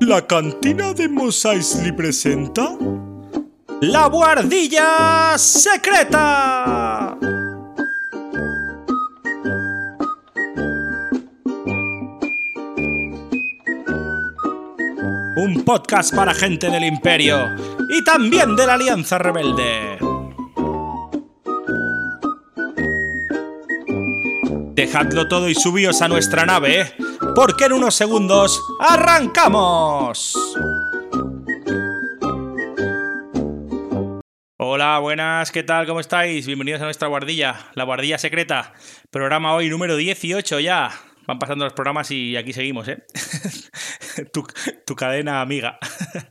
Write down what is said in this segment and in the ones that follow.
La cantina de Mos Eisley presenta. ¡La Guardilla Secreta! Un podcast para gente del Imperio y también de la Alianza Rebelde. Dejadlo todo y subíos a nuestra nave, porque en unos segundos arrancamos. Hola, buenas, ¿qué tal? ¿Cómo estáis? Bienvenidos a nuestra guardilla, la guardilla secreta. Programa hoy número 18 ya. Van pasando los programas y aquí seguimos, ¿eh? tu, cadena amiga.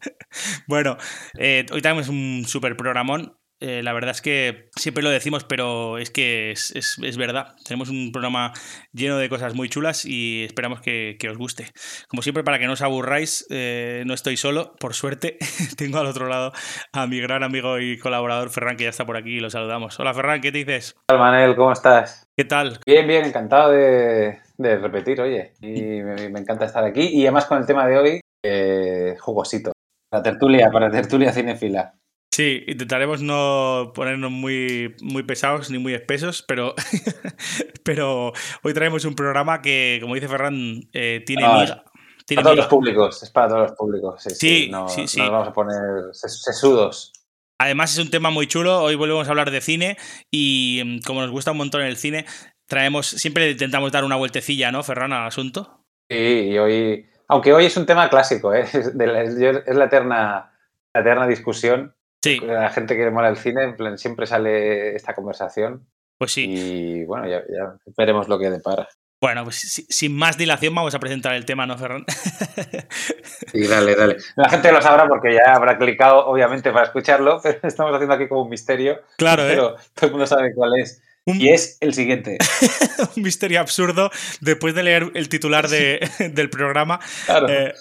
bueno, eh, hoy tenemos un super programón. Eh, la verdad es que siempre lo decimos, pero es que es, es, es, verdad. Tenemos un programa lleno de cosas muy chulas y esperamos que, que os guste. Como siempre, para que no os aburráis, eh, no estoy solo, por suerte. Tengo al otro lado a mi gran amigo y colaborador Ferran, que ya está por aquí y lo saludamos. Hola Ferran, ¿qué te dices? Hola Manel, ¿cómo estás? ¿Qué tal? Bien, bien, encantado de, de repetir, oye. Y me, me, encanta estar aquí. Y además con el tema de hoy, eh, jugosito. La tertulia, para tertulia cinefila. Sí, intentaremos no ponernos muy, muy pesados ni muy espesos, pero, pero hoy traemos un programa que, como dice Ferran, eh, tiene No, miga. Tiene Para todos los públicos, es para todos los públicos. Sí, sí, Sí, no, sí, sí. no nos vamos a poner ses- sesudos. Además es un tema muy chulo, hoy volvemos a hablar de cine y mm, como nos gusta un montón el cine, traemos, siempre intentamos dar una vueltecilla, ¿no, Ferran, al asunto? Sí, y hoy, aunque hoy es un tema clásico, ¿eh? es, de la, es la eterna, la eterna discusión. Sí, La gente que mola el cine, en plan, siempre sale esta conversación. pues sí. Y bueno, ya, ya veremos lo que depara. Bueno, pues si- sin más dilación vamos a presentar el tema, ¿no, Ferran? Y dale, dale. La gente lo sabrá porque ya habrá clicado, obviamente, para escucharlo, pero estamos haciendo aquí como un misterio. claro, ¿eh? Pero todo el mundo sabe cuál es. Un, Y es el siguiente. un misterio absurdo después de leer el titular de- del programa. Claro. Eh,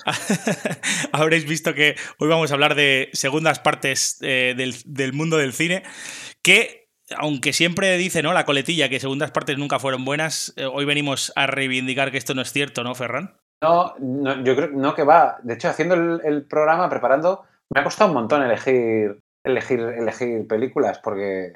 habréis visto que hoy vamos a hablar de segundas partes eh, del, del mundo del cine, que aunque siempre dice ¿no? la coletilla que segundas partes nunca fueron buenas, eh, hoy venimos a reivindicar que esto no es cierto, ¿no, Ferran? No, no, yo creo no que va. De hecho, haciendo el, el programa, preparando, me ha costado un montón elegir, elegir, elegir películas, porque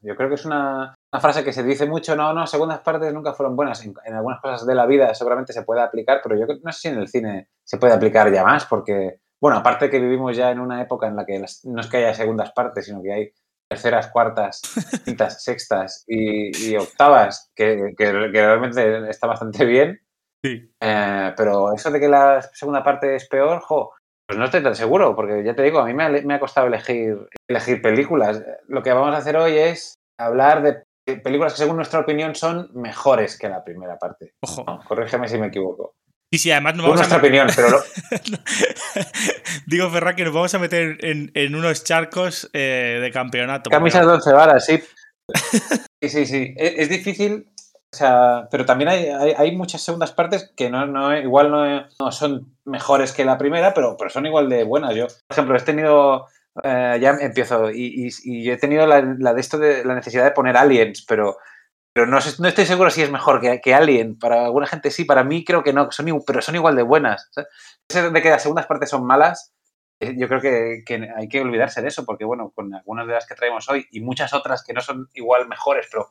yo creo que es una, una frase que se dice mucho, no, no, segundas partes nunca fueron buenas. En, en algunas cosas de la vida seguramente se puede aplicar, pero yo no sé si en el cine se puede aplicar ya más, porque, bueno, aparte que vivimos ya en una época en la que las- no es que haya segundas partes, sino que hay terceras, cuartas, quintas, sextas y, y octavas, que, que, que realmente está bastante bien. Sí. Eh, pero eso de que la segunda parte es peor, jo, pues no estoy tan seguro, porque ya te digo, a mí me ha, me ha costado elegir, elegir películas. Lo que vamos a hacer hoy es hablar de películas que según nuestra opinión son mejores que la primera parte. Ojo. No, corrígeme si me equivoco. Y si además nos vamos a nuestra opinión, pero lo- Digo, Ferran, que nos vamos a meter en, en unos charcos eh, de campeonato. camisas de once varas, sí. Sí, sí, sí. Es, es difícil, o sea, pero también hay, hay, hay muchas segundas partes que no, no igual no, no son mejores que la primera, pero, pero son igual de buenas. Yo, por ejemplo, he tenido, eh, ya empiezo, y, y, y he tenido la, la de esto de la necesidad de poner aliens, pero, pero no, no estoy seguro si es mejor que, que Alien. Para alguna gente sí, para mí creo que no, son, pero son igual de buenas. Eso de que las segundas partes son malas, eh, yo creo que, que hay que olvidarse de eso, porque bueno, con algunas de las que traemos hoy y muchas otras que no son igual mejores, pero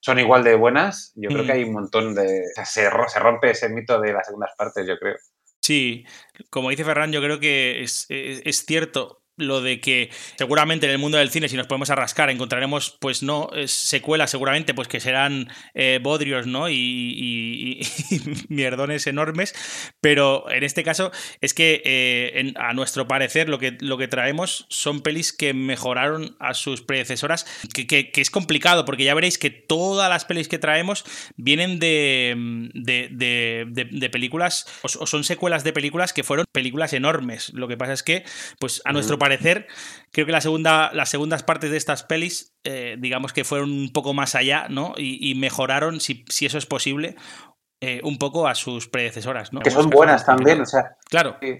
son igual de buenas, yo creo que hay un montón de... o sea, se, se rompe ese mito de las segundas partes, yo creo. Sí, como dice Ferran, yo creo que es, es- es cierto lo de que seguramente en el mundo del cine, si nos podemos arrascar, encontraremos, pues no, eh, secuelas seguramente, pues que serán eh, bodrios, ¿no? Y, mierdones enormes, pero en este caso es que eh, a nuestro parecer lo que, lo que traemos son pelis que mejoraron a sus predecesoras, que, que- es complicado, porque ya veréis que todas las pelis que traemos vienen de, de, de- películas, o, son secuelas de películas que fueron películas enormes. Lo que pasa es que, pues a nuestro parecer, creo que la segunda, las segundas partes de estas pelis, eh, digamos que fueron un poco más allá, ¿no? Y, y mejoraron, si, si eso es posible, eh, un poco a sus predecesoras, ¿no? Que son buenas también, o sea, Claro. sí.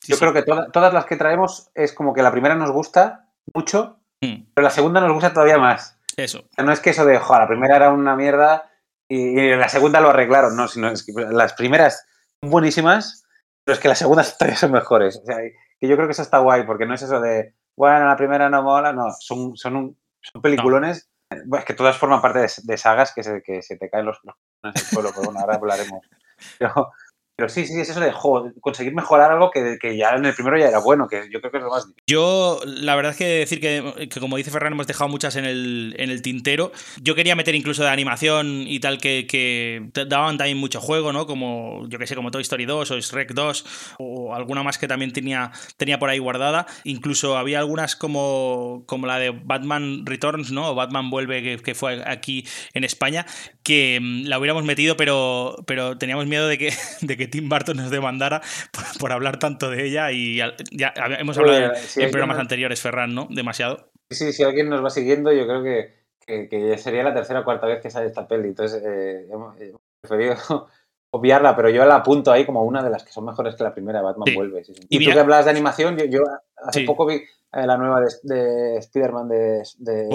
sí, yo sí. creo que toda- todas las que traemos es como que la primera nos gusta mucho, Mm, pero la segunda nos gusta todavía más. Eso. O sea, no es que eso de, joder, la primera era una mierda y, y la segunda lo arreglaron, no, sino es que las primeras buenísimas Pero es que las segundas todavía son mejores. O sea, que yo creo que eso está guay, porque no es eso de, bueno, la primera no mola, no, son, son, un, son peliculones. es que todas forman parte de, sagas que se, que se te caen los, los en el suelo, pero bueno, ahora hablaremos. Pero, pero sí, sí, es eso de conseguir mejorar algo que, que, ya en el primero ya era bueno, que yo creo que es lo más difícil. Yo, la verdad es que decir que, que, como dice Ferran, hemos dejado muchas en el, en el tintero. Yo quería meter incluso de animación y tal, que, que daban también mucho juego, ¿no? Como, yo que sé, como Toy Story 2 o Shrek 2 o alguna más que también tenía, tenía por ahí guardada. Incluso había algunas como, como la de Batman Returns, ¿no? O Batman Vuelve, que, fue aquí en España, que mm, la hubiéramos metido, pero, pero teníamos miedo de que Tim Burton nos demandara por, hablar tanto de ella y ya hemos hablado en programas anteriores, Ferran, ¿no? Demasiado. Sí, si alguien nos va siguiendo, yo creo que, sería la tercera o cuarta vez que sale esta peli. Entonces, eh, hemos, preferido obviarla, pero yo la apunto ahí como una de las que son mejores que la primera, Batman Vuelve. Y, tú que hablabas de animación, yo, hace poco vi eh, la nueva de, Spider-Man de, de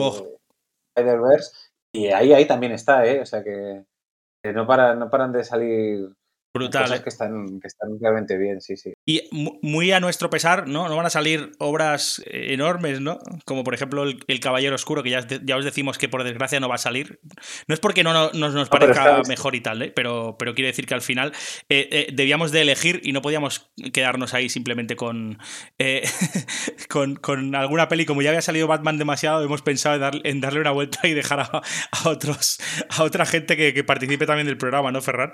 Spider-Verse y ahí, ahí también está, ¿eh? O sea que, no, no paran de salir Brutal. ¿eh? que están, que están realmente bien, sí, sí. Y muy a nuestro pesar, ¿no? No van a salir obras eh, enormes, ¿no? Como por ejemplo El, Caballero Oscuro, que ya, ya, os decimos que por desgracia no va a salir. No es porque no, no nos, parezca mejor y tal, ¿eh? pero, pero quiere decir que al final eh, debíamos de elegir y no podíamos quedarnos ahí simplemente con, con, con, alguna peli. Como ya había salido Batman demasiado, hemos pensado en, darle una vuelta y dejar a, otros, a otra gente que, que participe también del programa, ¿no, Ferran?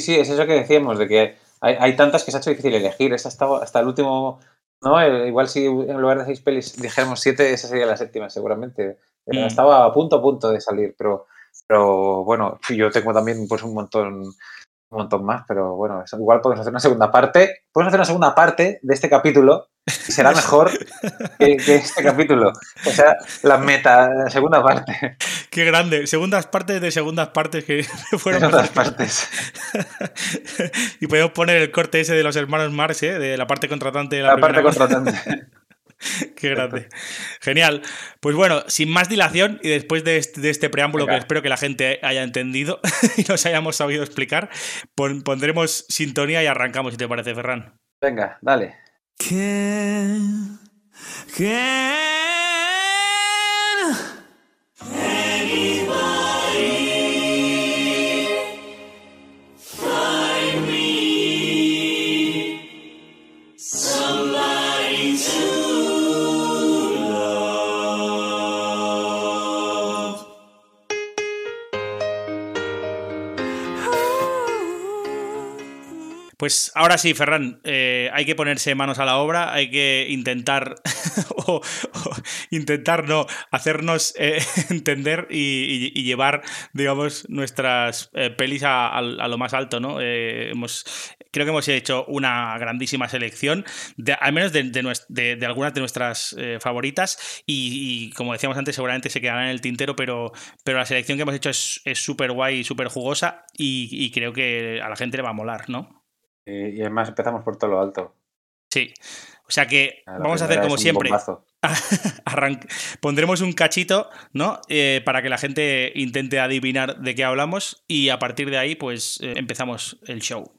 Sí, es eso que decíamos, de que hay, tantas que se ha hecho difícil elegir. Esa estaba hasta el último. ¿no? Eh, igual si en lugar de seis pelis dijéramos siete, esa sería la séptima, seguramente. Mm. Estaba a punto a punto de salir, pero, pero bueno, yo tengo también pues un montón, un montón más, pero bueno, igual podemos hacer una segunda parte. Podemos hacer una segunda parte de este capítulo y será mejor que, este capítulo. O sea, la meta, la segunda parte. Qué grande. Segundas partes de segundas partes que fueron. Segundas partes. y podemos poner el corte ese de los hermanos Mars, ¿eh? de la parte contratante de la, la parte contratante. Qué grande. Genial. Pues bueno, sin más dilación y después de este, este preámbulo que espero que la gente haya entendido y nos hayamos sabido explicar, pondremos sintonía y arrancamos, si te parece, Ferran. Venga, dale. Can, can. Pues ahora sí, Ferran, eh, hay que ponerse manos a la obra, hay que intentar, o, intentar no, hacernos eh, entender y, llevar, digamos, nuestras eh, pelis a, lo más alto, ¿no? creo que hemos hecho una grandísima selección, al menos de, algunas de nuestras favoritas, y, como decíamos antes, seguramente se quedará en el tintero, pero, pero la selección que hemos hecho es súper guay y súper jugosa, y creo que a la gente le va a molar, ¿no? Y, además empezamos por todo lo alto. Sí. O sea que vamos a hacer como siempre. Pondremos un cachito, ¿no? Eh, para que la gente intente adivinar de qué hablamos y a partir de ahí, pues eh, empezamos el show.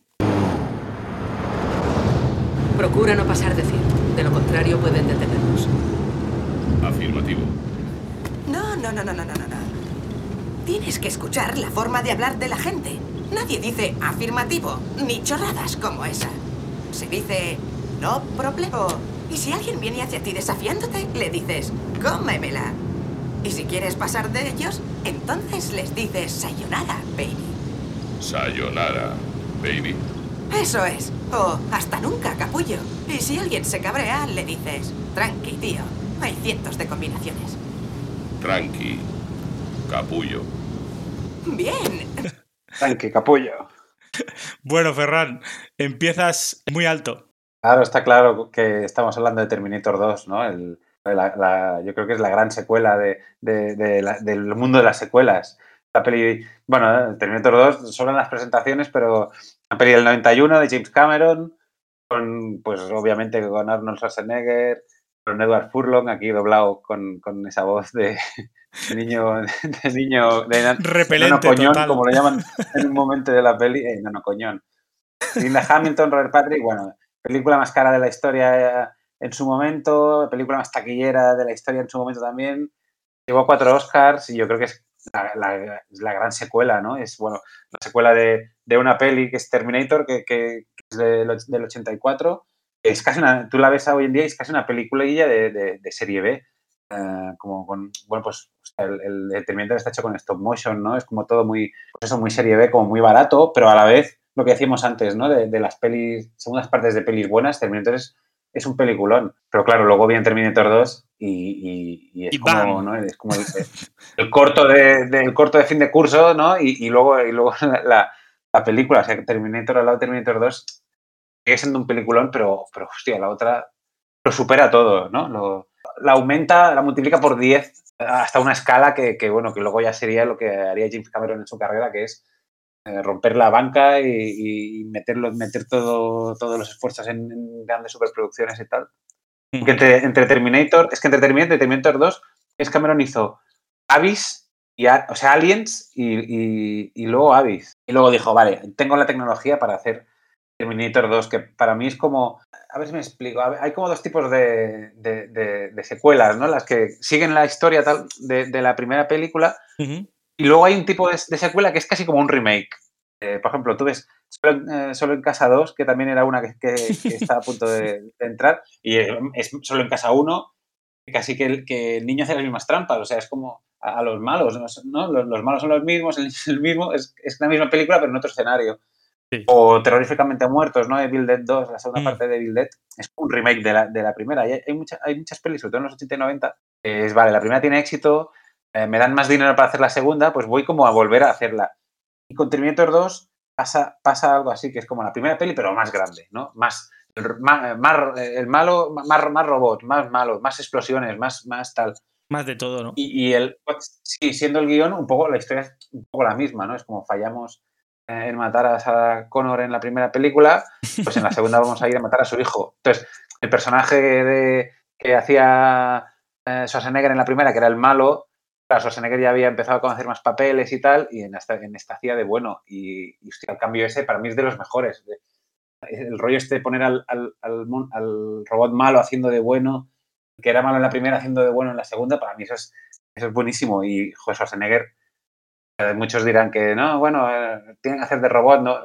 Procura no pasar de fin. De lo contrario, pueden detenernos. Afirmativo. No, no, no, no, no, no, no. Tienes que escuchar la forma de hablar de la gente. Nadie dice afirmativo, ni chorradas como esa. Se dice no problema. Y si alguien viene hacia ti desafiándote, le dices, cómemela. Y si quieres pasar de ellos, entonces les dices sayonara, baby. Sayonara, baby. Eso es. O hasta nunca, capullo. Y si alguien se cabrea, le dices, tranqui, tío. Hay cientos de combinaciones. Tranqui, capullo. Bien. Tanque, capullo. Bueno, Ferran, empiezas muy alto. Claro, está claro que estamos hablando de Terminator 2, ¿no? yo creo que es la gran secuela de, del mundo de las secuelas. La peli, bueno, Terminator 2 solo en las presentaciones, pero la peli del 91 de James Cameron, con, pues obviamente con Arnold Schwarzenegger, con Edward Furlong, aquí doblado con, con esa voz de, niño, de niño, de Repelente, coñón, como lo llaman en un momento de la peli, eh, nano coñón. Linda Hamilton, Robert Patrick, bueno, película más cara de la historia en su momento, película más taquillera de la historia en su momento también. Llevó cuatro Oscars y yo creo que es la, la- la gran secuela, ¿no? Es, bueno, la secuela de, de una peli que es Terminator, que, que es del, del 84. Es casi una, tú la ves hoy en día y es casi una película de, de, de serie B. eh, como con, bueno, pues el, el- el Terminator está hecho con stop motion, ¿no? Es como todo muy, pues eso, muy serie B, como muy barato, pero a la vez lo que decíamos antes, ¿no? De, de las pelis, segundas partes de pelis buenas, Terminator es, es un peliculón. Pero claro, luego viene Terminator 2 y, y- y es, Y como. ¿no? es como el, el corto de, de- el corto de fin de curso, ¿no? Y, y luego, y luego la, la- la película, o sea, Terminator al lado de Terminator 2 sigue siendo un peliculón, pero, pero hostia, la otra lo supera todo, ¿no? Lo- la aumenta, la multiplica por 10 hasta una escala que, que, bueno, que luego ya sería lo que haría James Cameron en su carrera, que es eh, romper la banca y, y meterlo, meter todo, todos los esfuerzos en, en grandes superproducciones y tal. Entre, entre Terminator, es que entre Terminator y Terminator 2, es Cameron hizo Abyss, y, A- o sea, Aliens y, y- y luego Abyss. Y luego dijo, vale, tengo la tecnología para hacer Terminator 2, que para mí es como, a ver si me explico, ver, hay como dos tipos de, de- de- de secuelas, ¿no? Las que siguen la historia tal de, la primera película y luego hay un tipo de, secuela que es casi como un remake. Eh, por ejemplo, tú ves Solo en, eh, Solo en Casa 2, que también era una que, que- que está a punto de, entrar, y es, es Solo en Casa 1, que casi que el, que el niño hace las mismas trampas, o sea, es como a, a los malos, ¿no? Los, los malos son los mismos, el el mismo, es, es la misma película, pero en otro escenario. Sí. O Terroríficamente Muertos, ¿no? De Bill Dead 2, la segunda Mm. parte de Bill Dead, es un remake de la, de la primera. Y hay, hay, mucha- hay muchas pelis, sobre todo en los 80 y 90, que es, vale, la primera tiene éxito, eh, me dan más dinero para hacer la segunda, pues voy como a volver a hacerla. Y con Terminator 2 pasa, pasa algo así, que es como la primera peli, pero más grande, ¿no? Más, r- ma- más- el malo, más, más robot, más malo, más explosiones, más, más tal. Más de todo, ¿no? Y, y el, sí, siendo el guion, un poco la historia es un poco la misma, ¿no? Es como fallamos eh, en matar a Sarah Connor en la primera película, pues en la segunda vamos a ir a matar a su hijo. Entonces, el personaje de, que hacía eh, Schwarzenegger en la primera, que era el malo, claro, Schwarzenegger ya había empezado a conocer más papeles y tal, y en esta, en esta hacía de bueno. Y, y, hostia, el cambio ese para mí es de los mejores. El rollo este de poner al, al, al mon- al robot malo haciendo de bueno, que era malo en la primera haciendo de bueno en la segunda, para mí eso es, eso es buenísimo. Y José Schwarzenegger, muchos dirán que no, bueno, eh, tienen que hacer de robot, no,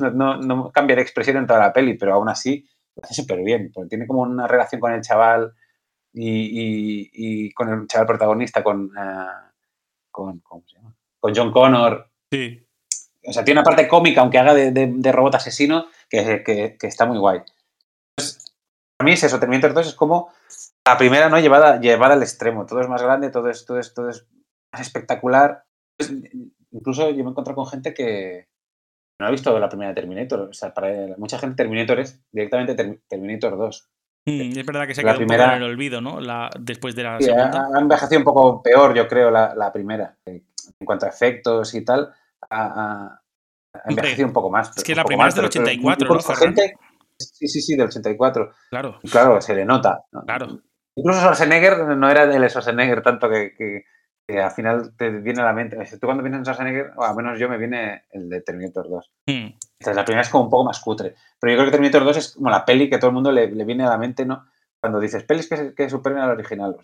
no, no, no cambia de expresión en toda la peli, pero aún así lo hace súper bien, porque tiene como una relación con el chaval y, y- y con el chaval protagonista, con, eh, con, ¿cómo se llama? con John Connor. Sí. O sea, tiene una parte cómica, aunque haga de, de- de robot asesino, que, que- que está muy guay. Entonces, para mí es eso, Terminator 2 es como la primera, ¿no? Llevada, llevada al extremo. Todo es más grande, todo es, todo es, todo es más espectacular. Entonces, incluso yo me he encontrado con gente que no ha visto la primera Terminator. O sea, para mucha gente Terminator es directamente Ter- Terminator 2. Mm, es verdad que se La quedó un poco en el olvido, ¿no? La, después de la Sí, ha, segunda. ha envejecido un poco peor, yo creo, la, la primera. En cuanto a efectos y tal, ha, ha- ha envejecido un poco más. es que la primera más, es del pero- pero 84, yo ¿no, conozco Ferran? gente- Sí, sí, sí, del 84. Claro, Y claro, se le nota. ¿no? claro. Incluso Schwarzenegger no era el Schwarzenegger tanto que, que- que al final te viene a la mente. Tú cuando piensas en Schwarzenegger, o al menos yo me viene el de Terminator 2. Mm, Entonces, la primera es como un poco más cutre. Pero yo creo que Terminator 2 es como la peli que todo el mundo le, le viene a la mente, ¿no? Cuando dices pelis que, que superen al original.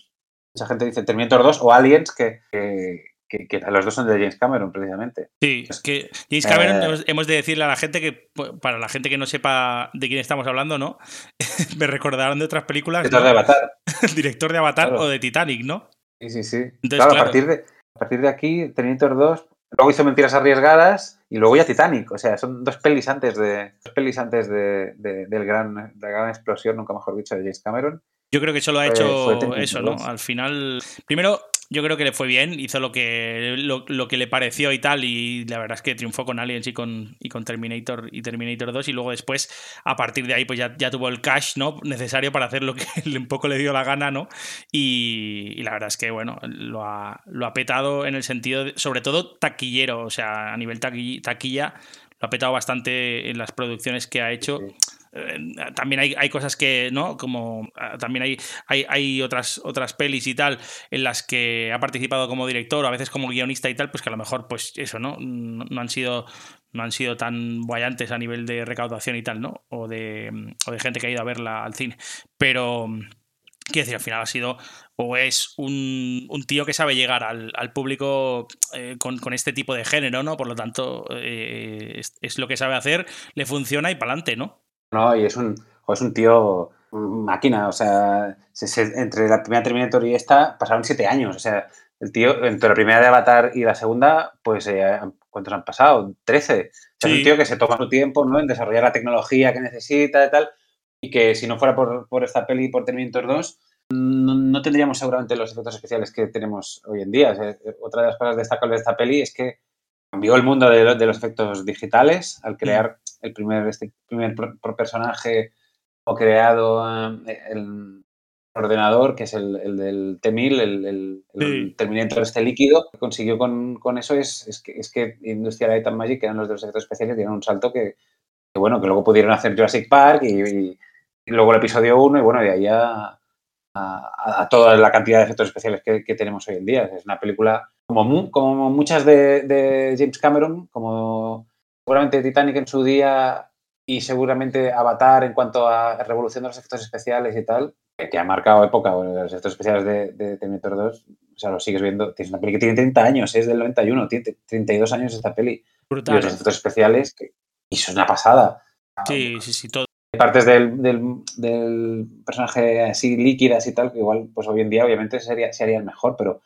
mucha gente dice Terminator 2 o Aliens, que, que, que- que los dos son de James Cameron, precisamente. Sí, es que James Cameron Eh. hemos, hemos de decirle a la gente que, para la gente que no sepa de quién estamos hablando, ¿no? Me recordarán de otras películas. Director ¿no? de Avatar. El director de Avatar Claro. o de Titanic, ¿no? Sí, sí, sí. Entonces, claro, claro. A, partir de, a partir de aquí, Terminator 2, luego hizo Mentiras Arriesgadas y luego ya Titanic. O sea, son dos pelis antes de dos pelis antes de, de- del gran, de la gran explosión, nunca mejor dicho, de James Cameron. Yo creo que solo ha hecho Terminator eso, ¿no? 2. Al final, primero, yo creo que le fue bien, hizo lo que, lo, lo que le pareció y tal, y la verdad es que triunfó con Aliens y con, y con Terminator y Terminator 2, y luego después, a partir de ahí, pues ya, ya tuvo el cash, ¿no? Necesario para hacer lo que un poco le dio la gana, ¿no? Y, y la verdad es que, bueno, lo ha, lo ha petado en el sentido, de- sobre todo taquillero, o sea, a nivel taqui- taquilla, lo ha petado bastante en las producciones que ha hecho. Eh, también hay, hay cosas que, ¿no? Como ah, también hay, hay, hay otras, otras pelis y tal en las que ha participado como director o a veces como guionista y tal, pues que a lo mejor, pues eso, ¿no? No, han sido no han sido tan guayantes a nivel de recaudación y tal, ¿no? O de, o de gente que ha ido a verla al cine. Pero, quiero decir, al final ha sido o es un, un tío que sabe llegar al, al público eh, con, con, este tipo de género, ¿no? Por lo tanto, eh, es, es, lo que sabe hacer, le funciona y para adelante, ¿no? No, y es un, es un tío máquina, o sea, se, se, entre la primera Terminator y esta pasaron siete años, o sea, el tío, entre la primera de Avatar y la segunda, pues, eh, ¿cuántos han pasado? Trece. O sea, sí. es un tío que se toma su tiempo, ¿no? En desarrollar la tecnología que necesita y tal, y que si no fuera por, por esta peli, por Terminator 2, no, no, tendríamos seguramente los efectos especiales que tenemos hoy en día. O sea, otra de las cosas destacables de esta peli es que cambió el mundo de, de los efectos digitales al crear el primer, este primer personaje o creado eh, el ordenador, que es el, el del T-1000, el, el, el. Terminator este líquido, que consiguió con, con eso es, es, que, es que Industrial Light and Magic, que eran los de los efectos especiales, dieron un salto que, que bueno, que luego pudieron hacer Jurassic Park y, y, y luego el episodio 1 y bueno, de ahí a, a, a, toda la cantidad de efectos especiales que, que, tenemos hoy en día. Es una película como, como muchas de, de James Cameron, como seguramente Titanic en su día y seguramente Avatar en cuanto a revolución de los efectos especiales y tal, que ha marcado época, bueno, los efectos especiales de, de, Terminator 2, o sea, lo sigues viendo, tienes una peli que tiene 30 años, es del 91, tiene 32 años esta peli. Brutal. Y los efectos especiales, que, y eso es una pasada. Sí, sí, sí, todo. Partes del, del, del, personaje así líquidas y tal, que igual, pues hoy en día obviamente sería, se harían mejor, pero,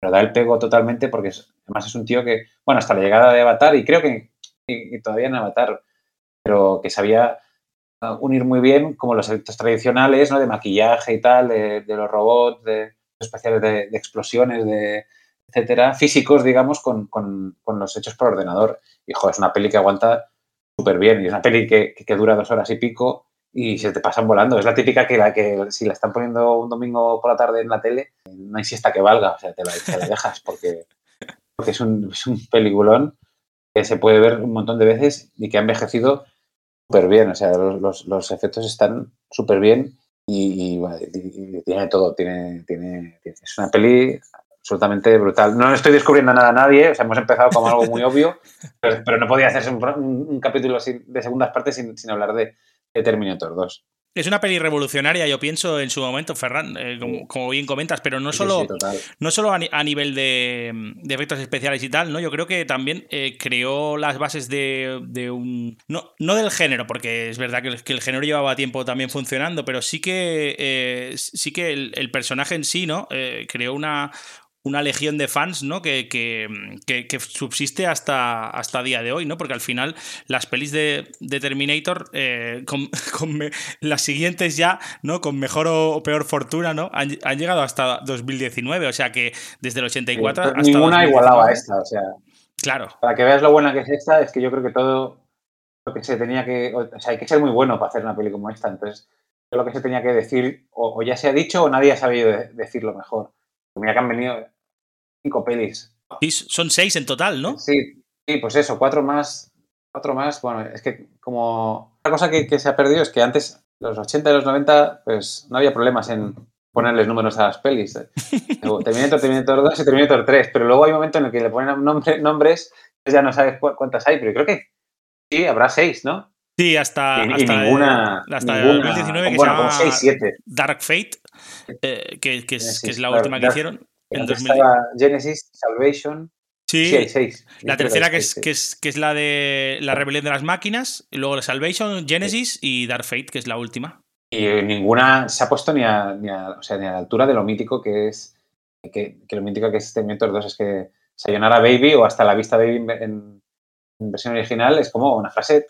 pero da el pego totalmente porque es, además es un tío que, bueno, hasta la llegada de Avatar, y creo que, que todavía en Avatar, pero que sabía unir muy bien como los efectos tradicionales, ¿no? De maquillaje y tal, de, de los robots, de especiales de, de, explosiones, de etcétera, físicos, digamos, con, con, con, los hechos por ordenador. Y, joder, es una peli que aguanta súper bien. Y es una peli que, que, que, dura dos horas y pico y se te pasan volando. Es la típica que, la que si la están poniendo un domingo por la tarde en la tele, no hay siesta que valga. O sea, te la, te la dejas porque, porque es, un, es un peliculón que se puede ver un montón de veces y que ha envejecido súper bien, o sea, los, los, los efectos están súper bien y, y, y, tiene todo, tiene, tiene, tiene, es una peli absolutamente brutal. No estoy descubriendo nada a nadie, o sea, hemos empezado como algo muy obvio, pero, pero no podía hacerse un, un, un capítulo así de segundas partes sin, sin hablar de, de Terminator 2. Es una peli revolucionaria, yo pienso, en su momento, Ferran, eh, como, como, bien comentas, pero no solo, sí, sí, no solo a, a nivel de, de, efectos especiales y tal, ¿no? Yo creo que también eh, creó las bases de, de, un. No, no del género, porque es verdad que el, que el género llevaba tiempo también funcionando, pero sí que eh, sí que el, el, personaje en sí, ¿no? Creó una, una legión de fans, ¿no? Que, que, que, que, subsiste hasta, hasta día de hoy, ¿no? Porque al final las pelis de, de Terminator, eh, con, con me, las siguientes ya, ¿no? Con mejor o, o peor fortuna, ¿no? Han, han, llegado hasta 2019, o sea que desde el 84 sí, hasta Ninguna 2019, igualaba a esta, o sea. Claro. Para que veas lo buena que es esta, es que yo creo que todo lo que se tenía que. O sea, hay que ser muy bueno para hacer una peli como esta. Entonces, lo que se tenía que decir, o, o ya se ha dicho, o nadie ha sabido de, decirlo mejor. Mira que han venido cinco pelis. Sí, son seis en total, ¿no? Sí, sí, pues eso, cuatro más. Cuatro más. Bueno, es que como. Una cosa que, que se ha perdido es que antes, los 80 y los 90, pues no había problemas en ponerles números a las pelis. Terminator, Terminator 2 y Terminator 3, pero luego hay un momento en el que le ponen nombre, nombres, ya no sabes cuántas hay, pero creo que sí, habrá seis, ¿no? Sí, hasta, y, hasta, y ninguna, el, hasta ninguna, 2019 que bueno, se llama 6, 7. Dark Fate, eh, que, que, es, sí, que, es, la claro, última que Dark, hicieron. En 2000... Genesis, Salvation. Sí, sí hay seis. La tercera que es, que, es, que es la de la rebelión de las máquinas, y luego la Salvation, Genesis y Dark Fate, que es la última. Y ninguna se ha puesto ni a, ni a, o sea, ni a la altura de lo mítico que es que, que lo mítico que es Terminator 2 es que Sayonara Baby o hasta la vista Baby en, en, versión original es como una frase.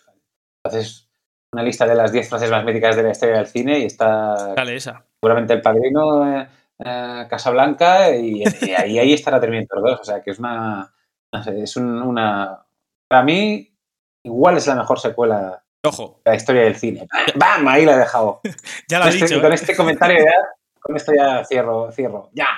Haces una lista de las 10 frases más míticas de la historia del cine y está. Dale esa. Seguramente el padrino, eh, eh, Casablanca y, y, ahí, ahí estará Terminator 2. O sea que es una. No sé, es un, una. Para mí, igual es la mejor secuela Ojo. La historia del cine. ¡Bam! Ahí la he dejado. ya lo he este, dicho. Con ¿eh? este comentario ya, con esto ya cierro, cierro. ¡Ya!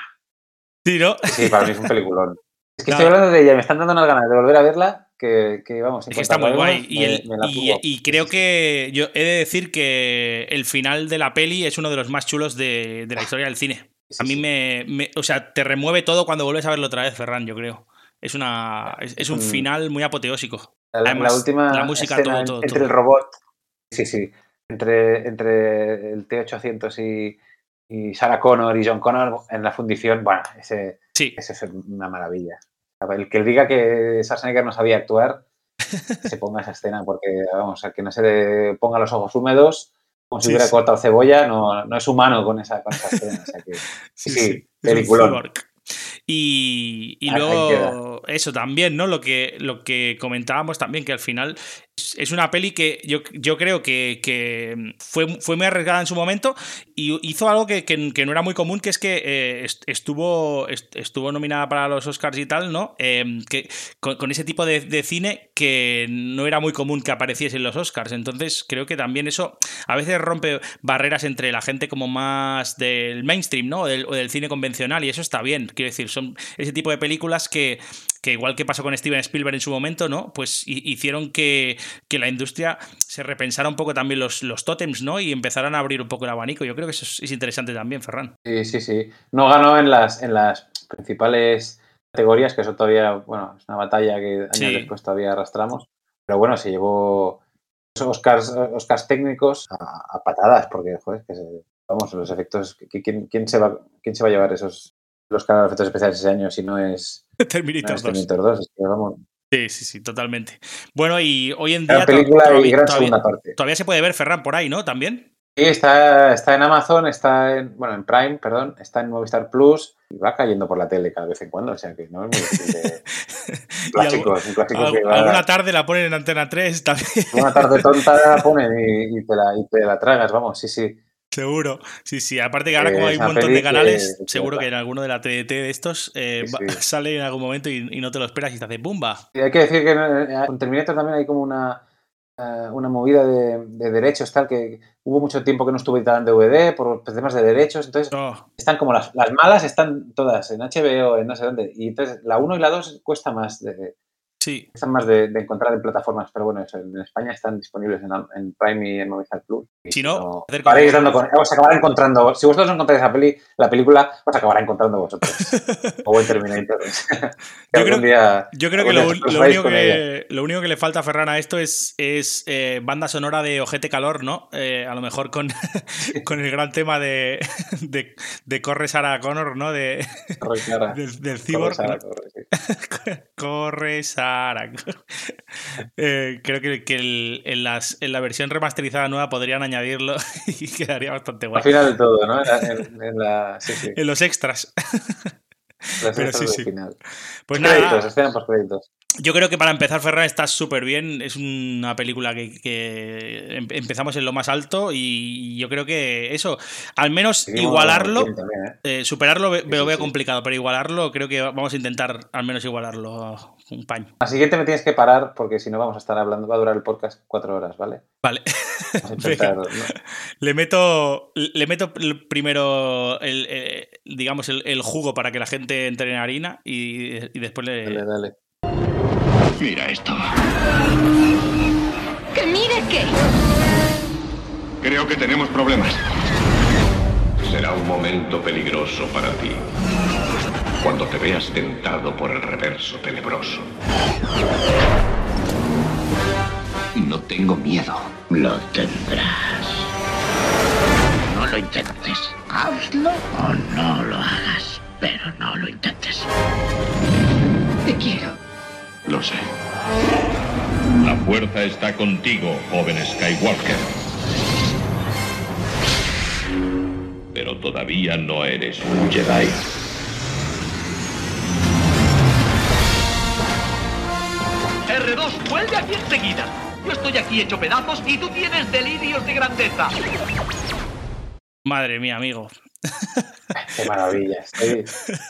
Sí, ¿no? Sí, para mí es un peliculón. Es que estoy hablando de ella, me están dando unas ganas de volver a verla que, que vamos. Es que está muy guay. Y, el, me y, y, creo que yo he de decir que el final de la peli es uno de los más chulos de, de la historia del cine. A mí me, me, O sea, te remueve todo cuando vuelves a verlo otra vez, Ferran, yo creo. Es, una, es, es un final muy apoteósico. La, última la música, todo, todo, entre todo. el robot, sí, sí, entre, entre el T800 y, y Sarah Connor y John Connor en la fundición, bueno, ese, Sí, ese es una maravilla. El que diga que Schwarzenegger no sabía actuar, que se ponga esa escena, porque, vamos, el que no se le ponga los ojos húmedos, como si Sí, hubiera sí. cortado cebolla, no, no es humano con esa, con esa escena. o sea que- sí, sí, peliculón. Y, y luego eso también, ¿no? Lo que, lo que comentábamos también, que al final es- es una peli que yo, yo creo que, que fue, fue muy arriesgada en su momento y hizo algo que, que- no era muy común, que es que eh, est- estuvo, est- estuvo nominada para los Oscars y tal, ¿no? Eh, que, con, ese tipo de, cine que no era muy común que apareciese en los Oscars. Entonces creo que también eso a veces rompe barreras entre la gente como más del mainstream, ¿no? O del cine convencional y eso está bien. Quiero decir, son ese tipo de películas que, que igual que pasó con Steven Spielberg en su momento, ¿no? Pues hi- hicieron que, que la industria se repensara un poco también los, los tótems, ¿no? Y empezaran a abrir un poco el abanico. Yo creo que eso es, es interesante también, Ferran. Sí, sí, sí. No ganó en las, en las principales categorías, que eso todavía, bueno, es una batalla que años Sí. después todavía arrastramos. Pero bueno, se llevó Oscars, Oscars técnicos a, a patadas, porque, joder, que se- vamos, los efectos, ¿qui- ¿quién, quién, se va, ¿quién se va a llevar esos los Oscars de efectos especiales ese año si no es, no Terminator es 2. Terminator 2? Es que, vamos, Sí, sí, sí, totalmente. Bueno, y hoy en día gran to- película y todavía, gran todavía- segunda parte. todavía se puede ver Ferran por ahí, ¿no? También. Sí, está, está en Amazon, está en, bueno, en Prime, perdón, está en Movistar Plus y va cayendo por la tele cada vez en cuando, o sea que no es muy de... Y Clásico, es un clásico que va- alguna tarde la ponen en Antena 3 también, Una tarde tonta la ponen y, y te la, y te la tragas, vamos, sí, sí. Seguro. Sí, sí. Aparte que ahora Eh, como hay un montón de canales, que- seguro que en alguno de la TDT de estos eh, Sí, sale en algún momento y, y no te lo esperas y te hace ¡bumba! Y hay que decir que eh, con Terminator también hay como una, eh, una movida de, de derechos, tal, que hubo mucho tiempo que no estuvo editada en DVD por temas de derechos, entonces Oh, están como las, las malas, están todas en HBO, en no sé dónde, y entonces la 1 y la 2 cuesta más de, sí. cuestan más de, de encontrar en plataformas, pero bueno, eso, en España están disponibles en, en Prime y en Movistar Plus. Si no, hacer acabaréis como- dando con, os acabará encontrando, si vosotros no encontráis la, peli, la película, os acabará encontrando vosotros. o el Terminator. Yo creo- algún día- Yo creo que lo, único que lo único que le falta a Ferran a esto es, es eh, banda sonora de Ojete Calor, ¿no? Eh, a lo mejor con, con el gran tema de, de, de Corre Sarah Connor, ¿no? De, Corre, Sara. del, del Corre. Sara, ¿no? corre, sí. Sara. Eh, creo que, que el- en, las, en la versión remasterizada nueva podrían añadirlo y quedaría bastante guay. Al final de todo, ¿no? En la, en- en la- sí, sí. En los extras. Las pero extras sí, final. Pues créditos, nada, por créditos. yo creo que para empezar, Ferran está súper bien. Es una película que, que em- empezamos en lo más alto y yo creo que eso, al menos Seguimos igualarlo, también, ¿eh? eh, superarlo Sí, me lo veo sí. complicado, pero igualarlo creo que vamos a intentar al menos igualarlo un paño. La siguiente me tienes que parar porque si no vamos a estar hablando, va a durar el podcast cuatro horas, ¿vale? Vale. Le meto, le meto primero el, eh, digamos el, el jugo para que la gente entre en harina y, y después le... Dale, dale. Mira esto. ¿Que mire qué? Creo que tenemos problemas. Será un momento peligroso para ti. Cuando te veas tentado por el reverso tenebroso. No tengo miedo. Lo tendrás. No lo intentes. Hazlo o no lo hagas. Pero no lo intentes. Te quiero. Lo sé. La fuerza está contigo, joven Skywalker. Pero todavía no eres un Jedi. R2, vuelve aquí enseguida. Yo estoy aquí hecho pedazos y tú tienes delirios de grandeza. Madre mía, amigo. Qué maravilla. Estoy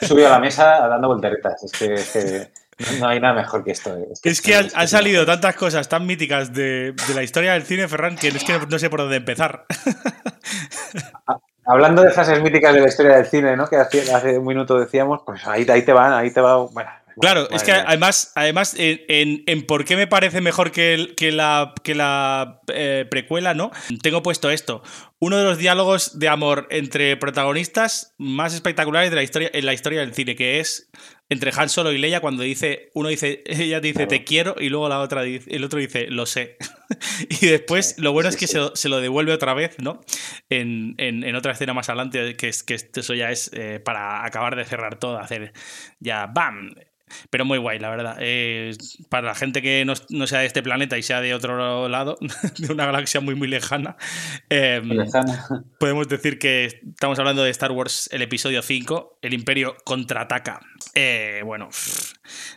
subido a la mesa dando volteretas. Es que, es que no- hay nada mejor que esto. eh. Es que han, salido tantas cosas tan míticas de, de la historia del cine, Ferran, que es que no, no sé por dónde empezar. Hablando de frases míticas de la historia del cine, ¿no? Que hace, hace un minuto decíamos, pues ahí, ahí te van, ahí te va. Bueno, Claro, es que además, además en, en- en por qué me parece mejor que, el- que la, que la eh, precuela, ¿no? Tengo puesto esto. Uno de los diálogos de amor entre protagonistas más espectaculares de la historia, en la historia del cine, que es entre Han Solo y Leia cuando dice, uno dice, ella dice Claro. te quiero y luego la otra dice, el otro dice lo sé. y después lo bueno sí, es que sí. se, lo- se lo devuelve otra vez, ¿no? En, en- en otra escena más adelante, que, es, que es- eso ya es eh, para acabar de cerrar todo, hacer ya ¡bam! Pero muy guay, la verdad. Eh, para la gente que no, no sea de este planeta y sea de otro lado, de una galaxia muy, muy lejana, eh, Lejana. podemos decir que estamos hablando de Star Wars, el episodio 5, el Imperio contraataca. Eh, bueno,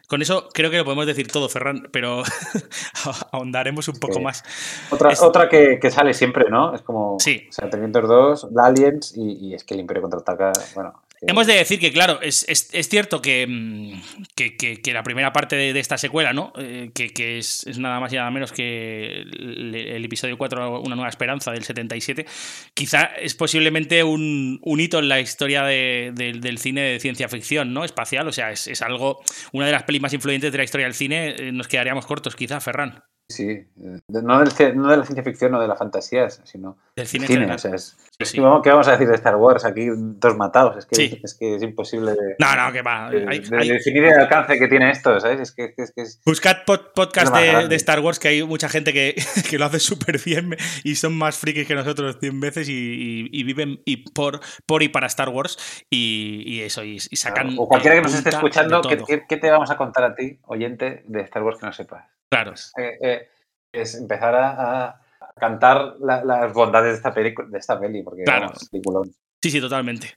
con eso creo que lo podemos decir todo, Ferran, pero ahondaremos un poco Sí. más. Otra, Es- otra que, que sale siempre, ¿no? Es como Sí. o sea, Terminator 2, la Aliens y, y es que el Imperio contraataca. Bueno, Hemos de decir que, claro, es, es- es cierto que, mm, que, que- que la primera parte de, de esta secuela, ¿no? Eh, que, es, es nada más y nada menos que el, episodio 4, Una Nueva Esperanza, del 77, quizá es posiblemente un, un hito en la historia de- del- del cine de ciencia ficción, ¿no? Espacial, o sea, es, es algo, una de las pelis más influyentes de la historia del cine, eh, nos quedaríamos cortos, quizá, Ferran. Sí, eh, no, del no de la ciencia ficción o de la fantasía, sino Del cine, cine. o sea, es- Sí, sí. ¿Qué vamos a decir de Star Wars? Aquí dos matados. Es que, Sí. es, que es imposible de, No, no, que va. de- hay- de hay- definir el alcance que tiene esto, ¿sabes? Es que, es que- es Buscad pod- podcast de, Star Wars, que hay mucha gente que, que lo hace súper bien y son más frikis que nosotros 100 veces y, y- y viven y por, por y para Star Wars y, y eso, y, sacan. o cualquiera que nos esté escuchando, de ¿qué, todo. qué- qué te vamos a contar a ti, oyente, de Star Wars que no sepas? Claro. Eh, eh, es empezar a, a cantar la- las bondades de esta, pelicu- de esta peli, porque Claro. vamos. Sí, sí, totalmente.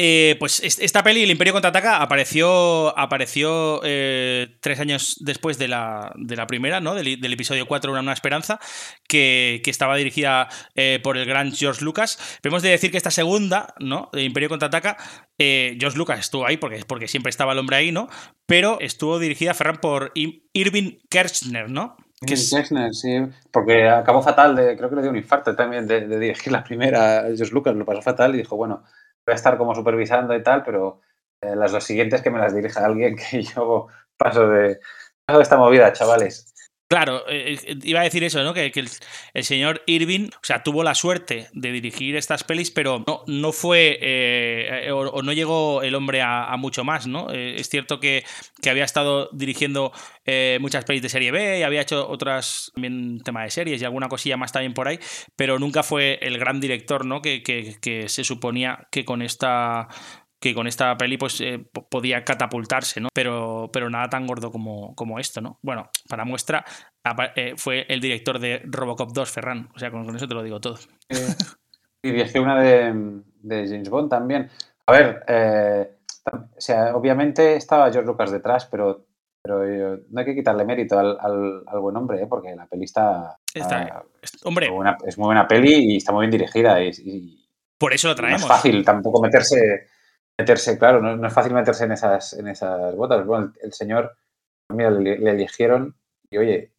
Eh, pues es- esta peli, El Imperio Contraataca, apareció, apareció eh, tres años después de la, de la primera, ¿no? Del, del episodio 4, Una Nueva Esperanza, que, que estaba dirigida eh, por el gran George Lucas. Pero hemos de decir que esta segunda, ¿no? El Imperio Contraataca, George Lucas estuvo ahí porque, porque siempre estaba el hombre ahí, ¿no? Pero estuvo dirigida, Ferran, por Ir- Irving Kershner, ¿no? Que es- Kirchner, sí, porque acabó fatal, de, creo que le dio un infarto también de, de dirigir la primera. George Lucas lo pasó fatal y dijo, bueno, a estar como supervisando y tal, pero eh, las dos siguientes que me las dirija alguien que yo paso de, paso de esta movida, chavales. Claro, eh, eh, iba a decir eso, ¿no? Que, el, señor Irving, o sea, tuvo la suerte de dirigir estas pelis, pero no, no fue, eh, eh, o, no llegó el hombre a, mucho más, ¿no? Eh, es cierto que, que había estado dirigiendo eh, muchas pelis de serie B y había hecho otras, también tema de series y alguna cosilla más también por ahí, pero nunca fue el gran director, ¿no? Que- que se suponía que con esta que con esta peli pues eh, po- podía catapultarse, ¿no? Pero, pero nada tan gordo como, como esto, ¿no? Bueno, para muestra, eh, fue el director de Robocop 2, Ferran. O sea, con, con eso te lo digo todo. Eh, y dirigió una de, de James Bond también. A ver, o sea, obviamente estaba George Lucas detrás, pero, pero no hay que quitarle mérito al, al- al buen hombre, porque la peli está, Está- está Hombre, es muy buena peli y está muy bien dirigida. Y, y por eso lo no es traemos. fácil tampoco meterse, meterse claro, no, es fácil meterse en esas, en esas botas. Bueno, el, señor, mira, le, eligieron y oye,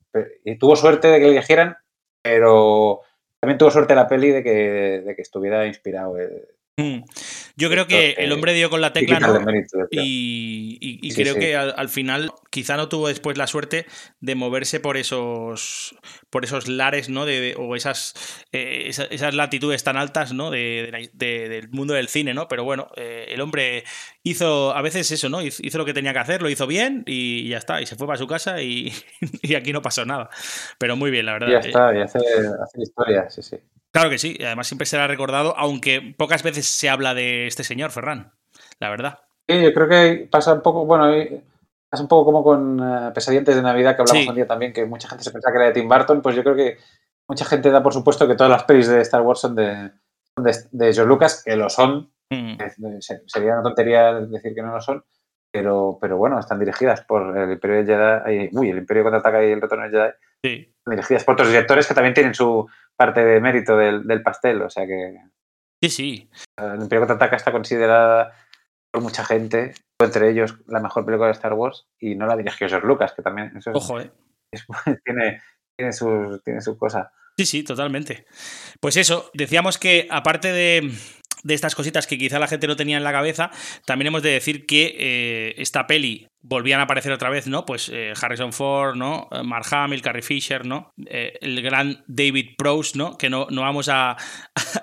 y tuvo suerte de que le eligieran, pero también tuvo suerte la peli de que, de que estuviera inspirado. eh, Mm. Yo creo que el hombre dio con la tecla, ¿no? Y, y- y Sí, creo sí. que al, al final quizá no tuvo después la suerte de moverse por esos por esos lares, ¿no? De, de- o esas, eh, esa- esas latitudes tan altas, ¿no? De, del mundo del cine, ¿no? Pero bueno, eh, el hombre hizo a veces eso, ¿no? Hizo, hizo lo que tenía que hacer, lo hizo bien y ya está. Y se fue para su casa y, y aquí no pasó nada. Pero muy bien, la verdad. Ya Eh, está, y hace, hace historia, sí, sí. Claro que sí, además siempre será recordado, aunque pocas veces se habla de este señor, Ferran, la verdad. Sí, yo creo que pasa un poco, bueno, eh, pasa un poco como con eh, Pesadillas de Navidad que hablamos Sí. un día también, que mucha gente se pensaba que era de Tim Burton, pues yo creo que mucha gente da por supuesto que todas las pelis de Star Wars son de, de, de George Lucas, que lo son, Mm. eh, se- sería una tontería decir que no lo son, pero, pero bueno, están dirigidas por el Imperio Jedi, uy, el Imperio contraataca y el Retorno del Jedi, Sí. dirigidas por otros directores que también tienen su parte de mérito del, del pastel, o sea que Sí, sí. el Imperio contraataca está considerada por mucha gente, entre ellos la mejor película de Star Wars, y no la dirigió George Lucas, que también eso es- Ojo, eh. es- tiene, tiene, su, tiene su cosa. Sí, sí, totalmente. Pues eso, decíamos que aparte de de estas cositas que quizá la gente no tenía en la cabeza, también hemos de decir que eh, esta peli volvían a aparecer otra vez, ¿no? Pues eh, Harrison Ford, ¿no? Eh, Mark Hamill, Carrie Fisher, ¿no? el gran David Prowse, ¿no? Que no, no vamos a,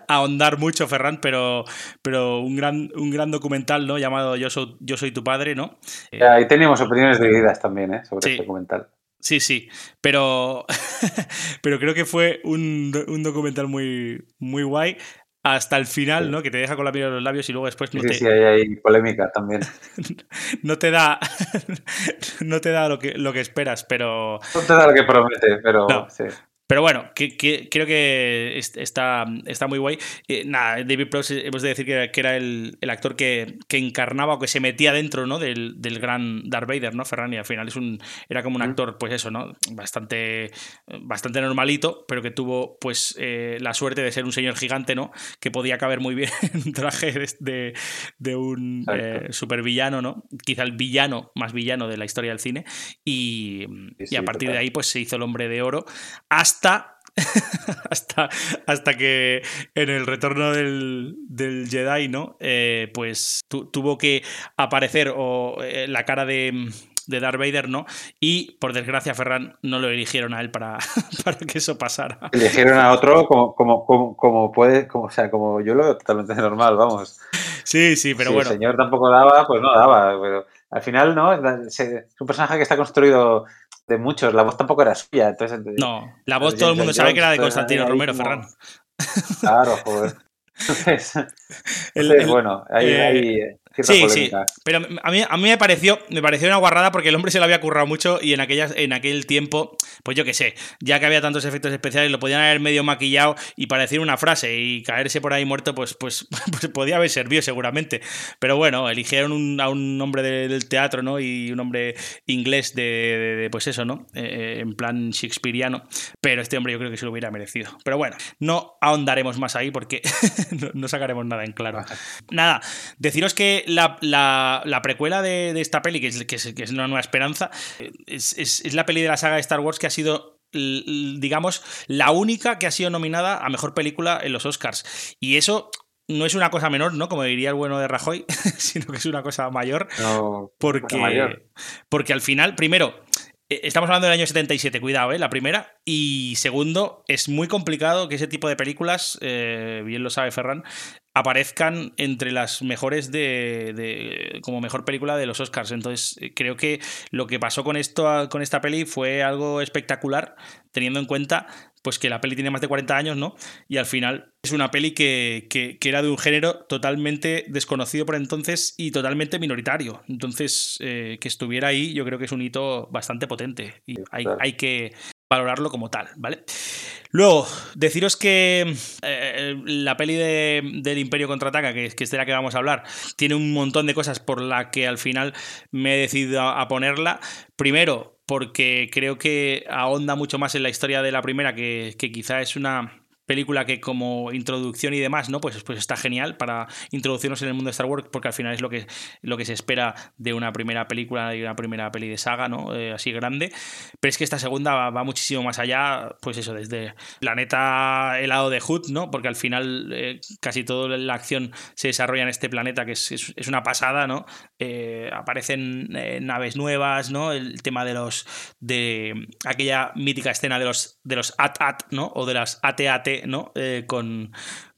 ahondar mucho, Ferran, pero, pero un, gran, un gran documental, ¿no? Llamado Yo soy, Yo soy tu padre, ¿no? ahí teníamos opiniones divididas también, ¿eh? Sobre este documental. Sí, sí, pero, pero creo que fue un, un, documental muy, muy guay hasta el final, ¿no? Que te deja con la mira en los labios y luego después no sí, te... Sí, hay, polémica también. no te da no te da lo que, lo que esperas, pero... No te da lo que promete, pero sí. Pero bueno, que, creo que está, está muy guay. Eh, nada, David Prowse, hemos de decir que, era el, actor que, encarnaba o que se metía dentro ¿no? del, gran Darth Vader, ¿no? Ferran, y al final es un, era como un actor, pues eso, ¿no? Bastante, bastante normalito, pero que tuvo pues eh, la suerte de ser un señor gigante, ¿no? Que podía caber muy bien en traje de, de un eh, supervillano, ¿no? Quizá el villano más villano de la historia del cine. Y, y a partir de ahí, pues se hizo el hombre de oro. Hasta hasta, hasta, que en el retorno del, Jedi, ¿no? Eh, pues tuvo que aparecer o eh, la cara de, de Darth Vader, ¿no? Y por desgracia, Ferran no lo eligieron a él para, para que eso pasara. Eligieron a otro como, como, como, puede, como, o sea, como yo lo veo totalmente normal, vamos. Sí, sí, pero bueno. Si el señor tampoco daba, pues no daba, pero al final, ¿no? Es un personaje que está construido de muchos. La voz tampoco era suya. Entonces, no, la voz todo el mundo sabe que era de Constantino Romero, Ferran. Claro, joder. Entonces, bueno, ahí, eh, ahí sí, sí. Pero a mí, a mí me pareció me pareció una guarrada porque el hombre se lo había currado mucho y en, aquellas, en aquel tiempo, pues yo qué sé, ya que había tantos efectos especiales, lo podían haber medio maquillado y para decir una frase y caerse por ahí muerto, pues, pues, pues podía haber servido seguramente. Pero bueno, eligieron a un hombre del teatro, ¿no? Y un hombre inglés de, pues eso, ¿no? Eh, eh, en plan shakespeariano. Pero este hombre yo creo que se lo hubiera merecido. Pero bueno, no ahondaremos más ahí porque no sacaremos nada en claro. Nada, deciros que la, precuela de, esta peli, que es, que es, una nueva esperanza, es, la peli de la saga de Star Wars que ha sido digamos, la única que ha sido nominada a mejor película en los Oscars. Y eso no es una cosa menor, ¿no? Como diría el bueno de Rajoy, sino que es una cosa mayor. porque, porque al final, primero, e, Estamos hablando del año 77, cuidado, ¿eh? La primera. Y segundo, es muy complicado que ese tipo de películas, eh, bien lo sabe Ferran, aparezcan entre las mejores de, como mejor película de los Oscars. Entonces, creo que lo que pasó con esto con esta peli fue algo espectacular, teniendo en cuenta pues que la peli tiene más de 40 años, ¿no? Y al final es una peli que, que, era de un género totalmente desconocido por entonces y totalmente minoritario. Entonces, eh, que estuviera ahí, yo creo que es un hito bastante potente. Y hay, hay que valorarlo como tal, ¿vale? Luego, deciros que eh, la peli de, del Imperio Contraataca, que, que es de la que vamos a hablar, tiene un montón de cosas por la que al final me he decidido a, ponerla. Primero, porque creo que ahonda mucho más en la historia de la primera, que, que quizá es una película que como introducción y demás, ¿no? Pues, pues está genial para introducirnos en el mundo de Star Wars, porque al final es lo que, lo que se espera de una primera película y una primera peli de saga, ¿no? Eh, así grande. Pero es que esta segunda va, muchísimo más allá, pues eso, desde planeta helado de Hood, ¿no? Porque al final eh, casi toda la acción se desarrolla en este planeta, que es, es, una pasada, ¿no? Eh, aparecen naves nuevas, ¿no? El tema de los. de aquella mítica escena de los, de los AT-AT, ¿no? O de las AT-AT ¿no? Eh, con,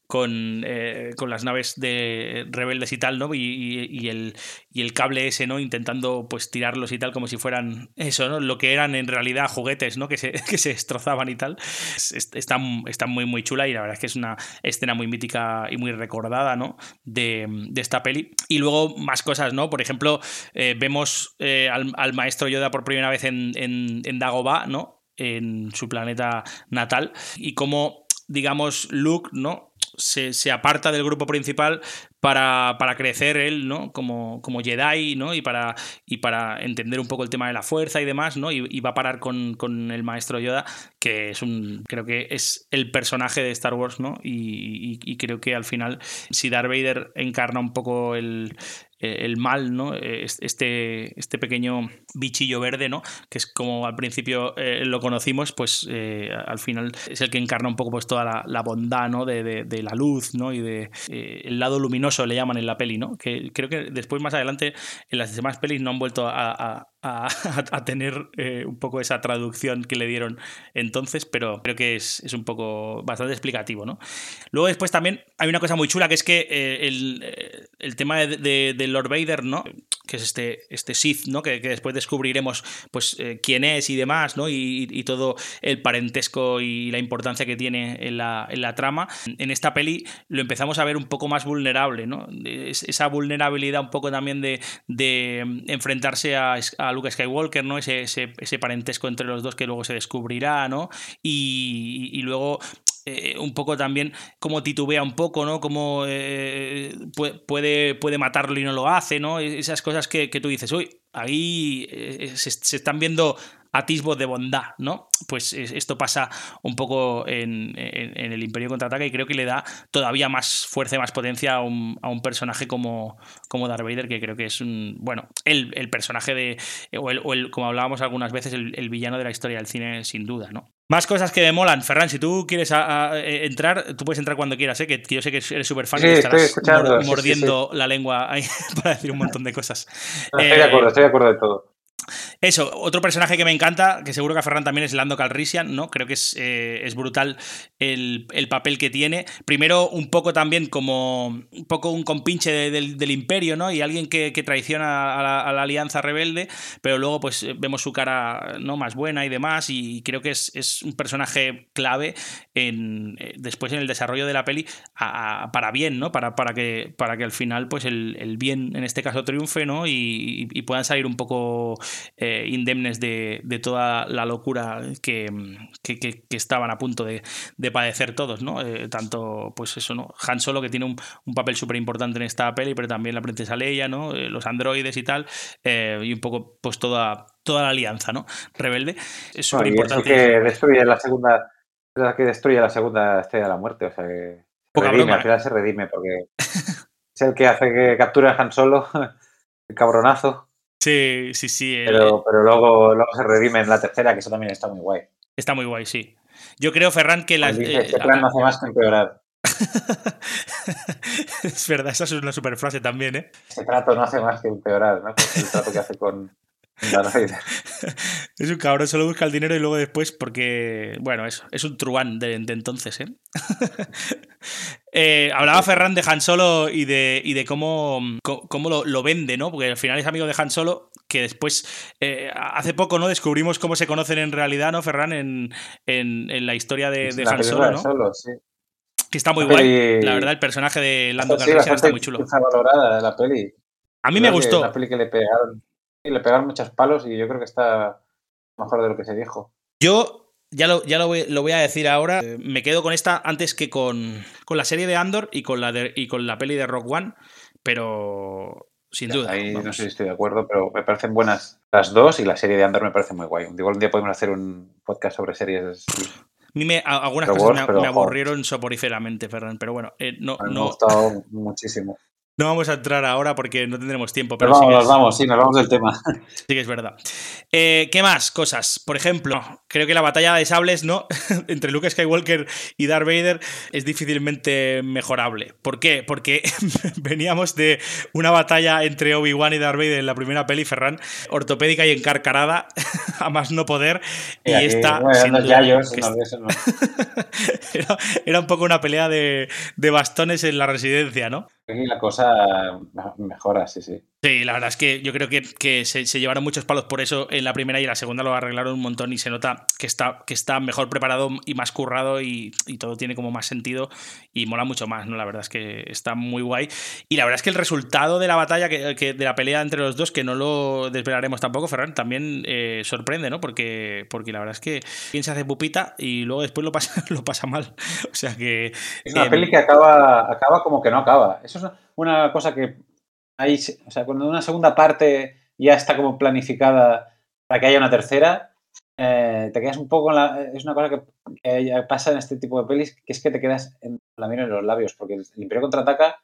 con, eh, con, las naves de rebeldes y tal, ¿no? Y, el, y, el, cable ese, ¿no? Intentando pues tirarlos y tal como si fueran eso, ¿no? Lo que eran en realidad juguetes, ¿no? Que se, que se destrozaban y tal. Está, está, muy, muy chula y la verdad es que es una escena muy mítica y muy recordada, ¿no? De, de esta peli. Y luego más cosas, ¿no? Por ejemplo, eh, vemos al, al, maestro Yoda por primera vez en, en, en Dagobah, ¿no? En su planeta natal y cómo digamos, Luke, ¿no? Se, aparta del grupo principal para, para crecer él, ¿no? Como, como Jedi, ¿no? Y para, y para entender un poco el tema de la fuerza y demás, ¿no? Y, va a parar con, con, el maestro Yoda, que es un, creo que es el personaje de Star Wars, ¿no? Y, creo que al final, si Darth Vader encarna un poco el, eh, el mal, ¿no? Eh, este, este pequeño bichillo verde, ¿no? Que es como al principio eh, lo conocimos, pues al final es el que encarna un poco pues toda la, bondad, ¿no? De, la luz, ¿no? Y de el lado luminoso le llaman en la peli, ¿no? Que creo que después más adelante en las demás pelis no han vuelto a, a, tener eh, un poco esa traducción que le dieron entonces, pero creo que es, un poco bastante explicativo, ¿no? Luego después también hay una cosa muy chula que es que eh, eh, el, tema de, Lord Vader, ¿no? Que es este, este Sith, ¿no? Que, después descubriremos pues quién es y demás, ¿no? Y, todo el parentesco y la importancia que tiene en la, en la, trama. En esta peli lo empezamos a ver un poco más vulnerable, ¿no? esa vulnerabilidad un poco también de, de enfrentarse a a Luke Skywalker, ¿no? Ese, ese, parentesco entre los dos que luego se descubrirá, ¿no? Y, luego eh, un poco también como titubea un poco, ¿no? Como eh, puede, puede matarlo y no lo hace, ¿no? Esas cosas que, tú dices, uy, ahí eh, se, están viendo atisbos de bondad, ¿no? Pues esto pasa un poco en, el Imperio Contraataca y creo que le da todavía más fuerza y más potencia a un, personaje como, como Darth Vader, que creo que es un, bueno, el, personaje de, o el, como hablábamos algunas veces, el, villano de la historia del cine, sin duda, ¿no? Más cosas que me molan. Ferran, si tú quieres eh, entrar, tú puedes entrar cuando quieras, ¿eh? que yo sé que eres súper fan y estarás mordiendo la lengua para decir un montón de cosas. estoy de acuerdo, eh, estoy de acuerdo de todo. Eso, otro personaje que me encanta, que seguro que a Ferran también es Lando Calrissian, ¿no? Creo que es, eh, es brutal el, papel que tiene. Primero, un poco también como un poco un compinche del, imperio, ¿no? Y alguien que, traiciona a la, alianza rebelde, pero luego pues vemos su cara ¿no? más buena y demás, y creo que es, un personaje clave en, eh, después en el desarrollo de la peli para bien, ¿no? Para, para, que, para que al final pues el, bien en este caso triunfe, ¿no? Y, puedan salir un poco indemnes de, toda la locura que, estaban a punto de, padecer todos, ¿no? Eh, tanto, pues eso, ¿no? Han Solo, que tiene un, papel súper importante en esta peli, pero también la princesa Leia, ¿no? Eh, los androides y tal, y un poco, pues toda, toda la alianza, ¿no? Rebelde. Es súper importante. que destruye la segunda, la que destruye la segunda estrella de la muerte, o sea que... redime, al final se redime porque es el que hace que capture a Han Solo, el cabronazo. Sí, sí, sí. Pero, pero luego, luego se redime en la tercera, que eso también está muy guay. Está muy guay, sí. Yo creo, Ferran, que la. Dice, este plan no hace más que empeorar. es verdad, esa es una super frase también, ¿eh? Este trato no hace más que empeorar, ¿no? el trato que hace con, es un cabrón, solo busca el dinero y luego después, porque, bueno, eso, es un truán de, entonces, ¿eh? ¿eh? Hablaba Ferran de Han Solo y de, y de cómo, cómo lo, vende, ¿no? Porque al final es amigo de Han Solo, que después, eh, hace poco, ¿no? Descubrimos cómo se conocen en realidad, ¿no, Ferran? En, en, la historia de, de Han Solo, ¿no? Solo, sí. Que está muy guay. La verdad, el personaje de Lando sí, está muy chulo. valorada la peli. A mí me gustó. La peli que le pegaron le pegaron muchos palos y yo creo que está mejor de lo que se dijo. Yo ya lo, ya lo, voy, a decir ahora. Eh, me quedo con esta antes que con, con la serie de Andor y con la, y con la peli de Rock One, pero sin duda. Ahí no sé si estoy de acuerdo, pero me parecen buenas las dos y la serie de Andor me parece muy guay. Igual un día podemos hacer un podcast sobre series. A mí me, algunas cosas me, aburrieron soporíferamente, Ferran, pero bueno, eh, no, me ha gustado muchísimo. No vamos a entrar ahora porque no tendremos tiempo. Pero, vamos, nos vamos, sí, nos vamos del tema. Sí que es verdad. Eh, ¿Qué más cosas? Por ejemplo, creo que la batalla de sables, ¿no? Entre Luke Skywalker y Darth Vader es difícilmente mejorable. ¿Por qué? Porque veníamos de una batalla entre Obi-Wan y Darth Vader en la primera peli, Ferran, ortopédica y encarcarada, a más no poder. Y, esta. era, un poco una pelea de, de bastones en la residencia, ¿no? La cosa mejora, sí, sí. Sí, la verdad es que yo creo que, que se, se, llevaron muchos palos por eso en la primera y en la segunda lo arreglaron un montón y se nota que está, que está mejor preparado y más currado y, y, todo tiene como más sentido y mola mucho más, ¿no? La verdad es que está muy guay. Y la verdad es que el resultado de la batalla, que, que de la pelea entre los dos, que no lo desvelaremos tampoco, Ferran, también eh, sorprende, ¿no? Porque, porque la verdad es que quien se hace pupita y luego después lo pasa, lo pasa mal. O sea que... Es una eh, peli que acaba, acaba como que no acaba. Eso es una cosa que Ahí, o sea, cuando una segunda parte ya está como planificada para que haya una tercera, eh, te quedas un poco en la, Es una cosa que, pasa en este tipo de pelis, que es que te quedas en la mira en los labios, porque el, Imperio contraataca,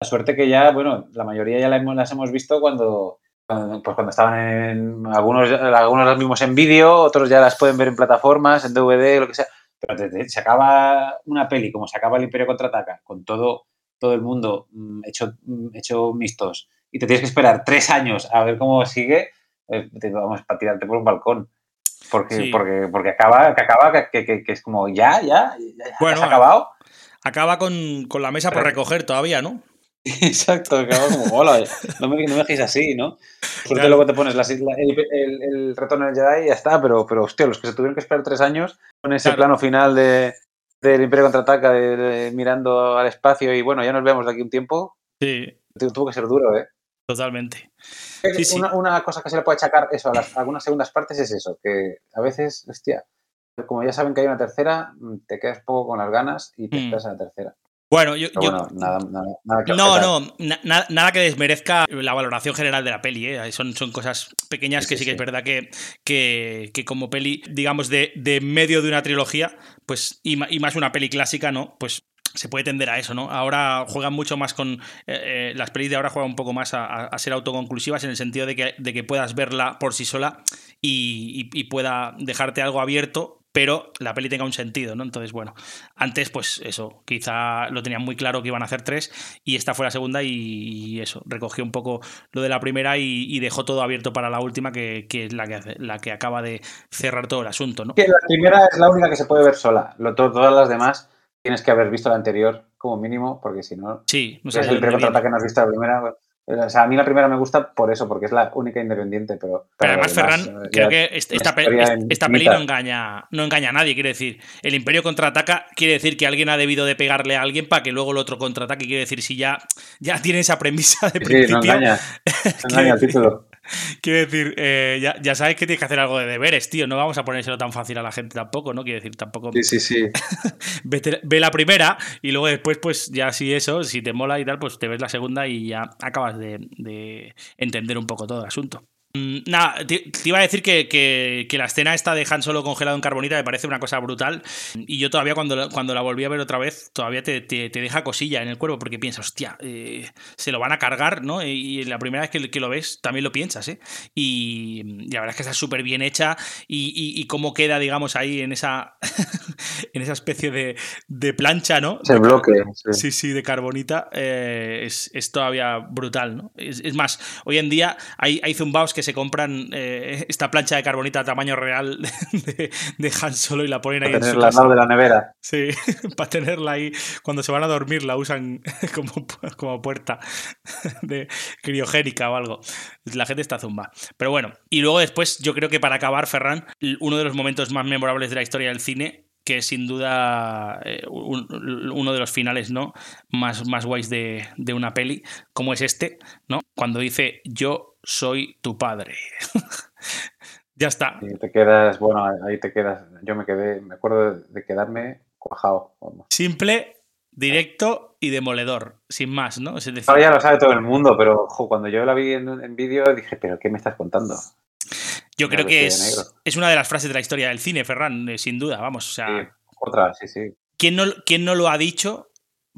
la suerte que ya, bueno, la mayoría ya las hemos visto cuando, pues cuando estaban en. Algunos, algunos las mismos en vídeo, otros ya las pueden ver en plataformas, en DVD, lo que sea. Pero se acaba una peli como se acaba el Imperio contraataca, con todo todo el mundo mm, hecho, mm, hecho mixtos y te tienes que esperar tres años a ver cómo sigue, eh, te, vamos a tirarte por un balcón. Porque, porque, porque acaba, que acaba, que, que, que, es como ya, ya, ya, bueno, has acabado. Acaba con, con la mesa por recoger todavía, ¿no? Exacto, acaba como, hola, no me, no me dejéis así, ¿no? Porque claro. luego te pones la, el, el, el, retorno del Jedi y ya está, pero, pero hostia, los que se tuvieron que esperar tres años con ese claro. plano final de, del Imperio Contraataca, de, de, mirando al espacio y bueno, ya nos vemos de aquí un tiempo. Sí. Tuvo que ser duro, ¿eh? Totalmente. Sí, sí. Una, una, cosa que se le puede achacar eso a las, a algunas segundas partes es eso, que a veces, hostia, como ya saben que hay una tercera, te quedas poco con las ganas y te mm. esperas a la tercera. Bueno, yo, Pero bueno, yo... Nada, nada, nada que no, no, na, nada que desmerezca la valoración general de la peli. ¿eh? Son, son cosas pequeñas que sí, sí que es verdad que, que, que, como peli, digamos, de, de medio de una trilogía, pues, y, y más una peli clásica, ¿no? Pues se puede tender a eso, ¿no? Ahora juegan mucho más con. Eh, eh, las pelis de ahora juegan un poco más a, a, ser autoconclusivas en el sentido de que, de que puedas verla por sí sola y, y, y, pueda dejarte algo abierto pero la peli tenga un sentido, ¿no? Entonces, bueno, antes, pues eso, quizá lo tenían muy claro que iban a hacer tres y esta fue la segunda y, y eso, recogió un poco lo de la primera y, y dejó todo abierto para la última, que, que es la que, hace, la que acaba de cerrar todo el asunto, ¿no? Que la primera es la única que se puede ver sola, lo, todas las demás tienes que haber visto la anterior como mínimo, porque si no, sí, no sé, es el primer que no has visto la primera, o sea, a mí la primera me gusta por eso, porque es la única independiente, pero... Pero, además, Ferran, eh, creo que esta, esta, peli, esta peli no engaña, no engaña a nadie, quiere decir, el Imperio contraataca quiere decir que alguien ha debido de pegarle a alguien para que luego el otro contraataque, quiere decir, si ya, ya tiene esa premisa de principio... Sí, no engaña, no engaña el título. Quiero decir, eh, ya, ya, sabes que tienes que hacer algo de deberes, tío. No vamos a ponérselo tan fácil a la gente tampoco, ¿no? Quiero decir, tampoco. Sí, sí, sí. Vete, ve la primera y luego después, pues ya si eso, si te mola y tal, pues te ves la segunda y ya acabas de, de entender un poco todo el asunto. Mm, nada, te, te, iba a decir que, que, que, la escena esta de Han solo congelado en carbonita me parece una cosa brutal. Y yo todavía cuando, cuando la volví a ver otra vez, todavía te, te, te deja cosilla en el cuerpo porque piensas, hostia, eh, se lo van a cargar, ¿no? Y, la primera vez que, que, lo ves también lo piensas, ¿eh? Y, y la verdad es que está súper bien hecha y, y, cómo queda, digamos, ahí en esa, en esa especie de, de plancha, ¿no? Ese bloque. Sí, sí, sí de carbonita, eh, es, es, todavía brutal, ¿no? Es, es, más, hoy en día hay, hay zumbaos que se compran eh, esta plancha de carbonita a tamaño real de, de Han Solo y la ponen ahí para en su casa. de la nevera. Sí, para tenerla ahí. Cuando se van a dormir la usan como, como puerta de criogénica o algo. La gente está zumba. Pero bueno, y luego después yo creo que para acabar, Ferran, uno de los momentos más memorables de la historia del cine que es sin duda eh, un, uno de los finales ¿no? más, más guays de, de, una peli, como es este, ¿no? Cuando dice yo soy tu padre. ya está. Y te quedas, bueno, ahí te quedas. Yo me quedé, me acuerdo de quedarme cuajado. Simple, directo y demoledor, sin más, ¿no? Es decir, Ahora ya lo sabe todo el mundo, pero ojo, cuando yo la vi en, en vídeo dije, ¿pero qué me estás contando? Yo creo que es, es, una de las frases de la historia del cine, Ferran, eh, sin duda, vamos. O sea, sí, otra, sí, sí. ¿quién no, ¿Quién no lo ha dicho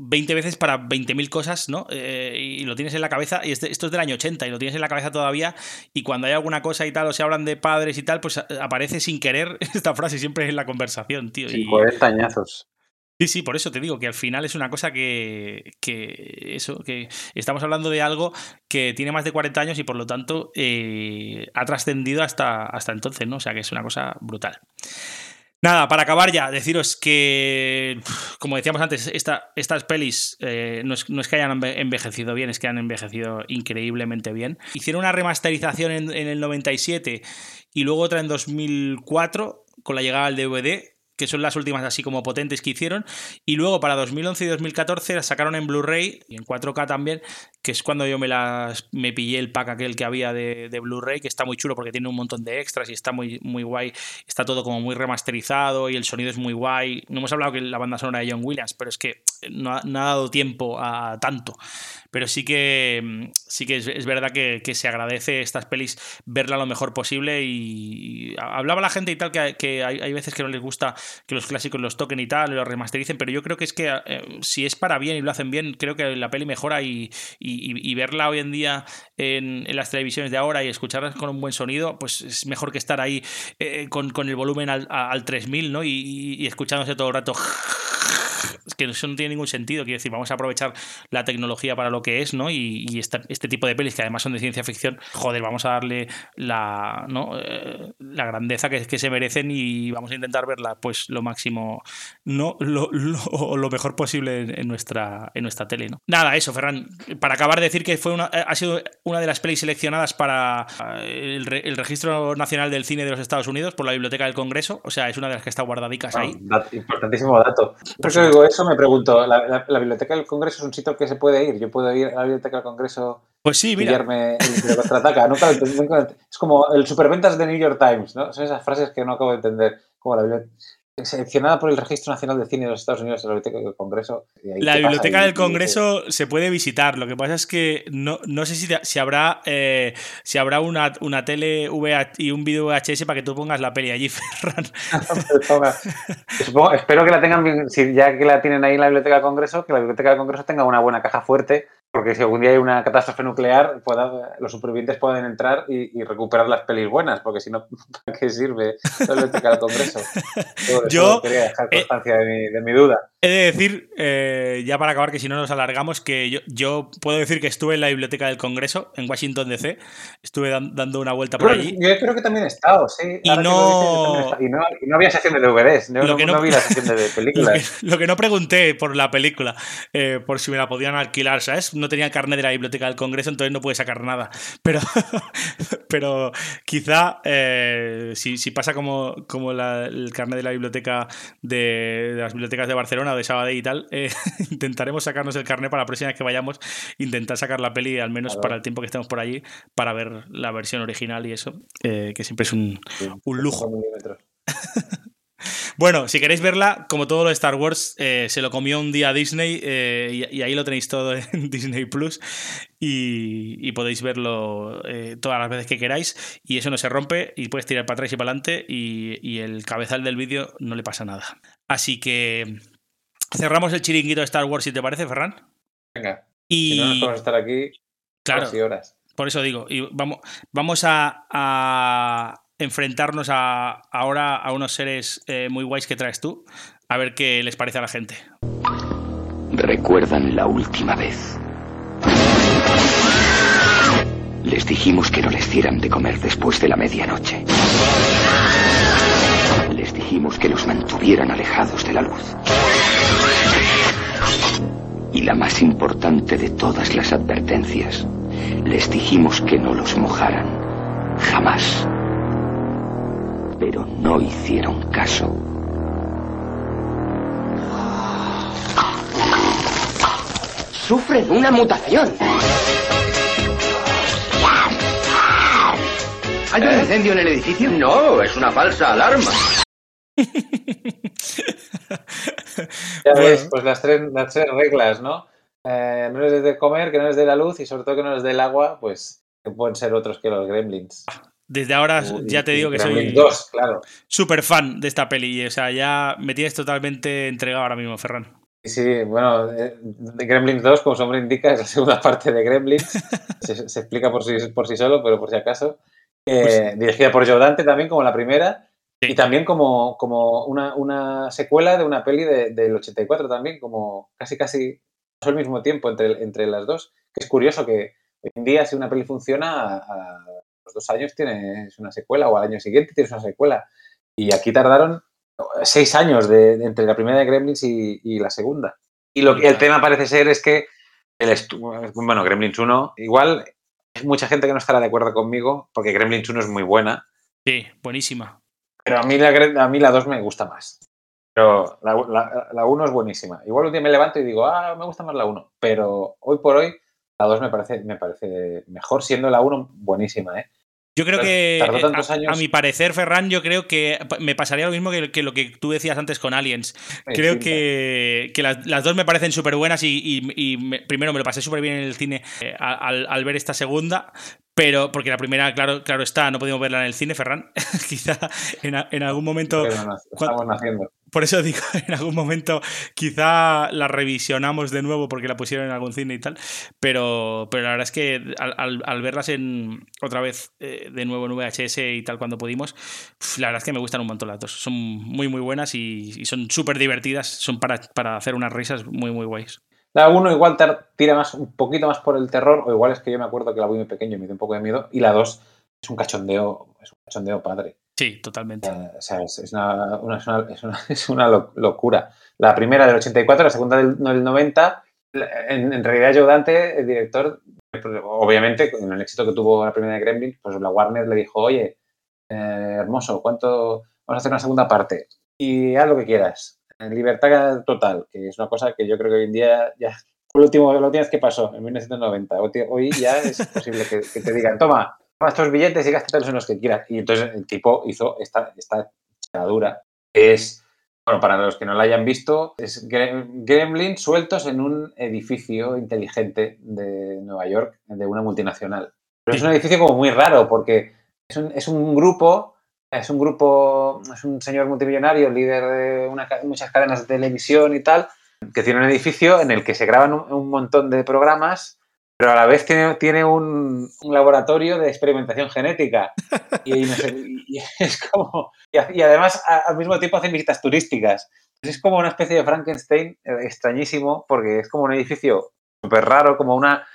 20 veces para 20.000 cosas, ¿no? Eh, y lo tienes en la cabeza, y este, esto es del año 80, y lo tienes en la cabeza todavía, y cuando hay alguna cosa y tal, o se hablan de padres y tal, pues eh, aparece sin querer esta frase siempre en la conversación, tío. Sí, 40 añazos. Sí, sí, por eso te digo que al final es una cosa que, que eso, que estamos hablando de algo que tiene más de 40 años y por lo tanto eh, ha trascendido hasta, hasta entonces, ¿no? O sea que es una cosa brutal. Nada, para acabar ya, deciros que, como decíamos antes, esta, estas pelis eh, no, es, no, es, que hayan envejecido bien, es que han envejecido increíblemente bien. Hicieron una remasterización en, en el 97 y luego otra en 2004 con la llegada del DVD que son las últimas así como potentes que hicieron. Y luego para 2011 y 2014 las sacaron en Blu-ray y en 4K también, que es cuando yo me las me pillé el pack aquel que había de, Blu-ray, que está muy chulo porque tiene un montón de extras y está muy, muy guay. Está todo como muy remasterizado y el sonido es muy guay. No hemos hablado que la banda sonora de John Williams, pero es que no ha dado tiempo a tanto. Pero sí que, sí que es, verdad que, que, se agradece estas pelis verla lo mejor posible. Y, hablaba la gente y tal que, que hay, hay, veces que no les gusta que los clásicos los toquen y tal, los remastericen, pero yo creo que es que eh, si es para bien y lo hacen bien, creo que la peli mejora y, y, y verla hoy en día en, en, las televisiones de ahora y escucharla con un buen sonido, pues es mejor que estar ahí eh, con, con, el volumen al, al 3000 ¿no? y, escuchándose todo el rato que eso no tiene ningún sentido. Quiero decir, vamos a aprovechar la tecnología para lo que es, ¿no? Y, y esta, este tipo de pelis, que además son de ciencia ficción, joder, vamos a darle la, ¿no? Eh, la grandeza que, que, se merecen y vamos a intentar verla, pues, lo máximo, no lo, lo, lo mejor posible en, en, nuestra, en nuestra tele, ¿no? Nada, eso, Ferran. Para acabar de decir que fue una, ha sido una de las pelis seleccionadas para eh, el, el, Registro Nacional del Cine de los Estados Unidos por la Biblioteca del Congreso. O sea, es una de las que está guardadicas ahí. importantísimo dato. Por eso digo eso, me pregunto, ¿la, la, la, Biblioteca del Congreso es un sitio que se puede ir? ¿Yo puedo ir a la Biblioteca del Congreso? Pues sí, mira. el contraataca. Nunca, nunca, es como el superventas de New York Times, ¿no? Son esas frases que no acabo de entender. Como la biblioteca seleccionada por el Registro Nacional de Cine de los Estados Unidos, la Biblioteca del Congreso. la Biblioteca del Congreso se puede visitar. Lo que pasa es que no, no sé si, si habrá eh, si habrá una, una tele VH y un video VHS para que tú pongas la peli allí, Ferran. Supongo, espero que la tengan, si ya que la tienen ahí en la Biblioteca del Congreso, que la Biblioteca del Congreso tenga una buena caja fuerte porque si algún día hay una catástrofe nuclear, pueda, los supervivientes pueden entrar y, y, recuperar las pelis buenas, porque si no, ¿para qué sirve biblioteca del Congreso? yo quería dejar constancia eh, de, mi, de, mi, duda. He de decir, eh, ya para acabar, que si no nos alargamos, que yo, yo, puedo decir que estuve en la biblioteca del Congreso, en Washington DC, estuve dan, dando una vuelta por Pero allí. Yo creo que también he estado, sí. Y no... Dices, y no... y no... había sección de DVDs, no, lo que no, había sección de películas. lo, que, lo que no pregunté por la película, eh, por si me la podían alquilar, ¿sabes? No tenía carnet de la biblioteca del Congreso, entonces no pude sacar nada. Pero, pero quizá eh, si, si, pasa como, como la, el carnet de la biblioteca de, de, las bibliotecas de Barcelona de Sabadell y tal, eh, intentaremos sacarnos el carnet para la próxima vez que vayamos, intentar sacar la peli, al menos claro. para el tiempo que estemos por allí, para ver la versión original y eso, eh, que siempre es un, sí, un lujo. Bueno, si queréis verla, como todo lo de Star Wars, eh, se lo comió un día Disney eh, y, y, ahí lo tenéis todo en Disney Plus y, y podéis verlo eh, todas las veces que queráis y eso no se rompe y puedes tirar para atrás y para adelante y, y el cabezal del vídeo no le pasa nada. Así que cerramos el chiringuito de Star Wars, si te parece, Ferran. Venga. Y... Si no, nos podemos estar aquí claro, horas y horas. Por eso digo, y vamos, vamos a, a enfrentarnos a, ahora a unos seres eh, muy guays que traes tú, a ver qué les parece a la gente. ¿Recuerdan la última vez? Les dijimos que no les dieran de comer después de la medianoche. Les dijimos que los mantuvieran alejados de la luz. Y la más importante de todas las advertencias, les dijimos que no los mojaran. Jamás pero no hicieron caso. Sufren una mutación. ¿Hay un incendio en el edificio? No, es una falsa alarma. ya ves, pues las tres, las tres reglas, ¿no? Eh, no les de comer, que no les dé la luz y sobre todo que no les dé el agua, pues que pueden ser otros que los gremlins. Desde ahora Uy, ya te digo que soy dos, claro. súper fan de esta peli. O sea, ya me tienes totalmente entregado ahora mismo, Ferran. Sí, bueno, eh, Gremlins 2, como su nombre indica, es la segunda parte de Gremlins. se, se, explica por sí, por sí solo, pero por si acaso. Eh, pues... Dirigida por Joe Dante también, como la primera. Sí. Y también como, como una, una, secuela de una peli de, del 84 también, como casi casi al mismo tiempo entre, entre las dos. Que es curioso que hoy en día si una peli funciona, a, a los dos años tienes una secuela o al año siguiente tienes una secuela. Y aquí tardaron seis años de, de entre la primera de Gremlins y, y la segunda. Y lo que el tema parece ser es que el bueno, Gremlins 1, igual hay mucha gente que no estará de acuerdo conmigo, porque Gremlins 1 es muy buena, Sí, buenísima. Pero a mí la, a mí la 2 me gusta más. Pero la, la, la 1 es buenísima. Igual un día me levanto y digo, ah, me gusta más la 1. Pero hoy por hoy, la 2 me parece, me parece mejor, siendo la 1 buenísima, ¿eh? Yo creo que, eh, a, mi parecer, Ferran, yo creo que me pasaría lo mismo que, que lo que tú decías antes con Aliens. Creo Distinta. que, que las, las dos me parecen súper buenas y, y- y me- primero me lo pasé súper bien en el cine eh, al, al ver esta segunda, pero porque la primera, claro, claro está, no pudimos verla en el cine, Ferran. Quizá en, a- en algún momento... Pero no, estamos naciendo. Por eso digo, en algún momento quizá la revisionamos de nuevo porque la pusieron en algún cine y tal, pero, pero la verdad es que al, al- verlas en otra vez eh, de nuevo en VHS y tal cuando pudimos, la verdad es que me gustan un montón las dos. Son muy muy buenas y, son súper divertidas, son para, para hacer unas risas muy muy guays. La 1 igual tira más, un poquito más por el terror, o igual es que yo me acuerdo que la vi muy pequeño y me dio un poco de miedo. Y la 2 es un cachondeo, es un cachondeo padre. Sí, totalmente. O sea, es, una, es una- es una- locura. La primera del 84, la segunda del, del 90. La- En, realidad, Joe Dante, el director, obviamente, con el éxito que tuvo la primera de Gremlins, pues la Warner le dijo, oye, eh, hermoso, ¿cuánto? Vamos a hacer una segunda parte. Y haz lo que quieras. Libertad total, que es una cosa que yo creo que hoy en día ya lo último, la última que pasó, en 1990. Hoy- ya es posible que, te digan, toma estos billetes y gástatelos en los que quieras. Y entonces el tipo hizo esta, esta dura. Es, bueno, para los que no la hayan visto, es gre- gremlins sueltos en un edificio inteligente de Nueva York, de una multinacional. Pero es un edificio como muy raro porque es un, es un grupo, es un grupo, es un señor multimillonario, líder de una muchas cadenas de televisión y tal, que tiene un edificio en el que se graban un, un montón de programas, pero a la vez tiene, tiene un, un laboratorio de experimentación genética. Y, no sé, y es como. Y, a- y además, a- al mismo tiempo, hacen visitas turísticas. Es como una especie de Frankenstein eh, extrañísimo, porque es como un edificio súper raro, como una.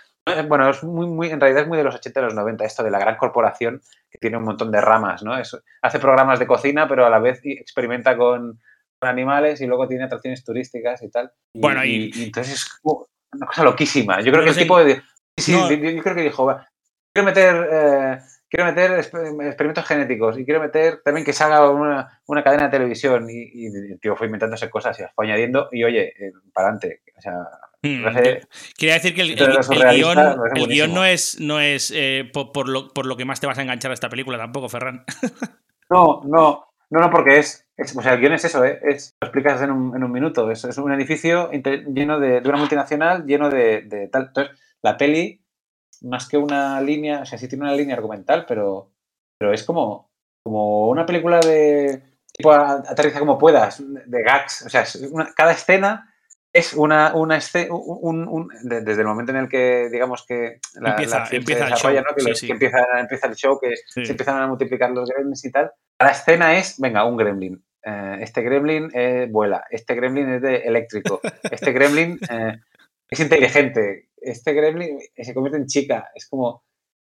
Bueno, es muy, muy, en realidad es muy de los 80 y los 90, esto de la gran corporación que tiene un montón de ramas, ¿no? Es- hace programas de cocina, pero a la vez experimenta con, con animales y luego tiene atracciones turísticas y tal. Bueno, y- entonces es como una cosa loquísima. Yo creo que el sé- tipo de. Sí, No. yo, yo creo que dijo, "Va, quiero meter, eh, quiero meter exper- experimentos genéticos y quiero meter también que salga una, una cadena de televisión. Y, y el tío fue inventándose cosas y las fue añadiendo y oye, eh, para adelante. O sea, Mm, Quería decir que el, el- guion, el no es, no es eh, po- por, lo, por lo que más te vas a enganchar a esta película tampoco, Ferran. No, no, no, no, porque es, es- o sea, el guion es eso, ¿eh? es, lo explicas en un, en un minuto, es, es un edificio lleno de, de una multinacional, lleno de, de tal. Entonces, la peli, más que una línea, o sea, sí tiene una línea argumental, pero, pero es como, como una película de tipo aterriza como puedas, de gags, o sea, es una- cada escena es una, una escena, un, un- de- desde el momento en el que, digamos que la, Empieza- la empieza se el show, ¿no? que, sí, los- sí. que empieza, empieza el show, que Sí. se empiezan a multiplicar los gremlins y tal. Cada escena es, venga, un gremlin. Eh, este gremlin eh, vuela, este gremlin es de eléctrico, este gremlin eh, es inteligente, este gremlin se convierte en chica. Es como,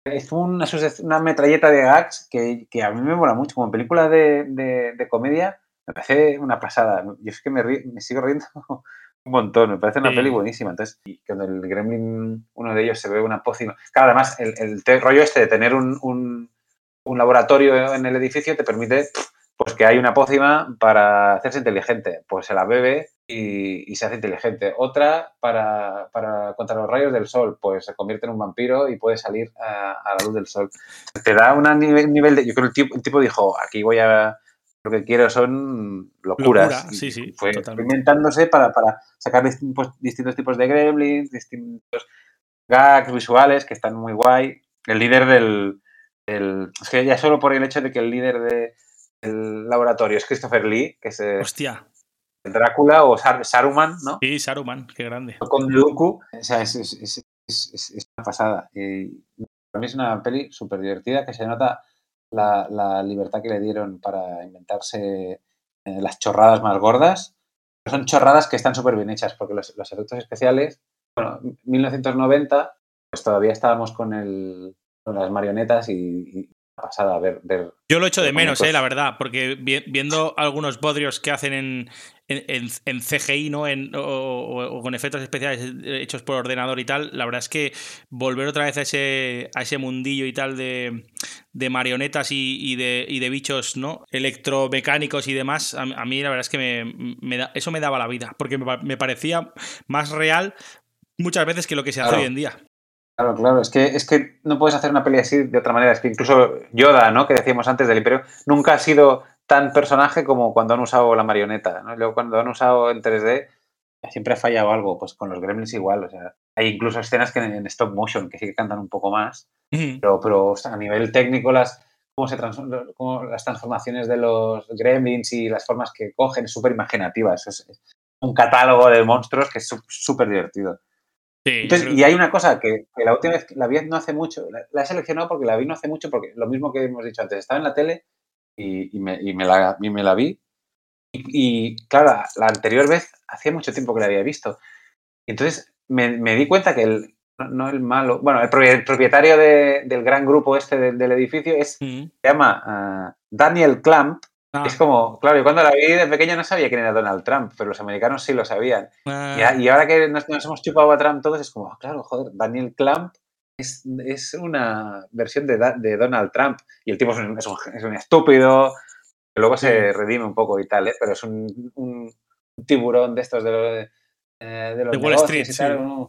es como una, una metralleta de gags que, que a mí me mola mucho. Como película de, de- de comedia, me parece una pasada. Yo es que me, río- me sigo riendo un montón, me parece una Sí. peli buenísima. Entonces, cuando el gremlin, uno de ellos se ve una pócima. Claro, además, el, el rollo este de tener un, un- un laboratorio en el edificio te permite pues que hay una pócima para hacerse inteligente. Pues se la bebe y, y se hace inteligente. Otra para, para contra los rayos del sol, pues se convierte en un vampiro y puede salir a, a la luz del sol. Te da un nivel, nivel de... Yo creo que el tipo, el tipo dijo, aquí voy a... Lo que quiero son locuras. Locura, sí, sí, Fue totalmente. inventándose para, para sacar distintos, distintos tipos de gremlins, distintos gags visuales que están muy guay. El líder del, del- Es que ya solo por el hecho de que el líder de- del laboratorio es Christopher Lee, que es eh, Hostia. Drácula o Sar- Saruman, ¿no? Sí, Saruman, qué grande. O Conde Dooku. O sea, es, es- es- es- una pasada. Y para mí es una peli súper divertida que se nota la, la libertad que le dieron para inventarse eh, las chorradas más gordas. Son chorradas que están súper bien hechas porque los, los efectos especiales, bueno, 1990, pues todavía estábamos con, el, con las marionetas y, y pasada ver. ver Yo lo echo de menos, eh, la verdad, porque vi- viendo algunos bodrios que hacen en, en, CGI, ¿no? En, o, o- o con efectos especiales hechos por ordenador y tal, la verdad es que volver otra vez a ese, a ese mundillo y tal de, de marionetas y, y de, y de bichos, ¿no? Electromecánicos y demás, a, a mí la verdad es que me, me da- eso me daba la vida, porque me, pa- me parecía más real muchas veces que lo que se hace Claro. hoy en día. Claro, claro, es que, es que no puedes hacer una peli así de otra manera. Es que incluso Yoda, ¿no? Que decíamos antes del Imperio, nunca ha sido tan personaje como cuando han usado la marioneta, ¿no? Luego cuando han usado en 3D, siempre ha fallado algo. Pues con los Gremlins igual, o sea, hay incluso escenas que en, stop motion que sí que cantan un poco más, Ujú. pero, pero o sea, a nivel técnico las, cómo se cómo las transformaciones de los Gremlins y las formas que cogen es súper imaginativa. Eso es, es un catálogo de monstruos que es sú- súper divertido. Sí, Entonces, y hay una cosa que, que la última vez que la vi no hace mucho, la, la he seleccionado porque la vi no hace mucho, porque lo mismo que hemos dicho antes, estaba en la tele y, y me, y me la, y me la vi. Y, claro, la anterior vez hacía mucho tiempo que la había visto. Entonces me, me di cuenta que el, no, no el malo, bueno, el propie- el propietario de- del gran grupo este del, del edificio es, Ujú. se llama ah, Daniel Clamp. Ah, Es como, claro, yo cuando la vi de pequeño no sabía quién era Donald Trump, pero los americanos sí lo sabían. ah, Y, a- y ahora que nos, nos hemos chupado a Trump todos, es como, ah, claro, joder, Daniel Clamp es, es una versión de, de Donald Trump. Y el tipo es un, es un- es un estúpido, que luego se redime un poco y tal, ¿eh? pero es un, un- tiburón de estos de los, eh, de los De Wall Street, y tal, sí. un,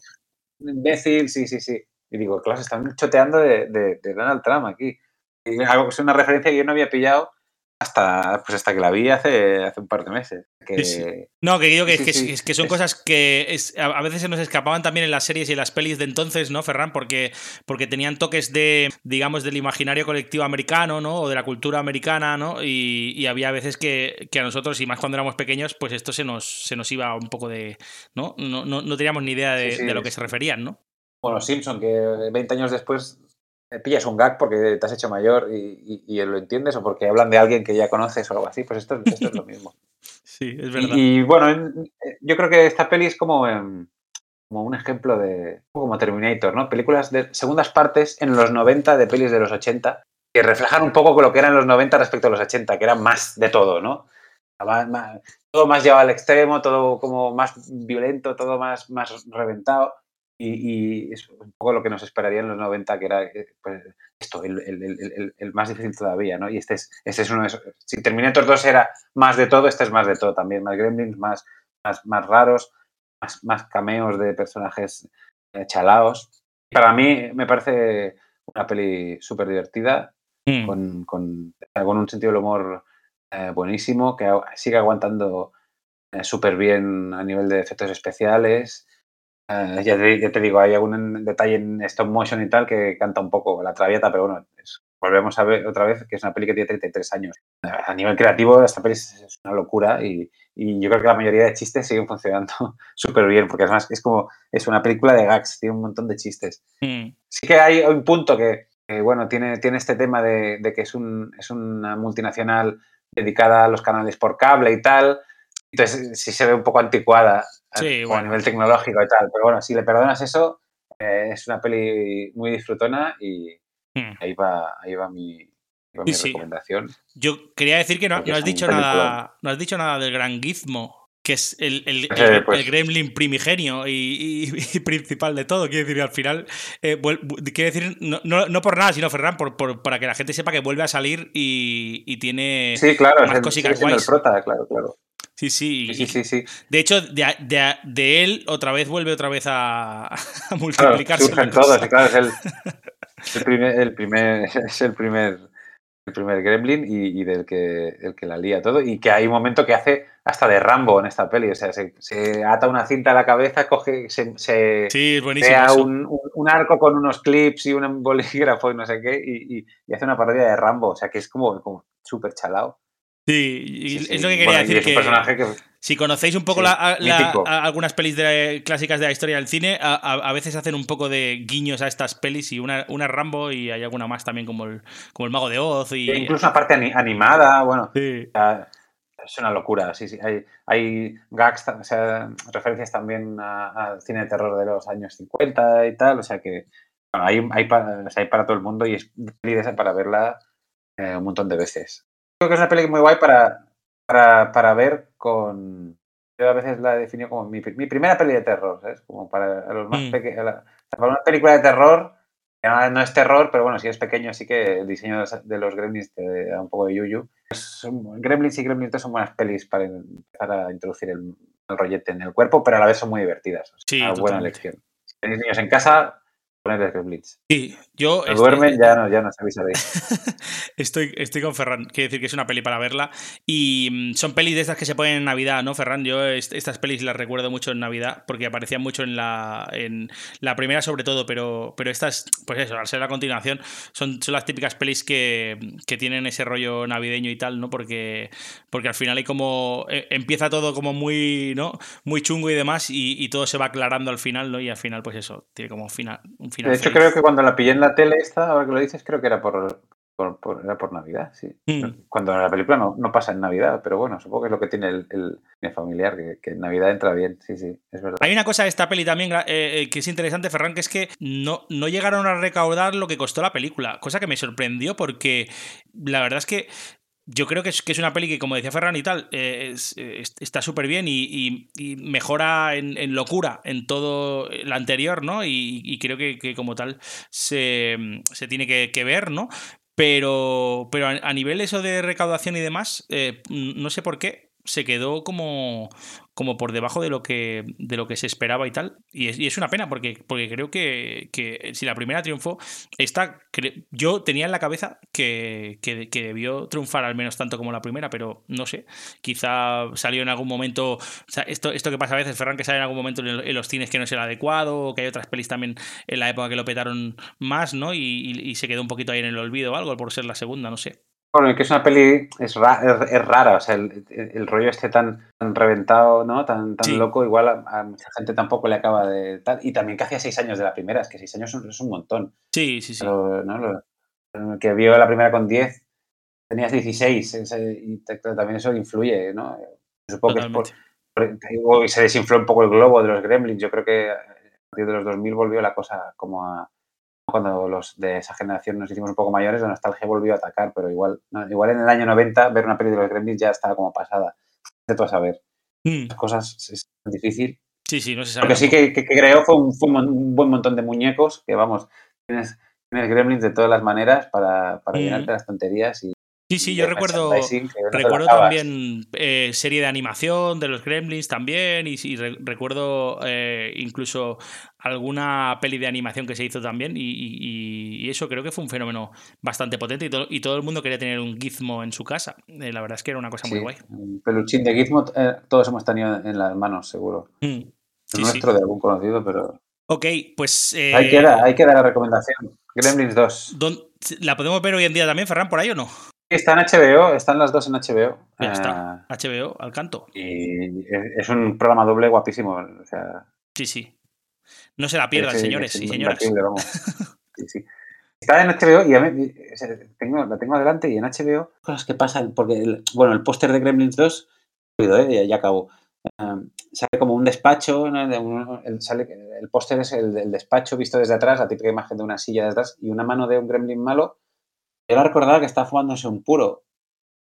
un imbécil, sí, sí, sí. Y digo, claro, se están choteando de, de- Donald Trump aquí. Y es una referencia que yo no había pillado hasta, pues hasta que la vi hace, hace un par de meses. Que, Sí, sí. No, que digo que, Sí, que- son cosas que es- a veces se nos escapaban también en las series y en las pelis de entonces, ¿no, Ferran? Porque, porque tenían toques de, digamos, del imaginario colectivo americano, ¿no? O de la cultura americana, ¿no? Y, y había veces que, que a nosotros, y más cuando éramos pequeños, pues esto se nos, se nos iba un poco de. ¿No? No, no, no teníamos ni idea de, lo que se referían, ¿no? Bueno, Simpson, que 20 años después pillas un gag porque te has hecho mayor y, y- y lo entiendes o porque hablan de alguien que ya conoces o algo así, pues esto, esto es lo mismo. Sí, es verdad. Y, y, bueno, en- eh, yo creo que esta peli es como, em, como un ejemplo de, como Terminator, ¿no? Películas de segundas partes en los 90 de pelis de los 80 que reflejan un poco lo que eran los 90 respecto a los 80, que eran más de todo, ¿no? Más- más- todo más llevado al extremo, todo como más violento, todo más, más reventado. Y, y es un poco lo que nos esperaría en los 90, que era eh, pues, esto, el, el- el- el- más difícil todavía, ¿no? Y este es, este es uno de esos. Si Terminator 2 era más de todo, este es más de todo también. Más gremlins, más, más, más raros, más, más cameos de personajes eh, chalaos. Para mí me parece una peli súper divertida, Mm. con, con, con un sentido del humor eh, buenísimo, que sigue aguantando eh, súper bien a nivel de efectos especiales. Eh, ya, te, ya te digo, hay algún detalle en stop motion y tal que canta un poco la traviata, pero bueno, es- volvemos a ver otra vez que es una peli que tiene 33 años. A nivel creativo, esta peli es, es una locura y, y yo creo que la mayoría de chistes siguen funcionando súper bien, porque además es como, es una película de gags, tiene un montón de chistes Mm. sí que hay un punto que, que, bueno, tiene, tiene este tema de, de que es, un, es una multinacional dedicada a los canales por cable y tal. Entonces sí se ve un poco anticuada Sí, bueno. a nivel tecnológico y tal. Pero bueno, si le perdonas eso, eh, es una peli muy disfrutona y Mm. ahí va, ahí va mi, ahí va Sí, mi sí. recomendación. Yo quería decir que no, no has es dicho nada. No has dicho nada del gran Gizmo. Que es el, el- el- pues- el gremlin primigenio y, y- y principal de todo. Quiero decir, al final. eh, quiero decir, no, no- no por nada, sino Ferran, por, por- para que la gente sepa que vuelve a salir y, y tiene Sí, claro, es más el, cositas el prota, claro, claro. Sí, sí. Sí, sí, sí. De hecho, de, de- de él otra vez vuelve otra vez a, a Claro, multiplicarse. surgen todos, y claro, es el, el primer, el primer, es el primer, el primer gremlin y, y del que, el que la lía todo. Y que hay un momento que hace hasta de Rambo en esta peli. O sea, se, se ata una cinta a la cabeza, coge, se, Sí, crea un, un- un arco con unos clips y un bolígrafo y no sé qué, y, y- y hace una parodia de Rambo. O sea, que es como, como súper chalado. Sí, y Sí, sí. es lo que quería Bueno, decir es un que. personaje que Si conocéis un poco Sí, la- a- algunas pelis de- clásicas de la historia del cine, a, a- a veces hacen un poco de guiños a estas pelis y una, una Rambo y hay alguna más también como el, como el Mago de Oz y... incluso una parte ani- animada, bueno, es una locura, sí, sí. Hay, hay gags, o sea, referencias también a- al cine de terror de los años 50 y tal, o sea que bueno, hay, hay, para, o sea, hay para todo el mundo y es para verla eh, un montón de veces. Creo que es una peli muy guay para, para, para ver con... Yo a veces la defino como mi, mi primera peli de terror, ¿sabes? Como para los más Mm. pequeños. Para una película de terror, que no, no es terror, pero bueno, si es pequeño, así que el diseño de los, de los Gremlins te da un poco de yuyu. Pues Gremlins y Gremlins 2 son buenas pelis para empezar a introducir el, el rollete en el cuerpo, pero a la vez son muy divertidas. O sea, Sí, una buena elección. Si tenéis niños en casa, ponerles Gremlins. Sí, yo estoy- duermen, ya no, ya no sabéis a ver. Estoy, estoy con Ferran, quiere decir que es una peli para verla. Y mm, son pelis de estas que se ponen en Navidad, ¿no, Ferran? Yo est- estas pelis las recuerdo mucho en Navidad porque aparecían mucho en la, en la primera, sobre todo, pero, pero estas, pues eso, al ser la continuación, son, son las típicas pelis que, que tienen ese rollo navideño y tal, ¿no? Porque, porque al final hay como. eh, empieza todo como muy, ¿no? Muy chungo y demás, y, y todo se va aclarando al final, ¿no? Y al final, pues eso, tiene como final. Un final De hecho, feliz. creo que cuando la pillé en la tele esta, ahora que lo dices, creo que era por, por, por- era por Navidad, sí. Mm. Cuando la película no, no pasa en Navidad, pero bueno, supongo que es lo que tiene el, el familiar, que, que en Navidad entra bien, sí, sí, es verdad. Hay una cosa de esta peli también eh, eh, que es interesante, Ferran, que es que no, no llegaron a recaudar lo que costó la película, cosa que me sorprendió porque la verdad es que yo creo que es, que es una peli que, como decía Ferran y tal, eh, es- está súper bien y, mejora en, locura en todo la anterior, ¿no? Y, creo que, como tal se, se tiene que, que ver, ¿no? Pero, pero a, a nivel eso de recaudación y demás, eh, no sé por qué se quedó como, como por debajo de lo que, de lo que se esperaba y tal. Y es, y es una pena porque, porque creo que, que si la primera triunfó, esta yo tenía en la cabeza que, que, que debió triunfar al menos tanto como la primera, pero no sé. Quizá salió en algún momento. O sea, esto, esto que pasa a veces, Ferran, que sale en algún momento en los cines que no es el adecuado, o que hay otras pelis también en la época que lo petaron más, ¿no? Y, y- y se quedó un poquito ahí en el olvido o algo por ser la segunda, no sé. Bueno, que es una peli, es, ra- es, es rara, o sea, el, rollo este tan, tan reventado, ¿no? Tan, tan Sí. loco, igual a, a mucha gente tampoco le acaba de tal. Y también que hacía seis años de la primera, es que seis años es un montón. Sí, sí, sí. Pero, ¿no? Lo- el que vio la primera con 10, tenías 16, ese- y te- también eso influye, ¿no? Supongo que es por, se desinfló un poco el globo de los gremlins. Yo creo que a partir de los 2000 volvió la cosa como a. Cuando los de esa generación nos hicimos un poco mayores, la nostalgia volvió a atacar, pero igual, no, igual en el año 90 ver una peli de los gremlins ya estaba como pasada. De todo a saber. Mm, Las cosas es difícil. Sí, sí, no se sabe. Lo que sí que, que- que creó fue, un, fue un buen montón de muñecos que, vamos, tienes, tienes gremlins de todas las maneras para, para Mm. llenarte las tonterías y, Sí, sí, yo recuerdo, que recuerdo también eh, serie de animación de los Gremlins también y, re- recuerdo eh, incluso alguna peli de animación que se hizo también y, y- y eso creo que fue un fenómeno bastante potente y, to- y todo el mundo quería tener un gizmo en su casa. Eh, la verdad es que era una cosa muy guay. un peluchín de Gizmo, todos hemos tenido en las manos, seguro. Mm, sí. nuestro de algún conocido, pero Ok, pues... eh, ahí queda, ahí queda la recomendación. Gremlins 2. ¿dón- ¿La podemos ver hoy en día también, Ferran, por ahí o no? Está en HBO, están las dos en HBO. Ya eh, está, HBO, al canto. Y es, un programa doble guapísimo. O sea, Sí, sí. No se la pierdan, es- es- señores es y señoras. vamos. Sí, sí. Está en HBO y a mí, o sea, tengo, la tengo adelante y en HBO cosas que pasan, porque, el- bueno, el póster de Gremlins 2, cuido, ¿eh? ya, acabó. Um, sale como un despacho, ¿no? De un- el, sale- el póster es el, despacho visto desde atrás, la típica imagen de una silla desde atrás y una mano de un gremlin malo. Yo la recordaba que está fumándose un puro,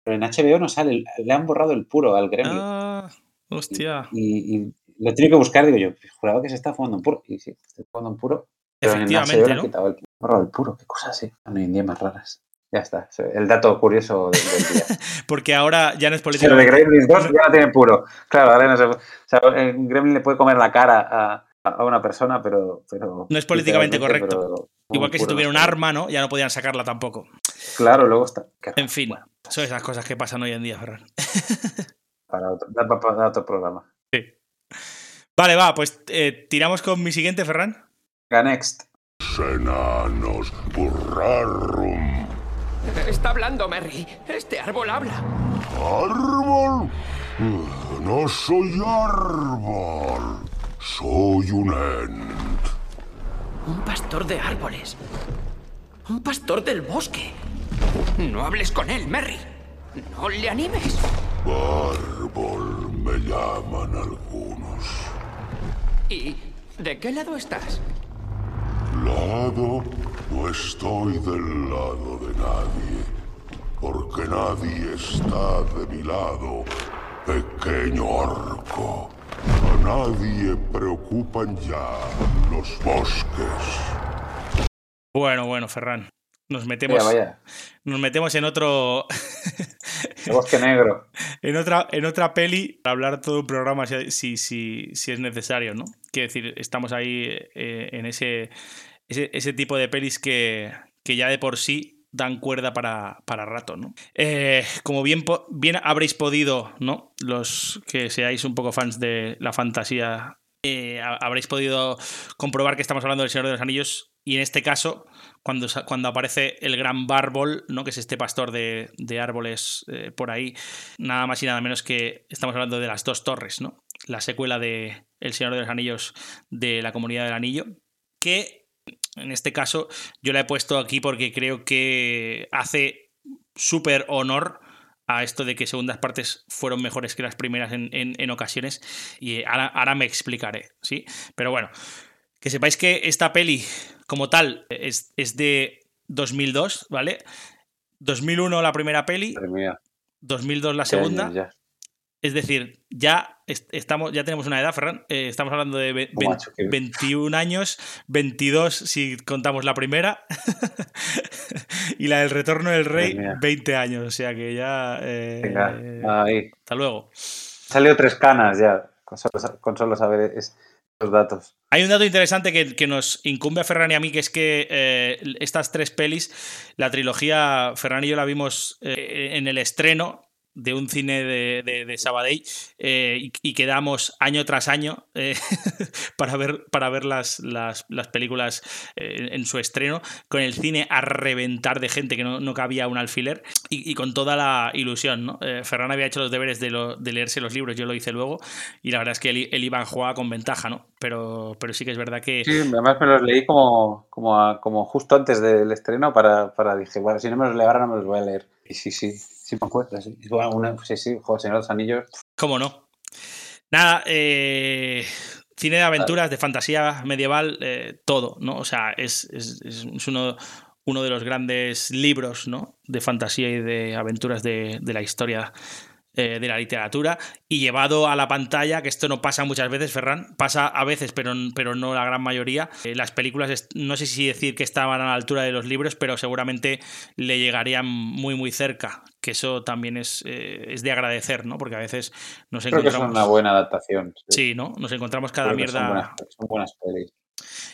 pero en HBO no sale, le han borrado el puro al gremlin. Ah, hostia. Y, y lo tengo que buscar, digo yo, juraba que se está fumando un puro. Y sí, estoy fumando un puro. Pero en Efectivamente, HBO le han ¿no? quitado el, borrado el puro, qué cosas así. Hoy en día más raras. Ya está, el dato curioso del, del día. Porque ahora ya no es Pero de. Gremlins 2 ya no tiene puro. Claro, ahora no se, o sea, el Gremlin le puede comer la cara a, a una persona, pero, pero No es políticamente correcto. pero Igual que si tuviera un arma, ¿no? Ya no podían sacarla tampoco. Claro, luego está. En fin, Bueno, son esas cosas que pasan hoy en día, Ferran. para otro, para programa. Vale, va, pues eh, tiramos con mi siguiente, Ferran. Venga, next. Enanos burrarum. Está hablando, Merry. Este árbol habla. ¿Árbol? No soy árbol. Soy un ent. Un pastor de árboles. Un pastor del bosque. No hables con él, Merry. No le animes. Árbol me llaman algunos. ¿Y de qué lado estás? Lado, no estoy del lado de nadie. porque nadie está de mi lado, pequeño orco. A nadie preocupan ya los bosques. Bueno, bueno, Ferran. Nos metemos, Vaya, vaya. nos metemos en otro. El bosque negro. en otra, en otra peli para hablar todo un programa si, si, si, si es necesario, ¿no? Quiero decir, estamos ahí eh, en ese, ese, ese tipo de pelis que, que ya de por sí dan cuerda para, para rato, ¿no? Eh, como bien, bien habréis podido, ¿no? Los que seáis un poco fans de la fantasía, eh, ha- habréis podido comprobar que estamos hablando del Señor de los Anillos y en este caso, cuando, cuando aparece el gran Bárbol, ¿no? Que es este pastor de, de árboles eh, por ahí, nada más y nada menos que estamos hablando de las dos torres, ¿no? La secuela de El Señor de los Anillos de la Comunidad del Anillo, que en este caso yo la he puesto aquí porque creo que hace súper honor a esto de que segundas partes fueron mejores que las primeras en, en- en ocasiones y ahora, ahora me explicaré, ¿sí? Pero bueno, que sepáis que esta peli como tal es, es de 2002, ¿vale? 2001 la primera peli, Madre mía. 2002 la segunda. Es decir, ya est- estamos, ya tenemos una edad, Ferran. eh, estamos hablando de ve- Oh, vein- macho, qué- 21 años, 22 si contamos la primera. y la del retorno del rey, mía. 20 años. O sea que ya. eh, Venga, ahí. hasta luego. Salió tres canas ya, con solo, sa- con solo saber es- los datos. Hay un dato interesante que, que nos incumbe a Ferran y a mí, que es que eh, estas tres pelis, la trilogía, Ferran y yo la vimos en el estreno de un cine de, de, de Sabadell eh, y, quedamos año tras año eh, para ver, para ver las, las, las películas eh, en su estreno, con el cine a reventar de gente que no, no cabía un alfiler y, con toda la ilusión. ¿no? Eh, Ferran había hecho los deberes de, lo- de leerse los libros, yo lo hice luego y la verdad es que él, iba a jugar con ventaja, ¿no? pero, pero sí que es verdad que... Sí, además me los leí como, como, a- como justo antes del estreno para, para dije, bueno, si no me los leo ahora no me los voy a leer. Y sí, sí, sí me acuerdo, sí. Bueno, una- sí, sí, Juego Señor de los Anillos. ¿Cómo no? Nada, eh, cine de aventuras, de fantasía medieval, eh, todo, ¿no? O sea, es, es- es- es uno, uno de los grandes libros, ¿no? De fantasía y de aventuras de, de la historia eh, de la literatura y llevado a la pantalla, que esto no pasa muchas veces, Ferran, pasa a veces, pero, pero no la gran mayoría. Eh, las películas, no sé si decir que estaban a la altura de los libros, pero seguramente le llegarían muy, muy cerca, que eso también es, eh, es de agradecer, ¿no? Porque a veces nos Creo que es encontramos... una buena adaptación. Sí, ¿no? Nos encontramos cada Creo que son mierda. buenas, son buenas pelis.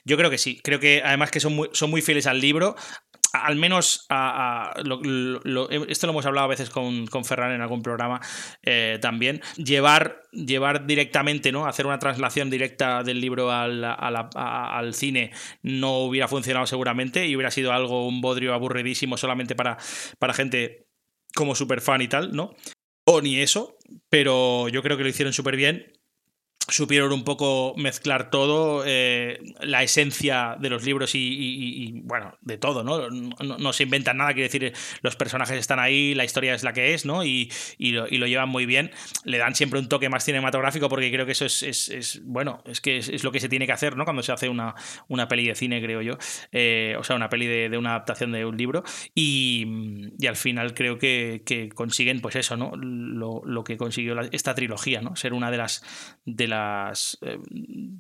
Yo creo que sí. Creo que además que son muy, son muy fieles al libro. Al menos a, lo- esto lo hemos hablado a veces con, con Ferran en algún programa eh, también. Llevar, llevar directamente, ¿no? Hacer una traslación directa del libro al, al cine no hubiera funcionado seguramente y hubiera sido algo, un bodrio aburridísimo solamente para, para gente como super fan y tal, ¿no? O ni eso, pero yo creo que lo hicieron súper bien supieron un poco mezclar todo, eh, la esencia de los libros y, bueno, de todo, ¿no? ¿no? se inventan nada, quiere decir, los personajes están ahí, la historia es la que es, ¿no? Y, y lo, llevan muy bien. Le dan siempre un toque más cinematográfico porque creo que eso es, es- bueno, es que es, lo que se tiene que hacer, ¿no? Cuando se hace una, una peli de cine, creo yo. Eh, o sea, una peli de, una adaptación de un libro. Y, al final creo que, consiguen, pues eso, ¿no? Lo, lo que consiguió esta trilogía, ¿no? Ser una de las, de las eh,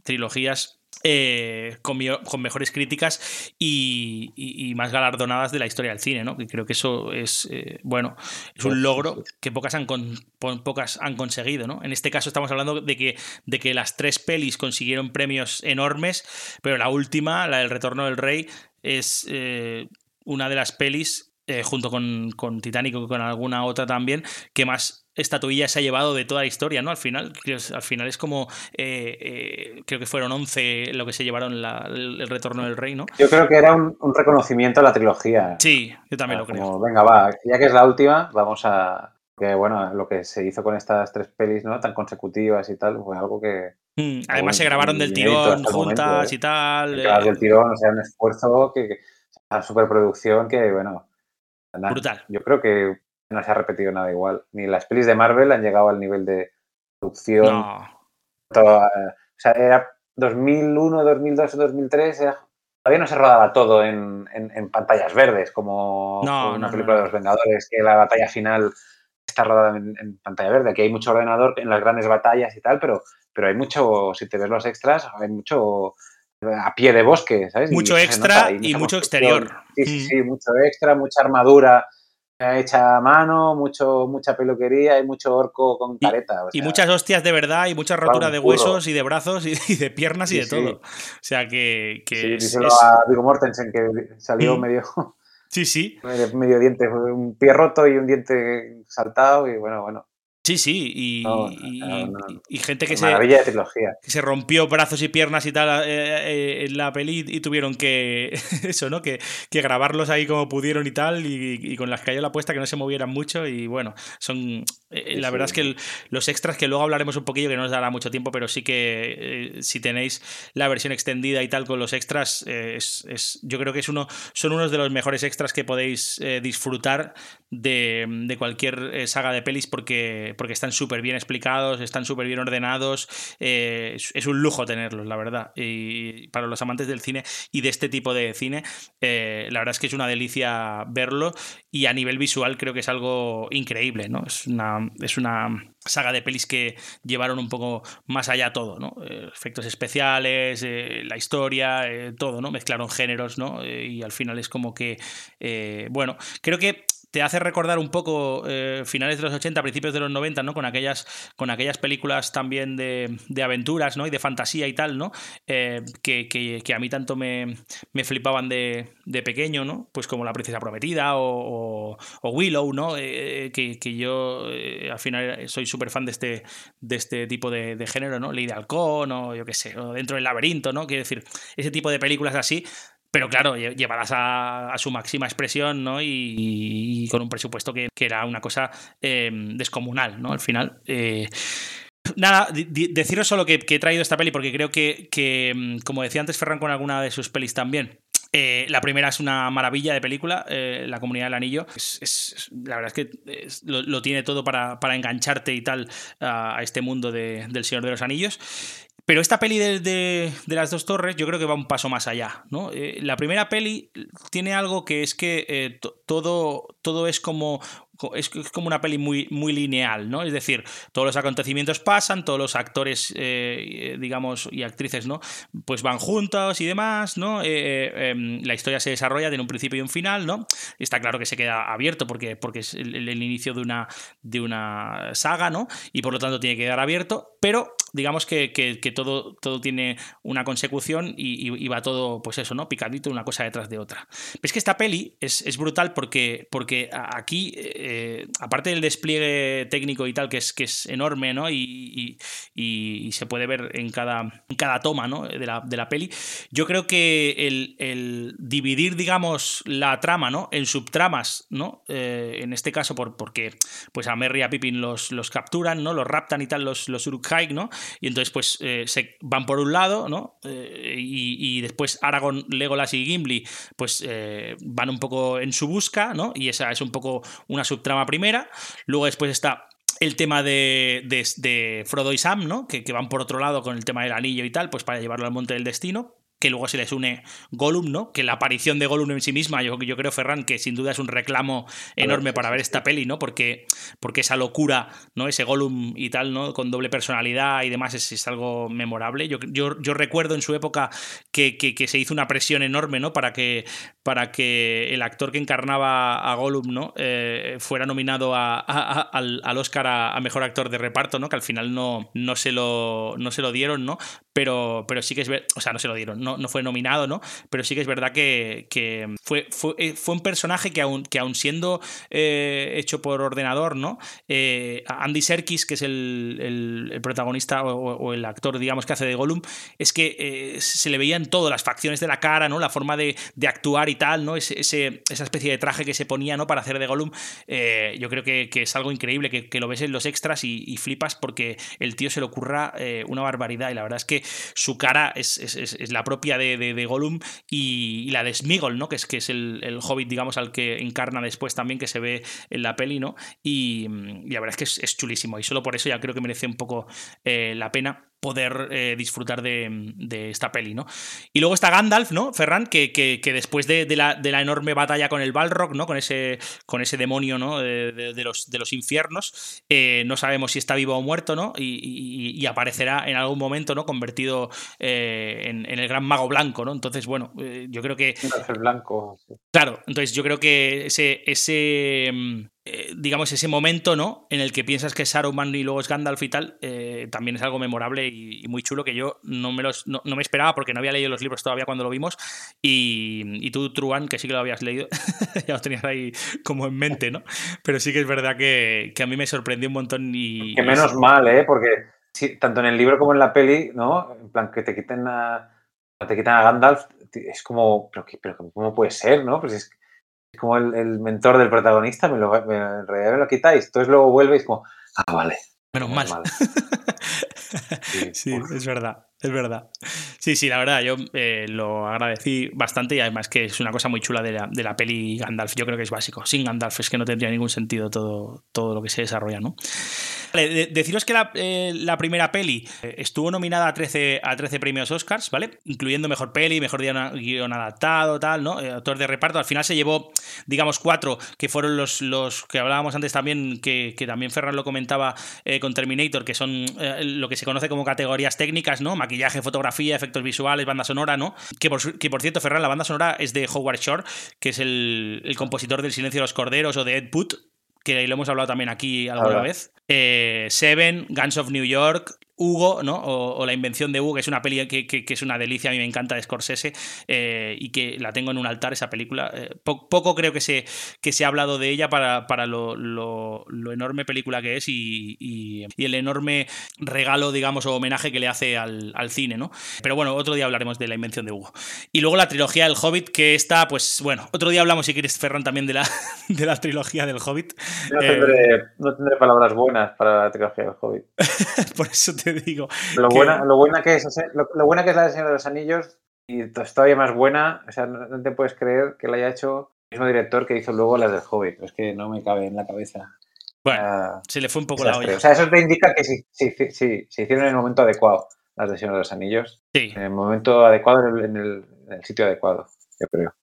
trilogías eh, con, mejores críticas y, y- y más galardonadas de la historia del cine, ¿no? Que creo que eso es, eh, bueno, es un logro que pocas han, con- po- pocas han conseguido, ¿no? En este caso estamos hablando de que, de que las tres pelis consiguieron premios enormes, pero la última, la del Retorno del Rey, es eh, una de las pelis, junto con, con Titanic y con alguna otra también, que más estatuillas se ha llevado de toda la historia, ¿no? Al final, al final es como, eh, eh, creo que fueron 11 lo que se llevaron la- el, el Retorno del Rey, ¿no? Yo creo que era un, un reconocimiento a la trilogía. Sí, yo también lo Como, creo. venga, va, ya que es la última, vamos a. Que bueno, lo que se hizo con estas tres pelis, ¿no? Tan consecutivas y tal, fue algo que. Mm, Además se grabaron del tirón momento, juntas ¿eh? y tal. Grabar eh, del tirón, o sea, un esfuerzo que. que una superproducción que, bueno. nada, Brutal. Yo creo que no se ha repetido nada igual. Ni las pelis de Marvel han llegado al nivel de producción. No, toda- o sea, era 2001, 2002, 2003, era todavía no se rodaba todo en, en- en pantallas verdes, como No, una no, película de los Vengadores, que la batalla final está rodada en, en pantalla verde. Aquí hay mucho ordenador en las grandes batallas y tal, pero, pero hay mucho, si te ves los extras, hay mucho a pie de bosque, ¿sabes? Mucho extra nota, y mucho exterior. Sí, sí, Mm. sí, mucho extra, mucha armadura hecha a mano, mucho, mucha peluquería y mucho orco con careta. o Y muchas hostias de verdad y mucha rotura de huesos y de brazos y, y de piernas y Sí, de sí. todo. O sea que, que sí, es- díselo es- a Viggo Mortensen que salió medio, Sí, sí. medio, medio diente, un pie roto y un diente saltado y bueno, bueno. Sí, sí. Y, No, y- no, no, y- y gente que se, Maravilla de trilogía. que se rompió brazos y piernas y tal eh, eh, en la peli y tuvieron que eso, ¿no? Que, que grabarlos ahí como pudieron y tal y, y con las cayó la puesta que no se movieran mucho y bueno, son eh, Sí, la verdad sí. es que el- los extras que luego hablaremos un poquillo que no nos dará mucho tiempo, pero sí que eh, si tenéis la versión extendida y tal con los extras eh, es, es- yo creo que es uno son unos de los mejores extras que podéis disfrutar de, de cualquier saga de pelis porque, porque están súper bien explicados, están súper bien ordenados. eh, es, un lujo tenerlos, la verdad. Y para los amantes del cine y de este tipo de cine, eh, la verdad es que es una delicia verlo. Y a nivel visual creo que es algo increíble, ¿no? Es una, es una saga de pelis que llevaron un poco más allá todo, ¿no? Eh, efectos especiales, la historia, todo, ¿no? Mezclaron géneros, ¿no? Y al final es como que, bueno, creo que te hace recordar un poco eh, finales de los 80, principios de los 90, ¿no? Con aquellas, con aquellas películas también de, de aventuras, ¿no? Y de fantasía y tal, ¿no? Eh, que, que- que a mí tanto me, me flipaban de, de pequeño, ¿no? Pues como La Princesa Prometida o, o- Willow, ¿no? Eh, que, que yo eh, al final soy súper fan de este, de este tipo de, de género, ¿no? Ley de Halcón o yo qué sé, o Dentro del Laberinto, ¿no? Quiero decir, ese tipo de películas así pero claro, lle- llevadas a, a su máxima expresión, ¿no? Y, con un presupuesto que, que era una cosa eh, descomunal, ¿no? Al final. eh, Nada, deciros solo que, que he traído esta peli porque creo que, que, mm, como decía antes Ferran con alguna de sus pelis también, eh, la primera es una maravilla de película, eh, La Comunidad del Anillo. Es, la verdad es que lo tiene todo para, para engancharte y tal a, a este mundo de- del Señor de los Anillos. Pero esta peli de, de- de las dos torres yo creo que va un paso más allá. ¿no? Eh, la primera peli tiene algo que es que eh, to- todo, todo es como... Es, como una peli muy, muy lineal, ¿no? Es decir, todos los acontecimientos pasan, todos los actores, eh, digamos, y actrices, ¿no? Pues van juntos y demás, ¿no? Em, la historia se desarrolla, tiene un principio y un final, ¿no? Está claro que se queda abierto porque, porque es el inicio de una, de una saga, ¿no? Y por lo tanto tiene que quedar abierto, pero digamos que, que- todo, todo tiene una consecución y, y- va todo, pues eso, ¿no? Picadito una cosa detrás de otra. Es que esta peli es, es brutal porque, porque aquí, eh, aparte del despliegue técnico y tal, que es, que es enorme, ¿no? Y, y- se puede ver en cada, en cada toma, ¿no? De la, de la peli. Yo creo que el, el dividir, digamos, la trama, ¿no? En subtramas, ¿no? Eh, en este caso, por, porque pues a Merry y a Pippin los, los capturan, ¿no? Los raptan y tal, los, los Uruk-hai, ¿no? Y entonces, pues, eh, se van por un lado, ¿no? Eh, y, y después Aragorn, Legolas y Gimli, pues, eh, van un poco en su busca, ¿no? Y esa es un poco una subtrama primera. Luego después está el tema de, de- de Frodo y Sam, ¿no? Que, que van por otro lado con el tema del anillo y tal, pues para llevarlo al monte del destino. Que luego se les une Gollum, ¿no? Que la aparición de Gollum en sí misma, yo, yo creo, Ferran, que sin duda es un reclamo enorme para ver esta peli, ¿no? Porque, porque esa locura, ¿no? Ese Gollum y tal, ¿no? Con doble personalidad y demás es, es algo memorable. Yo, yo, yo recuerdo en su época que, que- que se hizo una presión enorme, ¿no? Para que, para que el actor que encarnaba a Gollum, ¿no? Eh, fuera nominado a- a- a- al, al Oscar a, a Mejor Actor de Reparto, ¿no? Que al final no, no, se, lo, no se lo dieron, ¿no? Pero, pero sí que es verdad, o sea, no se lo dieron, no, no fue nominado, ¿no? Pero sí que es verdad que, que fue, fue, eh, fue un personaje que aún, que aún siendo eh, hecho por ordenador, ¿no? Eh, Andy Serkis, que es el, el- protagonista o, o el actor, digamos, que hace de Gollum, es que eh, se le veían todas las facciones de la cara, ¿no? La forma de, de actuar y tal, ¿no? Ese, ese- esa especie de traje que se ponía, ¿no? Para hacer de Gollum. yo creo que, que es algo increíble, que, que lo ves en los extras y, y flipas porque el tío se le ocurra una barbaridad. Y la verdad es que su cara es, es- es- la propia de, de, Gollum y, la de Smigol, ¿no? Que es, que es el, el hobbit, digamos, al que encarna después también, que se ve en la peli, ¿no? Y, la verdad es que es, es chulísimo. Y solo por eso ya creo que merece un poco eh, la pena. Poder eh, disfrutar de, de, esta peli, ¿no? Y luego está Gandalf, ¿no? Ferran, que, que, que después de, de, la, de, la, enorme batalla con el Balrog, ¿no? Con ese, con ese demonio, ¿no? De, los, de los infiernos, eh, no sabemos si está vivo o muerto, ¿no? Y, y, y aparecerá en algún momento, ¿no? Convertido eh, en, en, el gran mago blanco, ¿no? Entonces, bueno, yo creo que... El blanco. Claro, entonces yo creo que ese... ese mm, eh, digamos, ese momento, ¿no? En el que piensas que es Saruman y luego es Gandalf y tal, eh, también es algo memorable y, y, muy chulo que yo no me, los, no, no, me esperaba porque no había leído los libros todavía cuando lo vimos. Y, y tú, Truan, que sí que lo habías leído, ya lo tenías ahí como en mente, ¿no? Pero sí que es verdad que, que a mí me sorprendió un montón y... Que menos mal, ¿eh? Porque sí, tanto en el libro como en la peli, ¿no? En plan, que te quiten a, te quitan a Gandalf, es como, pero, pero ¿cómo puede ser, no? Pues es como el, el, mentor del protagonista, me lo, me, en realidad me lo quitáis. Entonces luego vuelve y es como, ah, vale. Menos mal. sí es verdad, es verdad. Sí, sí, la verdad, yo eh, lo agradecí bastante y además que es una cosa muy chula de la, de la, peli Gandalf. Yo creo que es básico. Sin Gandalf es que no tendría ningún sentido todo, todo lo que se desarrolla, ¿no? Vale, de, deciros que la, eh, la, primera peli eh, estuvo nominada a 13, a 13 premios Oscars, ¿vale? Incluyendo mejor peli, mejor guion adaptado, tal, ¿no? Autor de reparto. Al final se llevó, digamos, cuatro, que fueron los, los que hablábamos antes también, que, que también Ferran lo comentaba con Terminator, que son lo que se conoce como categorías técnicas, ¿no? Maquillaje, fotografía, efectos visuales, banda sonora, ¿no? Que por, que por cierto, Ferran, la banda sonora es de Howard Shore, que es el, el compositor del Silencio de los Corderos o de Ed Wood, que lo hemos hablado también aquí alguna Ahora. vez. Eh, Seven, Guns of New York, Hugo, ¿no? O, La invención de Hugo, que es una peli que, es una delicia, a mí me encanta de Scorsese eh, y que la tengo en un altar esa película. Eh, po poco creo que se, que se ha hablado de ella para, para lo, lo, enorme película que es y, y, el enorme regalo, digamos, o homenaje que le hace al, al, cine, ¿no? Pero bueno, otro día hablaremos de La invención de Hugo. Y luego la trilogía del Hobbit, que está, pues bueno, otro día hablamos, si quieres, Ferran, también de la, de la trilogía del Hobbit. No tendré, no tendré palabras buenas para la trilogía del Hobbit. Por eso te digo. Lo, que... buena, lo, buena que es, lo, lo, buena que es la de Señor de los Anillos y todavía más buena, o sea, no, no, te puedes creer que la haya hecho el mismo director que hizo luego las del Hobbit. Es que no me cabe en la cabeza. Bueno, uh, se le fue un poco desastre. la olla. O sea, eso te indica que sí, sí, sí, sí, se hicieron en el momento adecuado las de Señor de los Anillos. Sí. En el momento adecuado, en el, en el, en el sitio adecuado, yo creo.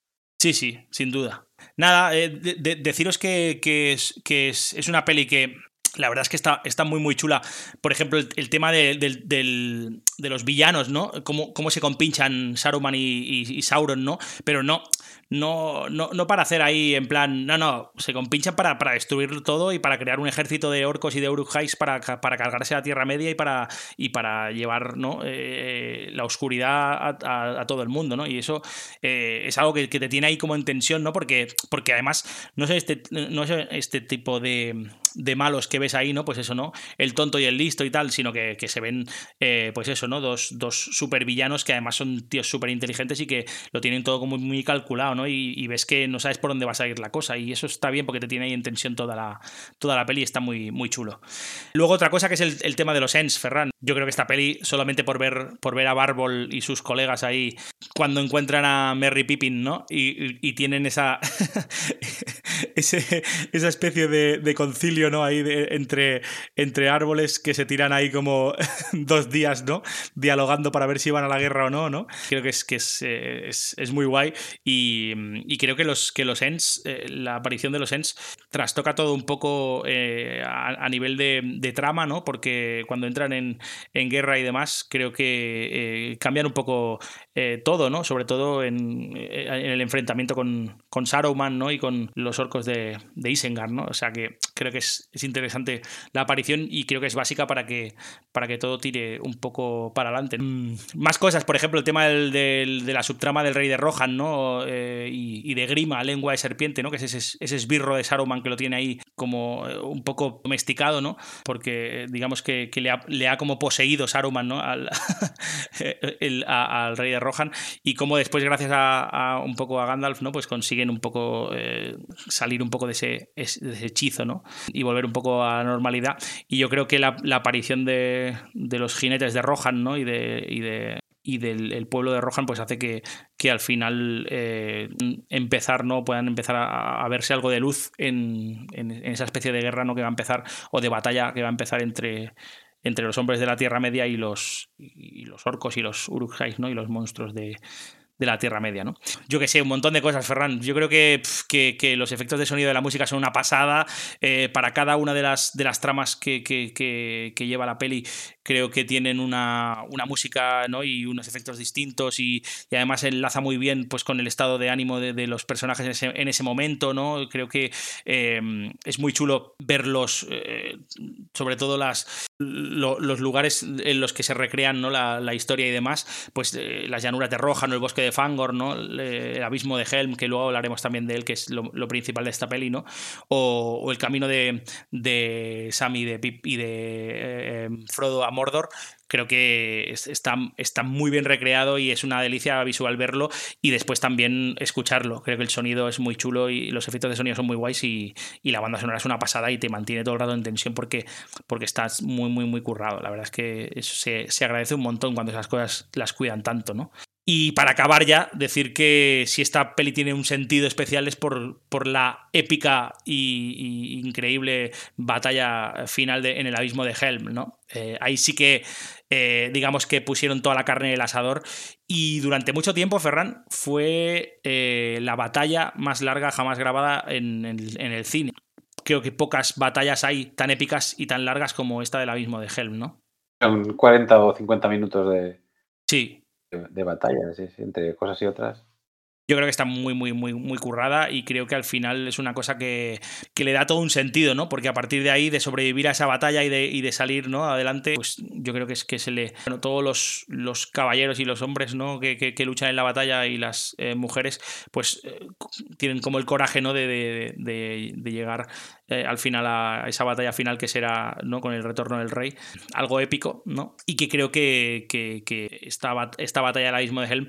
Sí, sí, sin duda. Nada, eh, de, de, deciros que, que, es, que es, es, una peli que la verdad es que está, está muy, muy chula. Por ejemplo, el, tema de, de, los villanos, ¿no? Cómo, cómo se compinchan Saruman y, Sauron, ¿no? Pero no, no, no, no para hacer ahí en plan, no, no, se compinchan para, para destruirlo todo y para crear un ejército de orcos y de uruk-hais para, para cargarse la Tierra Media y para, y para llevar ¿no? eh, la oscuridad a, a, a, todo el mundo, ¿no? Y eso eh, es algo que, te tiene ahí como en tensión, ¿no? Porque, porque además no es este, no es este tipo de, de malos que ves ahí, ¿no? Pues eso, ¿no? El tonto y el listo y tal, sino que, que se ven, eh, pues eso, ¿no? Dos, dos super villanos que además son tíos súper inteligentes y que lo tienen todo como muy calculado, ¿no? Y, ves que no sabes por dónde va a salir la cosa y eso está bien porque te tiene ahí en tensión toda la, toda la peli está muy, muy chulo. Luego otra cosa que es el, el tema de los Ents, Ferran. Yo creo que esta peli, solamente por ver, por ver a Barbol y sus colegas ahí, cuando encuentran a Merry Pippin, ¿no? Y, tienen esa, esa especie de concilio, ¿no? Ahí entre, entre árboles que se tiran ahí como dos días, ¿no? Dialogando para ver si van a la guerra o no, ¿no? Creo que es, que es, eh, es, muy guay y, y, creo que los, que los Ents, eh, la aparición de los Ents trastoca todo un poco eh, a, nivel de, trama, ¿no? Porque cuando entran en, en guerra y demás, creo que cambian un poco todo, ¿no? Sobre todo en, en, el enfrentamiento con, con Saruman, ¿no? Y con los orcos de, de Isengard, ¿no? O sea que creo que es, es, interesante la aparición y creo que es básica para que, para que todo tire un poco para adelante. Mm, más cosas, por ejemplo, el tema del, de la subtrama del rey de Rohan, ¿no? Eh, y, de Grima, lengua de serpiente, ¿no? Que es ese, esbirro de Saruman que lo tiene ahí como eh, un poco domesticado, ¿no? Porque digamos que, le, ha, le, ha, como poseído Saruman, ¿no? Al, al rey de Rohan y como después, gracias a, un poco a Gandalf, ¿no? Pues consiguen un poco eh, salir un poco de ese, de ese hechizo, ¿no? Y volver un poco a la normalidad. Y yo creo que la, aparición de, los jinetes de Rohan, ¿no? Y de, y de, y del el pueblo de Rohan pues hace que, que al final eh, empezar no puedan empezar a, a, verse algo de luz en, esa especie de guerra no que va a empezar o de batalla que va a empezar entre entre los hombres de la Tierra Media y los, y los orcos y los urukhais, ¿no? Y los monstruos de, de la Tierra Media, ¿no? Yo que sé, un montón de cosas, Ferran. Yo creo que, que, los efectos de sonido de la música son una pasada. Eh, para cada una de las, de las tramas que, que, lleva la peli, creo que tienen una, una música ¿no? y unos efectos distintos y, además enlaza muy bien pues, con el estado de ánimo de, los personajes en ese, momento, ¿no? Creo que em, es muy chulo verlos, eh, sobre todo las, los lugares en los que se recrean ¿no? la, historia y demás, pues eh, las llanuras de Roja, ¿no? el bosque de Fangor, ¿no? El abismo de Helm, que luego hablaremos también de él, que es lo, principal de esta peli, ¿no? O, el camino de, de Sam y de, Pip y de eh, Frodo a Mordor, creo que está, está, muy bien recreado y es una delicia visual verlo y después también escucharlo. Creo que el sonido es muy chulo y los efectos de sonido son muy guays y, la banda sonora es una pasada y te mantiene todo el rato en tensión porque, porque estás muy, muy, muy currado. La verdad es que eso se, se agradece un montón cuando esas cosas las cuidan tanto, ¿no? Y para acabar ya, decir que si esta peli tiene un sentido especial es por, por la épica y, increíble batalla final de, en el abismo de Helm, ¿no? Eh, ahí sí que, eh, digamos que pusieron toda la carne en el asador y durante mucho tiempo, Ferran, fue eh, la batalla más larga jamás grabada en, en el cine. Creo que pocas batallas hay tan épicas y tan largas como esta del abismo de Helm, ¿no? Son 40 o 50 minutos de... Sí, de, batalla, entre cosas y otras. Yo creo que está muy, muy, muy, muy currada y creo que al final es una cosa que, le da todo un sentido, ¿no? Porque a partir de ahí, de sobrevivir a esa batalla y de, de salir, ¿no? Adelante, pues yo creo que es que se le. Bueno, todos los, los caballeros y los hombres, ¿no? Que, que, luchan en la batalla y las eh, mujeres, pues eh, tienen como el coraje, ¿no? De, de llegar eh, al final a esa batalla final que será ¿no? con el retorno del rey, algo épico, ¿no? Y que creo que, esta, esta, batalla del abismo de Helm,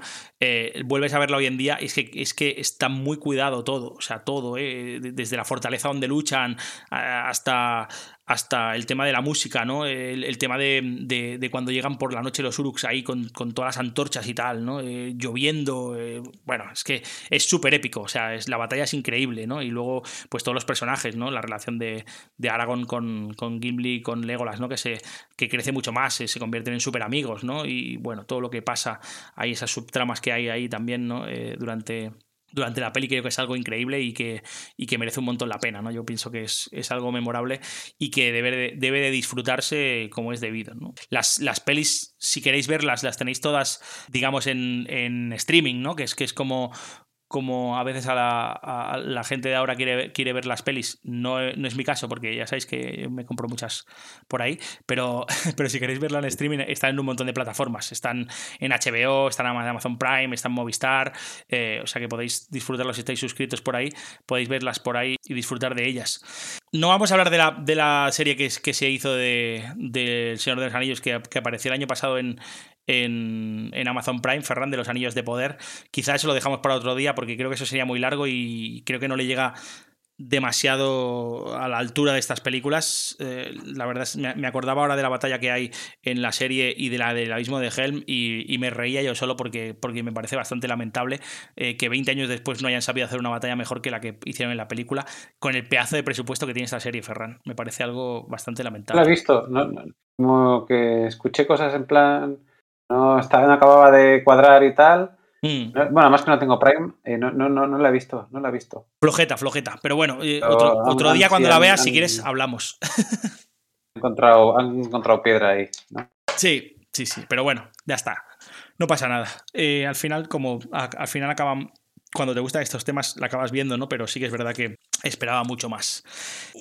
vuelves a verla hoy en día, es que, es que está muy cuidado todo, o sea, todo, ¿eh? desde la fortaleza donde luchan hasta, hasta el tema de la música, ¿no? El, tema de, cuando llegan por la noche los Uruks ahí con, todas las antorchas y tal, ¿no? Eh, lloviendo. Eh, bueno, es que es súper épico. O sea, es, la batalla es increíble, ¿no? Y luego, pues todos los personajes, ¿no? La relación de, Aragorn con, con Gimli y con Legolas, ¿no? Que, se, que crece mucho más, se, convierten en súper amigos, ¿no? Y bueno, todo lo que pasa, hay esas subtramas que hay ahí también, ¿no? Eh, durante durante la peli creo que es algo increíble y que, y que merece un montón la pena, ¿no? Yo pienso que es, algo memorable y que debe de, debe de disfrutarse como es debido. Las, las pelis, si queréis verlas, las tenéis todas, digamos, en, en streaming, ¿no? Que es, que es como, como a veces a la, gente de ahora quiere, quiere ver las pelis. No, no, es mi caso, porque ya sabéis que me compro muchas por ahí, pero, pero si queréis verla en streaming, están en un montón de plataformas. Están en HBO, están en Amazon Prime, están en Movistar, eh, o sea que podéis disfrutarlo si estáis suscritos por ahí, podéis verlas por ahí y disfrutar de ellas. No vamos a hablar de la, de la serie que, se hizo de, de Señor de los Anillos, que, que apareció el año pasado en, en, Amazon Prime, Ferran de los Anillos de Poder. Quizá eso lo dejamos para otro día porque creo que eso sería muy largo y creo que no le llega demasiado a la altura de estas películas. Eh, la verdad es me, acordaba ahora de la batalla que hay en la serie y de la del abismo de Helm y, me reía yo solo porque, porque me parece bastante lamentable eh, que 20 años después no hayan sabido hacer una batalla mejor que la que hicieron en la película con el pedazo de presupuesto que tiene esta serie, Ferran. Me parece algo bastante lamentable. La he visto, como que escuché cosas en plan no, estaba, no acababa de cuadrar y tal. Mm. bueno, más que no tengo Prime, eh, no, no, no, no, la he visto, no la he visto. Flojeta, flojeta. Pero bueno, eh, otro, día cuando la veas, si quieres, hablamos. Han encontrado, han encontrado piedra ahí, ¿no? Sí, sí, sí. Pero bueno, ya está. No pasa nada. Eh, al final, como al final acaban cuando te gustan estos temas la acabas viendo, ¿no? Pero sí que es verdad que esperaba mucho más.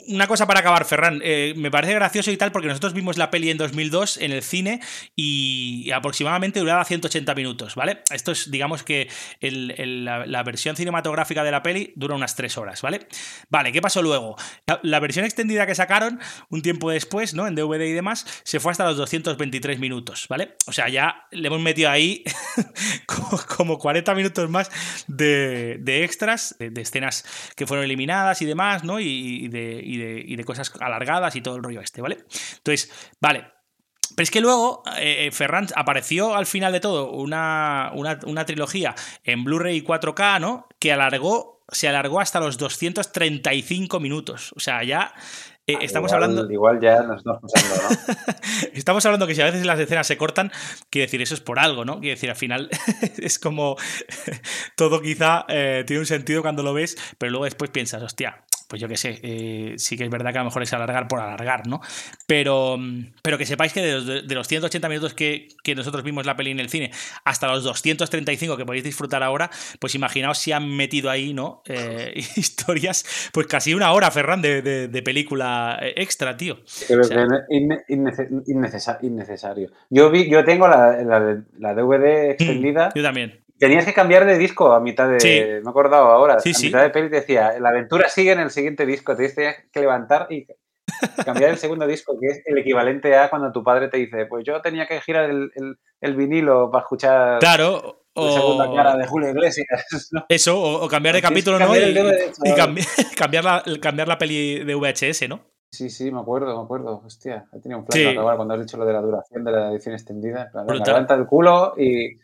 Una cosa para acabar, Ferran. Eh, me parece gracioso y tal porque nosotros vimos la peli en 2002 en el cine y aproximadamente duraba 180 minutos, ¿vale? Esto es, digamos que la, versión cinematográfica de la peli dura unas 3 horas, ¿vale? Vale, ¿qué pasó luego? La, versión extendida que sacaron un tiempo después, ¿no? En DVD y demás, se fue hasta los 223 minutos, ¿vale? O sea, ya le hemos metido ahí como 40 minutos más de de, extras, de, escenas que fueron eliminadas y demás, ¿no? Y, de, cosas alargadas y todo el rollo este, ¿vale? Entonces, vale, pero es que luego eh, eh, Ferran apareció al final de todo una, una, trilogía en Blu-ray 4K, ¿no? Que alargó, se alargó hasta los 235 minutos. O sea, ya Eh, estamos igual, hablando. Igual ya nos estamos pasando, ¿no? Estamos hablando que si a veces las escenas se cortan, quiere decir, eso es por algo, ¿no? Quiere decir, al final es como todo quizá eh, tiene un sentido cuando lo ves, pero luego después piensas, hostia, pues yo qué sé, eh, sí que es verdad que a lo mejor es alargar por alargar, ¿no? Pero, pero que sepáis que de los, de los 180 minutos que, que, nosotros vimos la peli en el cine hasta los 235 que podéis disfrutar ahora, pues imaginaos si han metido ahí, ¿no? Eh, historias, pues casi una hora, Ferran, de, de, de película extra, tío. Creo o sea, que inne, innecesa, innecesario. Yo vi, yo tengo la, la, la DVD extendida. Yo también. Tenías que cambiar de disco a mitad de. Sí. Me he acordado ahora. Sí, a sí. mitad de peli te decía, la aventura sigue en el siguiente disco. Te tenías que levantar y cambiar el segundo disco, que es el equivalente a cuando tu padre te dice, pues yo tenía que girar el, el, el vinilo para escuchar. Claro. La segunda cara de Julio Iglesias. ¿no? Eso, o, o cambiar de capítulo, ¿no? Y, y cambiar, cambiar, la, cambiar la peli de VHS, ¿no? Sí, sí, me acuerdo, me acuerdo. Hostia, he tenido un flashback sí. ahora cuando has dicho lo de la duración de la edición extendida. Levanta el culo y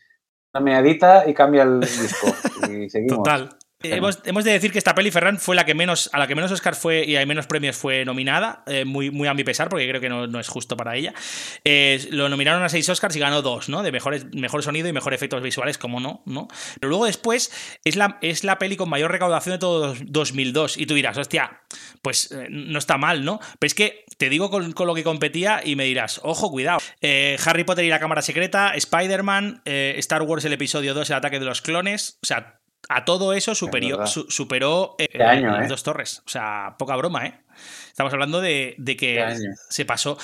meadita y cambia el disco. Y seguimos. Total. Hemos, hemos, de decir que esta peli, Ferran, fue la que menos, a la que menos Oscar fue y hay menos premios fue nominada, eh, muy, muy a mi pesar, porque creo que no, no es justo para ella. Eh, lo nominaron a seis Oscars y ganó dos, ¿no? De mejores, mejor sonido y mejor efectos visuales, como no, ¿no? Pero luego después es la, es la peli con mayor recaudación de todo 2002. Y tú dirás, hostia, pues eh, no está mal, ¿no? Pero es que te digo con, con lo que competía y me dirás, ojo, cuidado. Eh, Harry Potter y la Cámara Secreta, Spider-Man, Star Wars el episodio 2, el ataque de los clones, o sea, a todo eso su, superó eh, año, las ¿eh? dos torres. O sea, poca broma, ¿eh? Estamos hablando de, de que se pasó.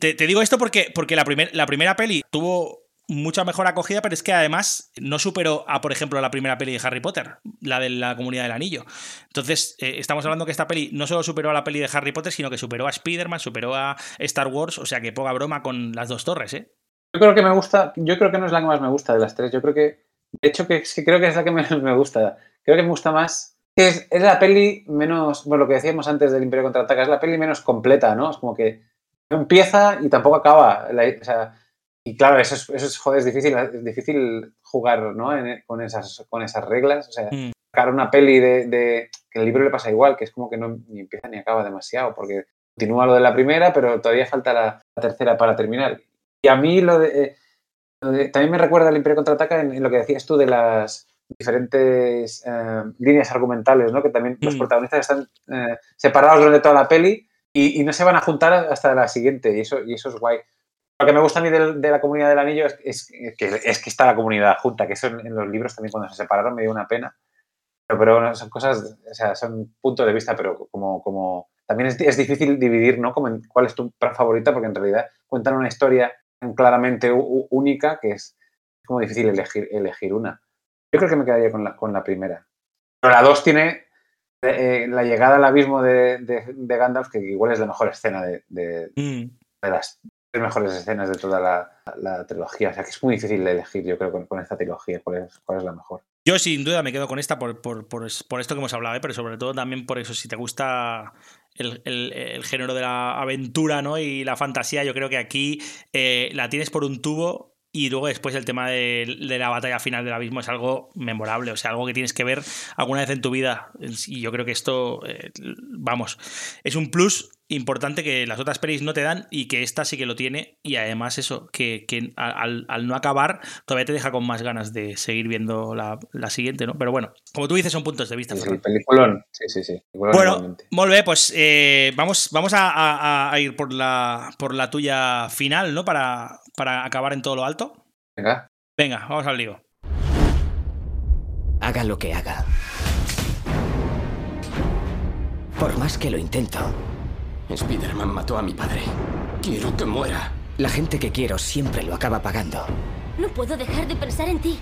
Te, te, digo esto porque, porque la, primer, la primera peli tuvo mucha mejor acogida, pero es que además no superó a, por ejemplo, la primera peli de Harry Potter, la de la Comunidad del Anillo. Entonces, eh, estamos hablando que esta peli no solo superó a la peli de Harry Potter, sino que superó a Spider-Man, superó a Star Wars, o sea que poca broma con las dos torres, ¿eh? Yo creo que me gusta, yo creo que no es la que más me gusta de las tres, yo creo que de hecho, que, que creo que es la que menos me gusta. Creo que me gusta más. Es, es, la peli menos. Bueno, lo que decíamos antes del Imperio contraataca, es la peli menos completa, ¿no? Es como que no empieza y tampoco acaba. La, o sea, y claro, eso es, eso es, joder, es difícil, es difícil jugar, ¿no? En, con, esas, con esas reglas. O sea, Mm. sacar una peli de, de, que el libro le pasa igual, que es como que no ni empieza ni acaba demasiado, porque continúa lo de la primera, pero todavía falta la, la tercera para terminar. Y a mí lo de. También me recuerda al Imperio Contraataca en, en, lo que decías tú de las diferentes eh, líneas argumentales, ¿no? Que también mm. los protagonistas están eh, separados durante toda la peli y, y, no se van a juntar hasta la siguiente y eso, y eso es guay. Lo que me gusta a mí de, de la comunidad del anillo es, es, que, es, que, está la comunidad junta, que eso en, en, los libros también cuando se separaron me dio una pena. Pero, pero son cosas, o sea, son puntos de vista, pero como, como también es, es difícil dividir, ¿no? Como en, cuál es tu favorita, porque en realidad cuentan una historia claramente única que es como difícil elegir, elegir una. Yo creo que me quedaría con la, con la primera. Pero la dos tiene eh, la llegada al abismo de, de, de, Gandalf, que igual es la mejor escena de, de, mm. las tres mejores escenas de toda la, la, trilogía. O sea que es muy difícil de elegir, yo creo, con, con esta trilogía, cuál es, cuál es la mejor. Yo sin duda me quedo con esta por, por, por, por esto que hemos hablado, ¿eh? pero sobre todo también por eso, si te gusta el, el, el, género de la aventura ¿no? y la fantasía, yo creo que aquí eh, la tienes por un tubo y luego después el tema de, de, la batalla final del abismo es algo memorable, o sea, algo que tienes que ver alguna vez en tu vida. Y yo creo que esto, eh, vamos, es un plus importante que las otras pelis no te dan y que esta sí que lo tiene. Y además eso, que, que al, al, no acabar todavía te deja con más ganas de seguir viendo la, la siguiente, ¿no? Pero bueno, como tú dices, son puntos de vista. Sí, sí, peliculón. Sí, sí, sí. Bueno, bien, pues eh, vamos, vamos a, a, a, ir por la, por la tuya final, ¿no? Para, para acabar en todo lo alto. Venga. Venga, vamos al lío. Haga lo que haga. Por más que lo intento. Spider-Man mató a mi padre. Quiero que muera. La gente que quiero siempre lo acaba pagando. No puedo dejar de pensar en ti.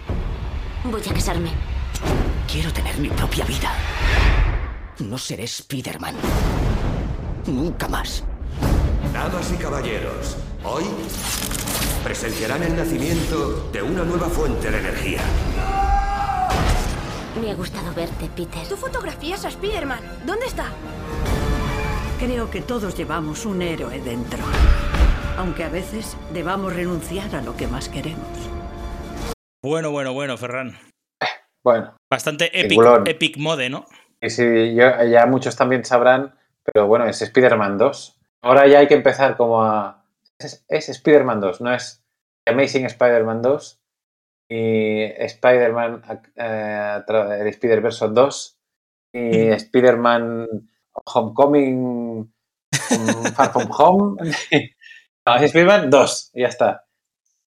Voy a casarme. Quiero tener mi propia vida. No seré Spider-Man. Nunca más. Damas y caballeros, hoy presenciarán el nacimiento de una nueva fuente de energía. Me ha gustado verte, Peter. Tú fotografías a Spider-Man. ¿Dónde está? Creo que todos llevamos un héroe dentro. Aunque a veces debamos renunciar a lo que más queremos. Bueno, bueno, bueno, Ferran. Bueno. Bastante epic, epic mode, ¿no? Sí, sí yo, ya muchos también sabrán pero bueno, es Spider-Man 2. Ahora ya hay que empezar como a... Es, es Spider-Man 2, no es Amazing Spider-Man 2 y Spider-Man eh, el Spider-Verse 2 y Spider-Man Homecoming Far From Home. no, es Spider-Man 2 y ya está.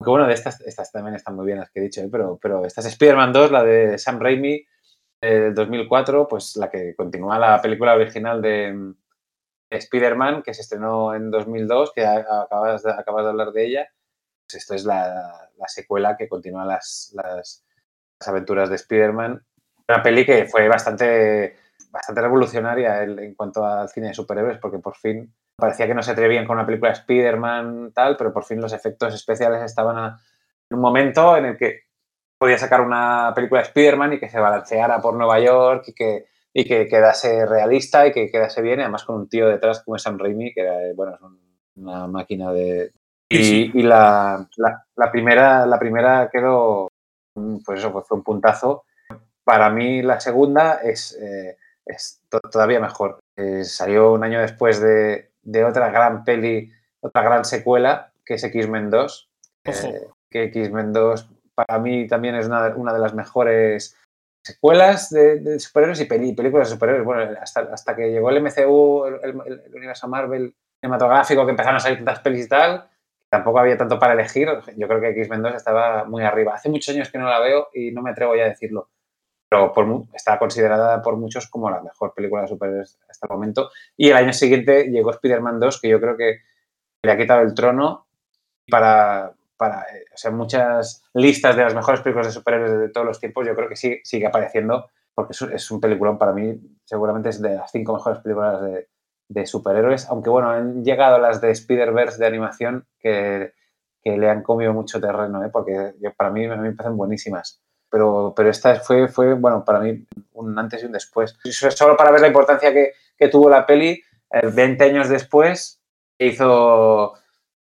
Aunque bueno, de estas, estas también están muy bien las que he dicho, ¿eh? pero, pero esta es Spider-Man 2, la de Sam Raimi del 2004, pues la que continúa la película original de Spider-Man, que se estrenó en 2002, que acabas de, acabas de hablar de ella. Pues esto es la, la secuela que continúa las, las, las aventuras de Spider-Man. Una peli que fue bastante, bastante revolucionaria en, cuanto al cine de superhéroes, porque por fin parecía que no se atrevían con una película de Spider-Man, tal, pero por fin los efectos especiales estaban a, en un momento en el que podía sacar una película de Spider-Man y que se balanceara por Nueva York y que, y que quedase realista y que quedase bien, además con un tío detrás como es Sam Raimi, que era, bueno, es una máquina de... Y, y la, la, la, primera, la primera quedó, pues eso, pues fue un puntazo. Para mí la segunda es, eh, es todavía mejor. Eh, salió un año después de, de otra gran peli, otra gran secuela, que es X-Men 2. Eh, que X-Men 2 para mí también es una, una de las mejores secuelas de, superhéroes y películas de superhéroes. Bueno, hasta, hasta que llegó el MCU, el, universo Marvel cinematográfico, que empezaron a salir tantas pelis y tal, tampoco había tanto para elegir. Yo creo que X-Men 2 estaba muy arriba. Hace muchos años que no la veo y no me atrevo ya a decirlo. Pero está considerada por muchos como la mejor película de superhéroes hasta el momento. Y el año siguiente llegó Spider-Man 2, que yo creo que le ha quitado el trono para, para o sea, muchas listas de las mejores películas de superhéroes de todos los tiempos, yo creo que sí, sigue apareciendo, porque es, es un peliculón para mí, seguramente es de las cinco mejores películas de, de superhéroes, aunque bueno, han llegado las de Spider-Verse de animación que, que, le han comido mucho terreno, ¿eh? porque yo, para mí me parecen buenísimas. Pero, pero esta fue, fue, bueno, para mí un antes y un después. Solo para ver la importancia que, que tuvo la peli, eh, 20 años después, hizo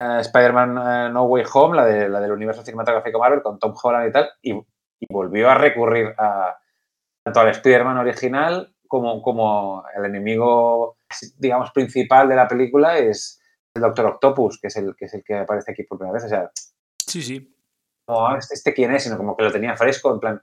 uh, Spider-Man uh, No Way Home, la, de, la del universo cinematográfico Marvel, con Tom Holland y tal, y, y volvió a recurrir a, tanto al Spider-Man original como, como el enemigo, digamos, principal de la película es el Doctor Octopus, que es el que, es el que aparece aquí por primera vez. O sea, sí, sí. No, este, este quién es, sino como que lo tenía fresco, en plan,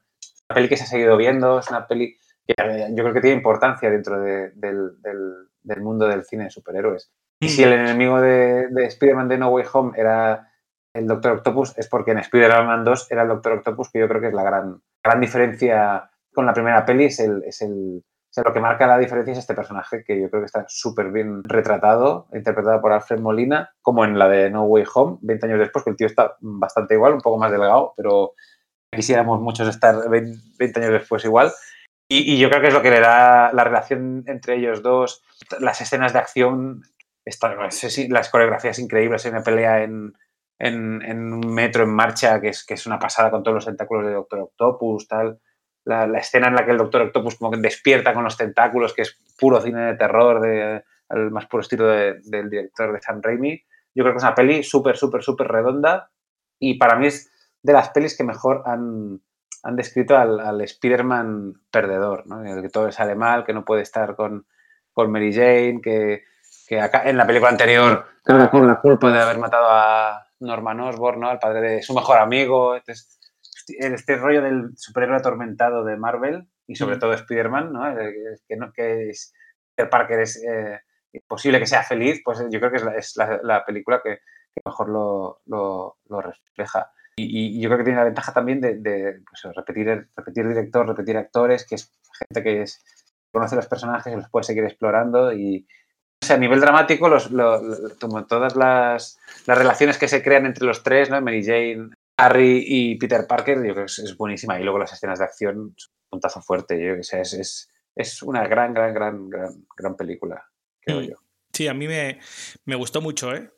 una peli que se ha seguido viendo, es una peli que yo creo que tiene importancia dentro de, del, del, del, mundo del cine de superhéroes. Y si el enemigo de, de Spider-Man de No Way Home era el Doctor Octopus, es porque en Spider-Man 2 era el Doctor Octopus, que yo creo que es la gran, gran diferencia con la primera peli, es el, es el, o sea, lo que marca la diferencia es este personaje que yo creo que está súper bien retratado, interpretado por Alfred Molina, como en la de No Way Home, 20 años después, que el tío está bastante igual, un poco más delgado, pero quisiéramos muchos estar 20 años después igual. Y, y yo creo que es lo que le da la relación entre ellos dos, las escenas de acción, las coreografías increíbles, hay una pelea en, un metro en marcha que es, una pasada con todos los tentáculos de Doctor Octopus, la, escena en la que el Doctor Octopus como despierta con los tentáculos, que es puro cine de terror, de, al más puro estilo de, del director de Sam Raimi. Yo creo que es una peli súper, súper, súper redonda y para mí es de las pelis que mejor han, descrito al, al Spider-Man perdedor. El que todo le sale mal, que no puede estar con, con Mary Jane, que, que acá, en la película anterior creo que con la culpa de haber matado a Norman Osborn, ¿no? al padre de su mejor amigo. Entonces, este rollo del superhéroe atormentado de Marvel y sobre mm. todo Spider-Man, ¿no? Que, no, que es, Peter Parker es eh, imposible que sea feliz, pues yo creo que es la, es la, la película que, que, mejor lo, lo, lo refleja. Y, y, yo creo que tiene la ventaja también de, de pues, repetir, repetir director, repetir actores, que es gente que es, conoce los personajes y los puede seguir explorando y, a nivel dramático, los, los, los, todas las, las, relaciones que se crean entre los tres, ¿no? Mary Jane, Harry y Peter Parker, yo creo que es, es buenísima. Y luego las escenas de acción, un puntazo fuerte. Yo que sé, es, es, es, una gran, gran, gran, gran, gran película, creo mm. yo. Sí, a mí me, me gustó mucho, ¿eh?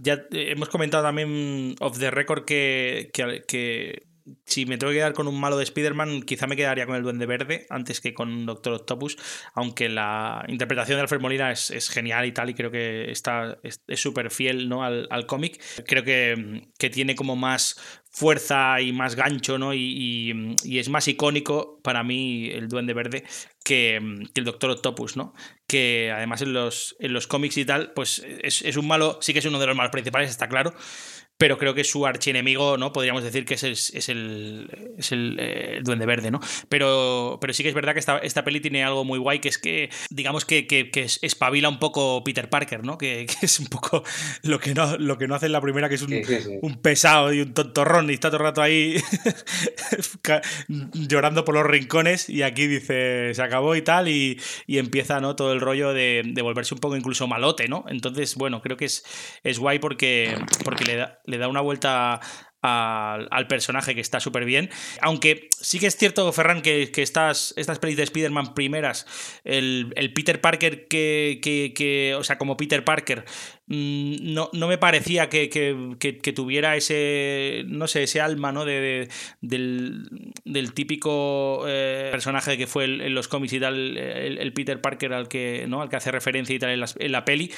Ya hemos comentado también off the record que, que, que si me tengo que quedar con un malo de Spider-Man, quizá me quedaría con el Duende Verde antes que con Doctor Octopus, aunque la interpretación de Alfred Molina es, es genial y tal, y creo que está, es súper fiel ¿no? al, al cómic. Creo que, que tiene como más fuerza y más gancho, ¿no? Y, y, es más icónico para mí el Duende Verde que, que, el Doctor Octopus, ¿no? Que además en los, en los cómics y tal, pues es, es, un malo, sí que es uno de los malos principales, está claro, pero creo que su archienemigo, ¿no? Podríamos decir que es el, es el, es el eh, Duende Verde, ¿no? Pero, pero sí que es verdad que esta, esta peli tiene algo muy guay, que es que, digamos que, que, que espabila un poco Peter Parker, ¿no? Que, que, es un poco lo que, no, lo que no hace en la primera, que es un, sí, sí, sí. un pesado y un tontorrón y está todo el rato ahí llorando por los rincones y aquí dice, se acabó y tal, y, y empieza, ¿no? Todo el rollo de, de, volverse un poco incluso malote, ¿no? Entonces, bueno, creo que es, es guay porque, porque le da le da una vuelta al, personaje que está súper bien. Aunque sí que es cierto, Ferran, que, estas, estas pelis de Spider-Man primeras, el, el, Peter Parker que, que, que, o sea, como Peter Parker, no, no, me parecía que, tuviera ese, no sé, ese alma, ¿no? De, de del, del, típico eh, personaje que fue en los cómics y tal, el, Peter Parker al que, ¿no? al que hace referencia y tal en la, en la peli.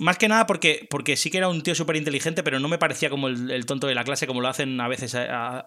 Más que nada porque, porque sí que era un tío súper inteligente, pero no me parecía como el, tonto de la clase, como lo hacen a veces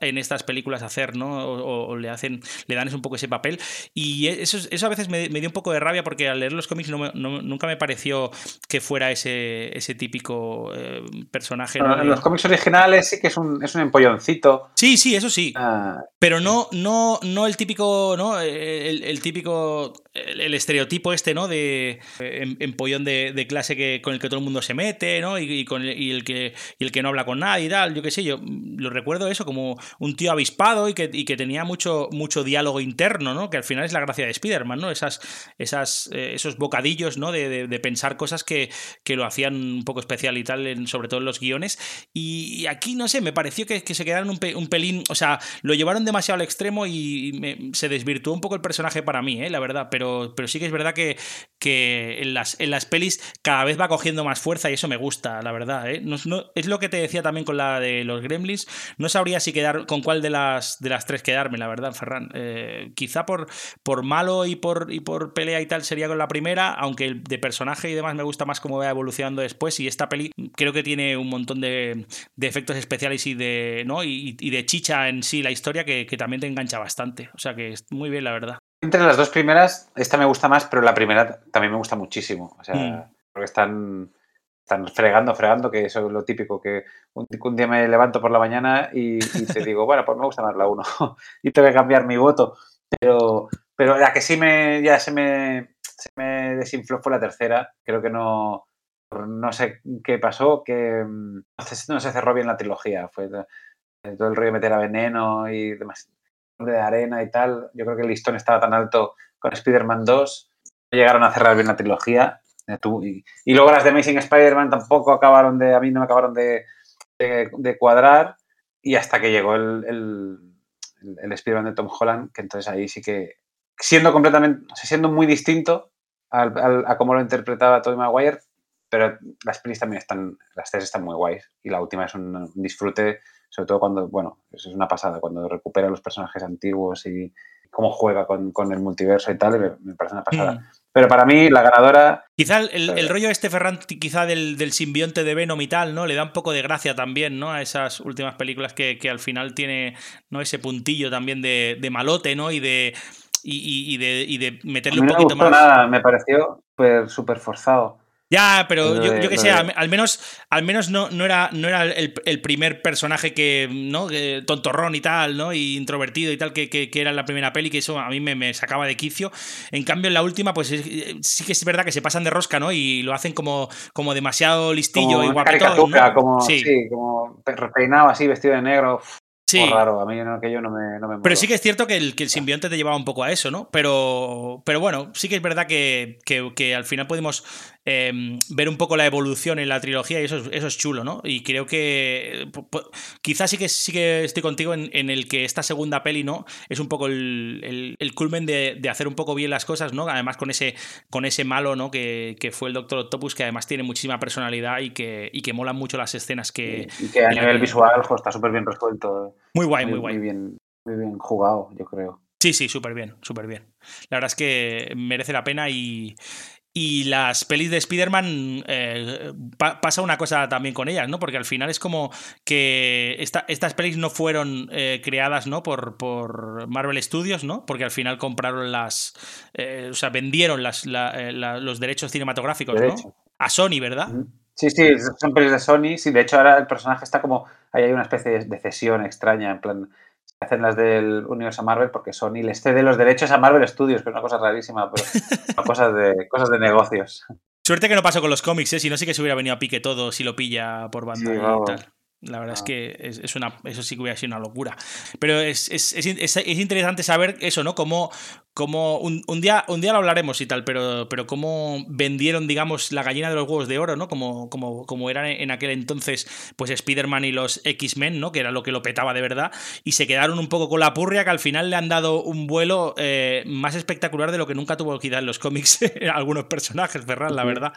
en estas películas hacer, ¿no? O, le hacen, le dan un poco ese papel. Y eso, eso a veces me, dio un poco de rabia porque al leer los cómics nunca me pareció que fuera ese, ese típico eh, personaje. Bueno, ¿no? En los cómics originales sí que es un, es un empolloncito. Sí, sí, eso sí. Ah. Pero no, no, no el típico, ¿no? El, el típico, el, estereotipo este, ¿no? De empollón de, clase que, con el que todo el mundo se mete, ¿no? Y, el, que, el que no habla con nadie y tal. Yo qué sé, yo lo recuerdo eso como un tío avispado y que, que tenía mucho, mucho diálogo interno, ¿no? Que al final es la gracia de Spider-Man, ¿no? Esas, esas, eh, esos bocadillos, ¿no? De, pensar cosas que, que lo hacían un poco especial y tal, sobre todo en los guiones. Y, aquí, no sé, me pareció que, se quedaron un, pelín, o sea, lo llevaron demasiado al extremo y me, se desvirtuó un poco el personaje para mí, ¿eh? La verdad, pero, pero sí que es verdad que, en, las, pelis cada vez va cogiendo más fuerza y eso me gusta, la verdad, ¿eh? Es lo que te decía también con la de los Gremlins, no sabría si quedar con cuál de las, de las tres quedarme, la verdad, Ferran. Eh, quizá por, por malo y por, y por pelea y tal sería con la primera, aunque de personaje y demás me gusta más cómo va evolucionando después. Y esta peli creo que tiene un montón de, efectos especiales y de, ¿no? y, de chicha en sí la historia que también te engancha bastante. O sea que es muy bien, la verdad. Entre las dos primeras, esta me gusta más, pero la primera también me gusta muchísimo. O sea, mm. porque están están fregando, fregando, que eso es lo típico, que un, un día me levanto por la mañana y, y te digo, bueno, pues me gusta más la 1 y tengo que cambiar mi voto. Pero, pero la que sí me, ya se me, se me desinfló fue la tercera. Creo que no, no sé qué pasó, que no se, no se cerró bien la trilogía. Fue todo el rollo de meter a veneno y demás de arena y tal. Yo creo que el listón estaba tan alto con Spider-Man 2. No llegaron a cerrar bien la trilogía y, y, luego las de Amazing Spider-Man tampoco acabaron de, a mí no me acabaron de, de, de cuadrar y hasta que llegó el, el, el Spider-Man de Tom Holland, que entonces ahí sí que, siendo completamente, siendo muy distinto al, al, a cómo lo interpretaba Tobey Maguire, pero las pelis también están, las tres están muy guays y la última es un disfrute, sobre todo cuando, bueno, eso es una pasada, cuando recupera los personajes antiguos y cómo juega con, con el multiverso y tal, me, me parece una pasada. Mm. Pero para mí, la ganadora. Quizá el, el rollo este Ferran, quizá del, del, simbionte de Venom y tal, ¿no? Le da un poco de gracia también, ¿no? A esas últimas películas que, que al final tiene, ¿no? Ese puntillo también de, de malote, ¿no? Y de. Y, y, de, y de meterle un poquito no me más. Nada, me pareció súper forzado. Ya, pero yo, yo que sé, al, al, menos, al menos no, no era, no era el, el primer personaje que, ¿no? Que, tontorrón y tal, ¿no? Y introvertido y tal, que, que, que, era la primera peli, que eso a mí me, me, sacaba de quicio. En cambio, en la última, pues sí que es verdad que se pasan de rosca, ¿no? Y lo hacen como, como demasiado listillo como y guapetón. Como, sí. sí, como repeinado así, vestido de negro. Sí. raro, a mí no, aquello no me, no me Pero sí que es cierto que el, que el simbionte te llevaba un poco a eso, ¿no? Pero, pero bueno, sí que es verdad que, que, que al final podemos em, ver un poco la evolución en la trilogía y eso, es- eso es chulo, ¿no? Y creo que eh, quizás sí que sí que estoy contigo en, en el que esta segunda peli, ¿no? Es un poco el, el- el culmen de, de hacer un poco bien las cosas, ¿no? Además con ese, con ese malo, ¿no? Que, que fue el Doctor Octopus, que además tiene muchísima personalidad y que, y que molan mucho las escenas que... Y que a la nivel visual jo, está súper bien resuelto. Muy guay, muy guay. Muy bien, muy bien jugado, yo creo. Sí, sí, súper bien, súper bien. La verdad es que merece la pena y, y las pelis de Spider-Man eh, pa- pasa una cosa también con ellas, ¿no? Porque al final es como que esta- estas pelis no fueron eh, creadas, ¿no? Por, por Marvel Studios, ¿no? Porque al final compraron las... eh, o sea, vendieron las, la- la- los derechos cinematográficos. ¿no? A Sony, ¿verdad? Sí, sí, son pelis de Sony. Sí, de hecho ahora el personaje está como... Ahí hay una especie de cesión extraña, en plan... Hacen las del universo Marvel porque Sony les cede los derechos a Marvel Studios, que es una cosa rarísima, pero cosas de, cosas de negocios. Suerte que no pasó con los cómics, ¿eh? Si no, sí que se hubiera venido a pique todo si lo pilla por banda Sí, y tal. La verdad es que es, es una, eso sí que hubiera sido una locura. Pero es, es, es, es- es interesante saber eso, ¿no? Cómo, cómo un, un día, un día lo hablaremos y tal, pero, pero cómo vendieron, digamos, la gallina de los huevos de oro, ¿no? Como, como, como eran en aquel entonces, pues Spider-Man y los X-Men, ¿no? Que era lo que lo petaba de verdad. Y se quedaron un poco con la purria que al final le han dado un vuelo eh, más espectacular de lo que nunca tuvo quizá en los cómics algunos personajes, Ferran, la verdad.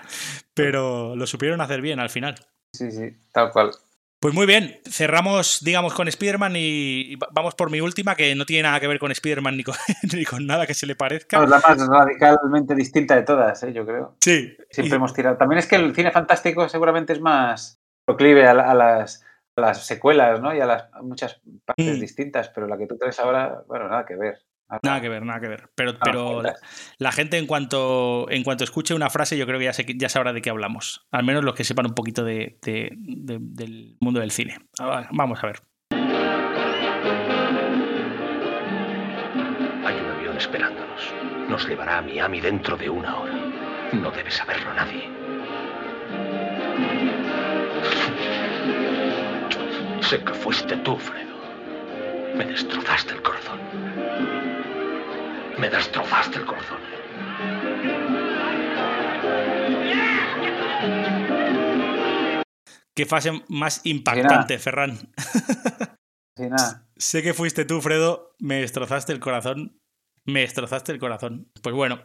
Pero lo supieron hacer bien al final. Sí, sí, tal cual. Pues muy bien, cerramos, digamos, con Spider-Man y y va- vamos por mi última, que no tiene nada que ver con Spider-Man ni con, ni con nada que se le parezca. No, es la más radicalmente distinta de todas, ¿eh? yo creo. Sí. Siempre hemos tirado. También es que el cine fantástico seguramente es más proclive a, la- a las, a las secuelas, ¿no? Y a las a muchas partes Mm. distintas, pero la que tú traes ahora, bueno, nada que ver. Nada que ver, nada que ver. Pero, Ah, pero la, la gente en cuanto, en cuanto escuche una frase, yo creo que ya, sé, que- ya sabrá de qué hablamos. Al menos los que sepan un poquito de- de- de- del mundo del cine. Ah, Vamos a ver. Hay un avión esperándonos. Nos llevará a Miami dentro de una hora. No debe saberlo nadie. Sé que fuiste tú, Fredo. Me destrozaste el corazón. Me destrozaste el corazón. Qué fase más impactante, Ferran. Sí, nada. Sé que fuiste tú, Fredo. Me destrozaste el corazón. Me destrozaste el corazón. Pues bueno,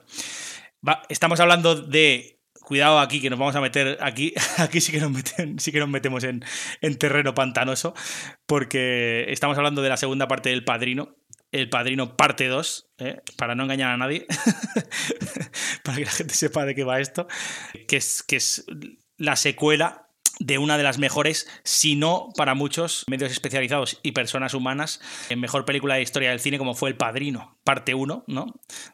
va- estamos hablando de. Cuidado aquí, que nos vamos a meter aquí. Aquí sí que nos, meten- sí que nos metemos en, en terreno pantanoso. Porque estamos hablando de la segunda parte del Padrino. El Padrino parte 2, ¿eh? para no engañar a nadie. para que la gente sepa de qué va esto. Que es, que es la secuela de una de las mejores, si no para muchos medios especializados y personas humanas, en mejor película de historia del cine como fue El Padrino, parte 1, ¿no?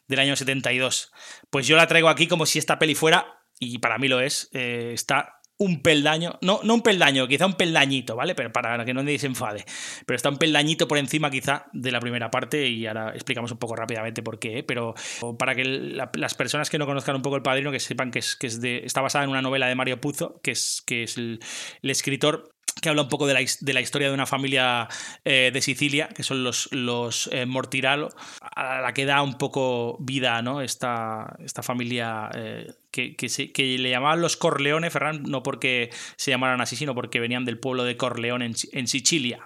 Del año 72. Pues yo la traigo aquí como si esta peli fuera, y para mí lo es, eh, está un peldaño, no, no un peldaño, quizá un peldañito, ¿vale? Pero para que no nadie se enfade. Pero está un peldañito por encima quizá de la primera parte y ahora explicamos un poco rápidamente por qué, ¿eh? pero para que la- las personas que no conozcan un poco El Padrino, que sepan que, es, que es de, está basada en una novela de Mario Puzo, que es, que es el, escritor que habla un poco de la, de la historia de una familia eh, de Sicilia, que son los, los eh, Mortiralo, a la que da un poco vida, ¿no? Esta, esta familia eh, que, que, se- que le llamaban los Corleone, Ferran, no porque se llamaran así, sino porque venían del pueblo de Corleone en, en Sicilia.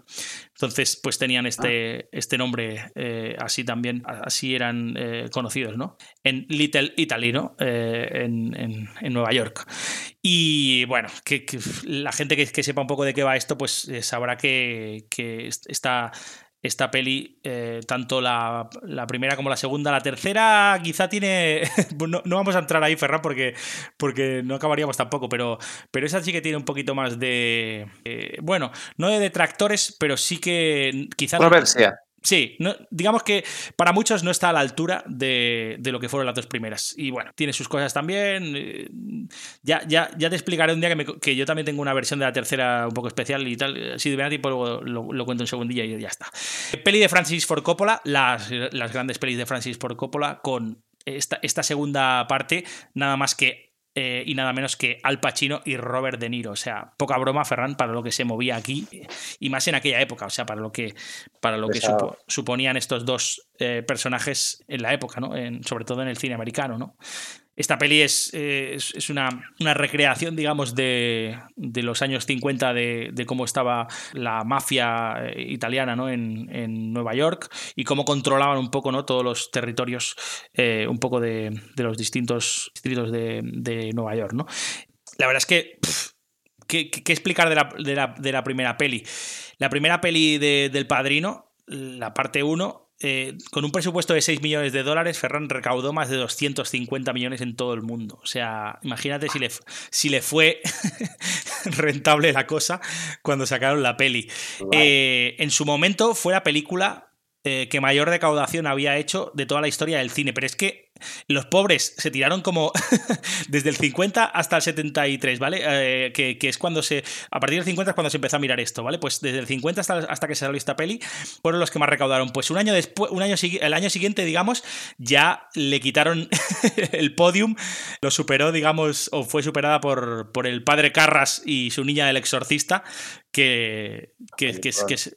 Entonces, pues tenían este, este nombre eh, así también, así eran eh, conocidos, ¿no? En Little Italy, ¿no? Eh, en, en- en Nueva York. Y bueno, que, que la gente que, que sepa un poco de qué va esto, pues eh, sabrá que, que est- esta, esta peli, eh, tanto la, la primera como la segunda, la tercera, quizá tiene. no, no vamos a entrar ahí, Ferran, porque, porque no acabaríamos tampoco, pero, pero esa sí que tiene un poquito más de. eh, bueno, no de detractores, pero sí que quizá. Controversia. Sí, digamos que para muchos no está a la altura de, de lo que fueron las dos primeras. Y bueno, tiene sus cosas también. eh, Ya, ya, ya te explicaré un día que, que yo también tengo una versión de la tercera un poco especial y tal. Si de verdad tiempo luego lo, lo cuento un segundillo y ya está. Peli de Francis Ford Coppola, las, las grandes pelis de Francis Ford Coppola con esta, esta segunda parte, nada más que eh, y nada menos que Al Pacino y Robert De Niro. O sea, poca broma, Ferran, para lo que se movía aquí y más en aquella época. O sea, para lo que, para lo que supo- suponían estos dos eh, personajes en la época, ¿no? En- sobre todo en el cine americano, ¿no? Esta peli es, eh, es, es una, una, recreación, digamos, de, de los años 50 de, de, cómo estaba la mafia eh, italiana ¿no? en, en, Nueva York y cómo controlaban un poco ¿no? todos los territorios, eh, un poco de, de, los distintos distritos de, Nueva York. ¿no? La verdad es que... ¿Qué, qué, explicar de la, la, la, primera peli? La primera peli de, del Padrino, la parte 1, eh, con un presupuesto de 6 millones de dólares, Ferran recaudó más de 250 millones en todo el mundo. O sea, imagínate si le, si le fue rentable la cosa cuando sacaron la peli. Eh, en su momento fue la película eh, que mayor recaudación había hecho de toda la historia del cine, pero es que los pobres se tiraron como desde el 50 hasta el 73, ¿vale? Eh, que, que, es cuando se. A partir del 50 es cuando se empezó a mirar esto, ¿vale? Pues desde el 50 hasta, hasta que salió esta peli, fueron los que más recaudaron. Pues un año después, un año, el año siguiente, digamos, ya le quitaron el podium, lo superó, digamos, o fue superada por, por el padre Carras y su niña el exorcista, que, que, que,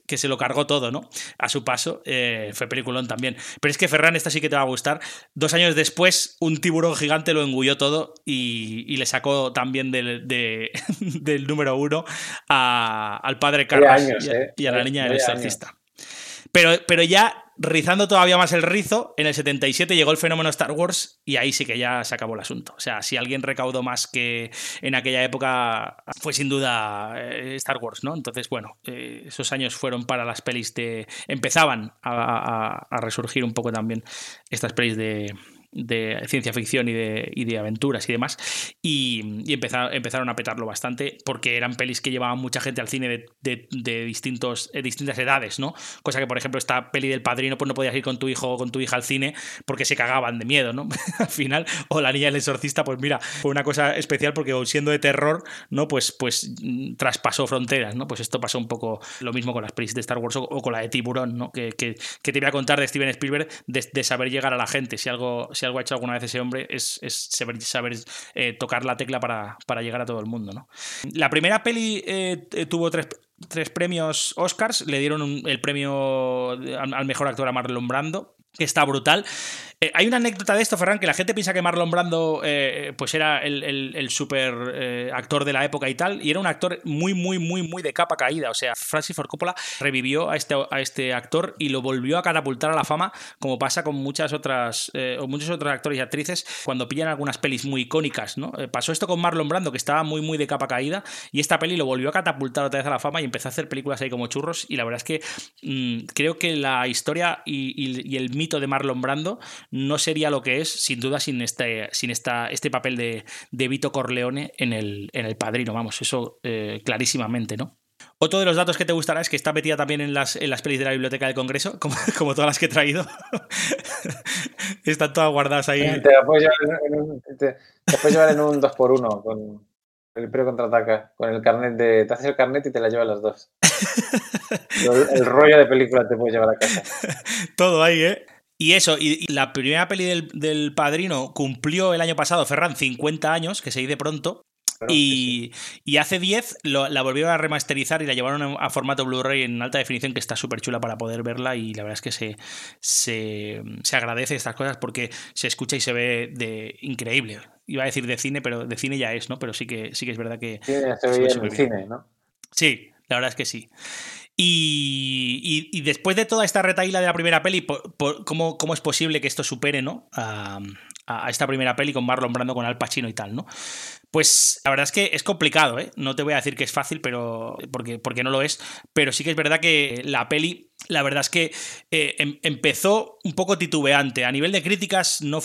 que, se lo cargó todo, ¿no? A su paso. Eh, fue peliculón también. Pero es que Ferran, esta sí que te va a gustar. Dos años después, un tiburón gigante lo engulló todo y, y le sacó también del, de, del número uno a, al padre Carlos años, y, a, eh. y, a, la niña del exorcista. Pero, pero ya rizando todavía más el rizo, en el 77 llegó el fenómeno Star Wars y ahí sí que ya se acabó el asunto. O sea, si alguien recaudó más que en aquella época, fue sin duda eh, Star Wars, ¿no? Entonces, bueno, eh, esos años fueron para las pelis de... Empezaban a, resurgir un poco también estas pelis de, de ciencia ficción y de, y de aventuras y demás. Y, empezaron, empezaron, a petarlo bastante porque eran pelis que llevaban mucha gente al cine de, de, distintos, eh, distintas edades, ¿no? Cosa que, por ejemplo, esta peli del padrino, pues no podías ir con tu hijo o con tu hija al cine porque se cagaban de miedo, ¿no? al final, o la niña del exorcista, pues mira, fue una cosa especial porque siendo de terror, ¿no? Pues, pues traspasó fronteras, ¿no? Pues esto pasó un poco lo mismo con las pelis de Star Wars o, con la de Tiburón, ¿no? Que, que, te voy a contar de Steven Spielberg de, saber llegar a la gente, si algo algo ha hecho alguna vez ese hombre es, saber eh, tocar la tecla para, para, llegar a todo el mundo. ¿no? La primera peli eh, tuvo tres, tres, premios Oscars, le dieron un, el premio al, mejor actor a Marlon Brando, que está brutal. Eh, hay una anécdota de esto, Ferran, que la gente piensa que Marlon Brando eh, pues era el, el, super eh, actor de la época y tal, y era un actor muy, muy, muy, muy de capa caída. O sea, Francis Ford Coppola revivió a este, a este actor y lo volvió a catapultar a la fama, como pasa con muchas otras, o muchos otros actores y actrices cuando pillan algunas pelis muy icónicas, ¿no? Pasó esto con Marlon Brando, que estaba muy, muy de capa caída, y esta peli lo volvió a catapultar otra vez a la fama empezó a hacer películas ahí como churros, y la verdad es que mmm, creo que la historia y, el mito de Marlon Brando no sería lo que es, sin duda, sin este, sin esta, este papel de, de Vito Corleone en el, en el padrino. Vamos, eso eh, clarísimamente, ¿no? Otro de los datos que te gustará es que está metida también en las, en las pelis de la Biblioteca del Congreso, como, como todas las que he traído. Están todas guardadas ahí. Te puedes llevar en un 2x1 con el Imperio contraataca, con el carnet de. Te haces el carnet y te la llevas las dos. el, el rollo de película te puedes llevar a casa. Todo ahí, ¿eh? Y eso, y, y, la primera peli del, del, Padrino cumplió el año pasado, Ferran, 50 años, que se dice pronto. Claro, y, sí, sí. y, hace 10 lo, la volvieron a remasterizar y la llevaron a, a formato Blu-ray en alta definición, que está súper chula para poder verla. Y la verdad es que se, se, se, agradece estas cosas porque se escucha y se ve de increíble. Iba a decir de cine, pero de cine ya es, ¿no? Pero sí que, sí que es verdad que. Sí, se veía en el cine, ¿no? Sí, la verdad es que sí. Y, y, y, después de toda esta retaíla de la primera peli, por, por, ¿cómo, ¿cómo, es posible que esto supere ¿no? a, a, esta primera peli con Marlon Brando, con Al Pacino y tal? ¿no? Pues la verdad es que es complicado, ¿eh? No te voy a decir que es fácil, pero porque, porque no lo es. Pero sí que es verdad que la peli, la verdad es que eh, em, empezó un poco titubeante. A nivel de críticas, no,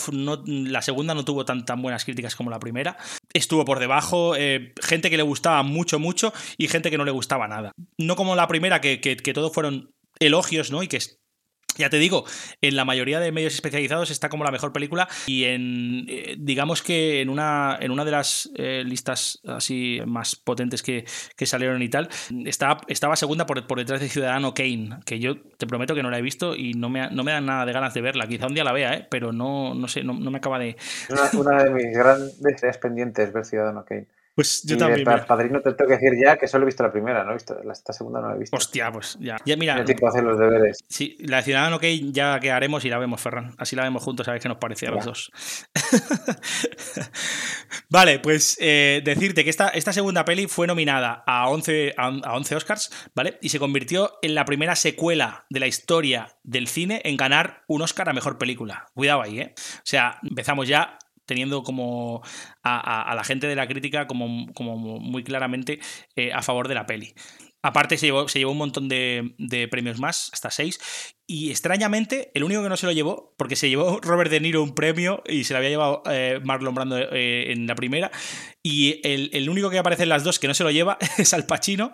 la segunda no tuvo tan, tan buenas críticas como la primera. Estuvo por debajo, eh, gente que le gustaba mucho, mucho y gente que no le gustaba nada. No como la primera, que, que, que todos fueron elogios, ¿no? Y que ya te digo, en la mayoría de medios especializados está como la mejor película y en eh, digamos que en una, en una de las eh, listas así más potentes que, que, salieron y tal, estaba, estaba segunda por, detrás de Ciudadano Kane, que yo te prometo que no la he visto y no me, no me dan nada de ganas de verla. Quizá un día la vea, ¿eh? pero no, no sé, no, no me acaba de... Una, una de mis grandes pendientes ver Ciudadano Kane. Pues yo y también. Padrino te tengo que decir ya que solo he visto la primera, no he visto la esta segunda no la he visto. Hostia, pues ya. Ya, mira. No tiempo hacer los deberes. Sí, la de Ciudadano Kane ya que haremos y la vemos, Ferran. Así la vemos juntos, a ver qué nos parecía a los dos. vale, pues eh, decirte que esta, esta segunda peli fue nominada a 11, a, a 11 Oscars, ¿vale? Y se convirtió en la primera secuela de la historia del cine en ganar un Oscar a mejor película. Cuidado ahí, ¿eh? O sea, empezamos ya teniendo como a, la gente de la crítica como, muy claramente eh, a favor de la peli. Aparte se llevó, un montón de, premios más, hasta seis. Y extrañamente, el único que no se lo llevó, porque se llevó Robert De Niro un premio y se lo había llevado eh, Marlon Brando eh, en la primera. Y el, único que aparece en las dos que no se lo lleva es Al Pacino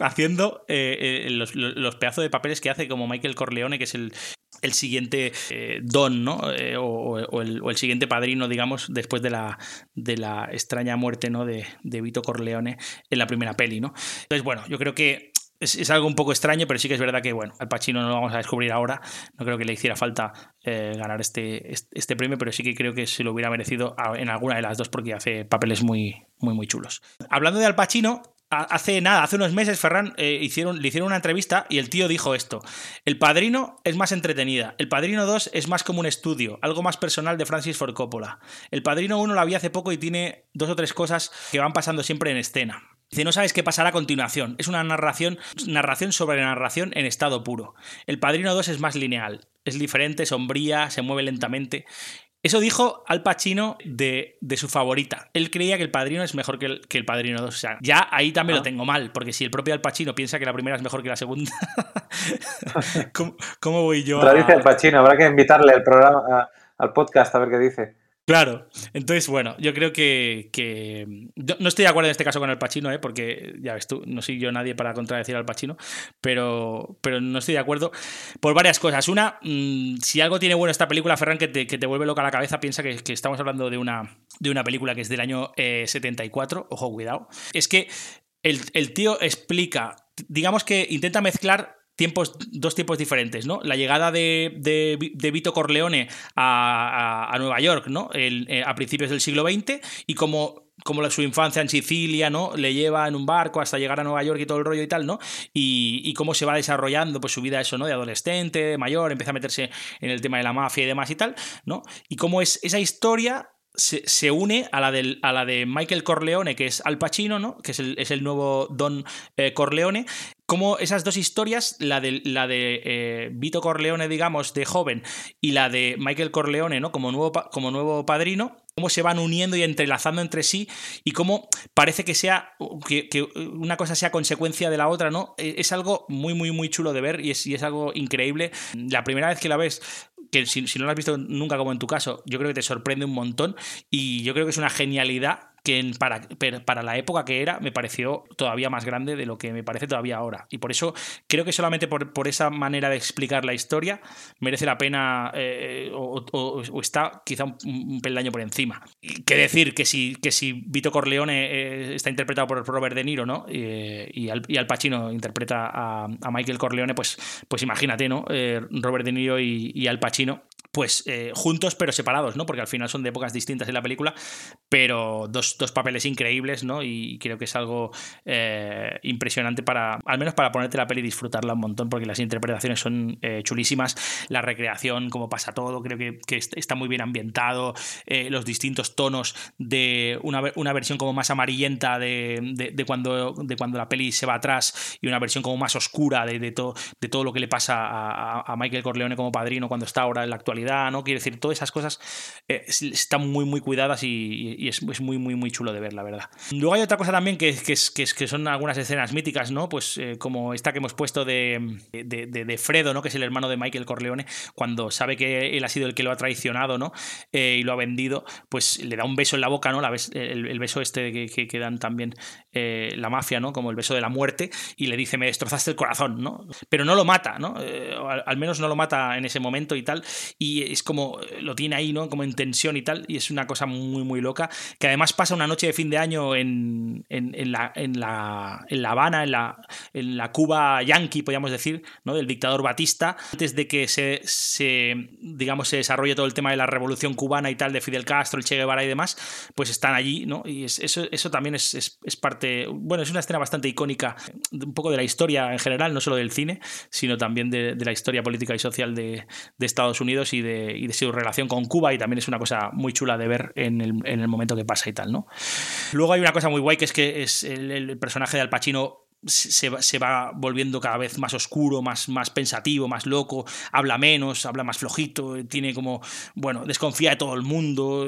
haciendo los- los pedazos de papeles que hace como Michael Corleone, que es el, el siguiente eh, don, ¿no? Eh, o, el, siguiente padrino, digamos, después de la, de la extraña muerte, ¿no? De, de Vito Corleone en la primera peli, ¿no? Entonces, bueno, yo creo que es, algo un poco extraño, pero sí que es verdad que, bueno, al Pacino no lo vamos a descubrir ahora. No creo que le hiciera falta eh, ganar este, este, premio, pero sí que creo que se lo hubiera merecido en alguna de las dos porque hace papeles muy, muy, muy chulos. Hablando de Al Pacino, hace nada, hace unos meses, Ferran, eh, le hicieron una entrevista y el tío dijo esto. El Padrino es más entretenida. El Padrino 2 es más como un estudio, algo más personal de Francis Ford Coppola. El Padrino 1 la vi hace poco y tiene dos o tres cosas que van pasando siempre en escena. Dice, no sabes qué pasará a continuación. Es una narración, narración sobre narración en estado puro. El Padrino 2 es más lineal. Es diferente, sombría, se mueve lentamente. Eso dijo Al Pacino de, de su favorita. Él creía que el Padrino es mejor que el, que el Padrino 2. O sea, ya ahí también lo Ah. tengo mal, porque si el propio Al Pacino piensa que la primera es mejor que la segunda, ¿cómo, cómo voy yo dice a...? el Pachino, habrá que invitarle al programa, a- al podcast a ver qué dice. Claro, entonces bueno, yo creo que, no estoy de acuerdo en este caso con el Pacino, ¿eh? porque ya ves tú, no soy yo nadie para contradecir al Pacino, pero, no estoy de acuerdo por varias cosas. Una, mm, si algo tiene bueno esta película, Ferran, que te, vuelve loca la cabeza, piensa que, estamos hablando de una, de una película que es del año eh, 74, ojo, cuidado, es que el tío explica, digamos que intenta mezclar dos tiempos diferentes, ¿no? La llegada de, de, Vi- de Vito Corleone a, Nueva York, ¿no? Eh, a principios del siglo XX y como como su infancia en Sicilia, ¿no? Le lleva en un barco hasta llegar a Nueva York y todo el rollo y tal, ¿no? Y, y cómo se va desarrollando pues su vida eso, ¿no? De adolescente, de mayor, empieza a meterse en el tema de la mafia y demás y tal, ¿no? Y cómo es esa historia se, se une a la, del, a la de Michael Corleone, que es Al Pacino, ¿no? Que es el, es el nuevo Don eh, Corleone. Como esas dos historias, la de, la de eh, Vito Corleone, digamos, de joven, y la de Michael Corleone, ¿no? Como nuevo, como nuevo padrino, cómo se van uniendo y entrelazando entre sí y cómo parece que sea que, que una cosa sea consecuencia de la otra, ¿no? Eh, Es algo muy, muy, muy chulo de ver y es, y es algo increíble. La primera vez que la ves, que si, si no la has visto nunca como en tu caso, yo creo que te sorprende un montón y yo creo que es una genialidad que para, para la época que era me pareció todavía más grande de lo que me parece todavía ahora. Y por eso creo que solamente por, por esa manera de explicar la historia merece la pena eh, o, está quizá un, peldaño por encima. Y qué decir que si, que si Vito Corleone eh, está interpretado por Robert De Niro, ¿no? Eh, y, Al, y Al Pacino interpreta a, a Michael Corleone, pues, pues imagínate, ¿no? Robert De Niro y, y Al Pacino pues juntos pero separados, ¿no? Porque al final son de épocas distintas en la película, pero dos, dos papeles increíbles, ¿no? Y creo que es algo eh, impresionante para, al menos para ponerte la peli y disfrutarla un montón, porque las interpretaciones son eh, chulísimas, la recreación, cómo pasa todo, creo que, que est- está muy bien ambientado, eh, los distintos tonos de una, una versión como más amarillenta de, de- cuando, de cuando la peli se va atrás y una versión como más oscura de, de, todo de todo lo que le pasa a, a- Michael Corleone como padrino cuando está ahora en la actualidad, ¿no? Quiero decir, todas esas cosas eh, es- están muy, muy cuidadas y, y es, es muy, muy, muy chulo de ver, la verdad. Luego hay otra cosa también que, que, que, que son algunas escenas míticas, ¿no? Pues eh, como esta que hemos puesto de, de, de- Fredo, ¿no? Que es el hermano de Michael Corleone, cuando sabe que él ha sido el que lo ha traicionado, ¿no? Eh, y lo ha vendido, pues le da un beso en la boca, ¿no? La bes- el, beso este que dan también eh, la mafia, ¿no? Como el beso de la muerte, y le dice, me destrozaste el corazón, ¿no? Pero no lo mata, ¿no? Eh, al, menos no lo mata en ese momento y tal, y es como, lo tiene ahí, ¿no? Como en tensión y tal, y es una cosa muy, muy loca, que además pasa una noche de fin de año en, en, en, la, en, la, en La Habana, en la, en la Cuba yankee, podríamos decir, ¿no? Del dictador Batista, antes de que se, se, digamos, se desarrolle todo el tema de la revolución cubana y tal, de Fidel Castro, el Che Guevara y demás, pues están allí, ¿no? Y es, eso, eso también es, es, es, parte, bueno, es una escena bastante icónica, un poco de la historia en general, no solo del cine, sino también de, la historia política y social de, Estados Unidos y de, su relación con Cuba, y también es una cosa muy chula de ver en el, en el momento que pasa y tal, ¿no? Luego hay una cosa muy guay que es que es el, el personaje de Al Pacino se va, se va, volviendo cada vez más oscuro, más, más pensativo, más loco, habla menos, habla más flojito, tiene como, bueno, desconfía de todo el mundo,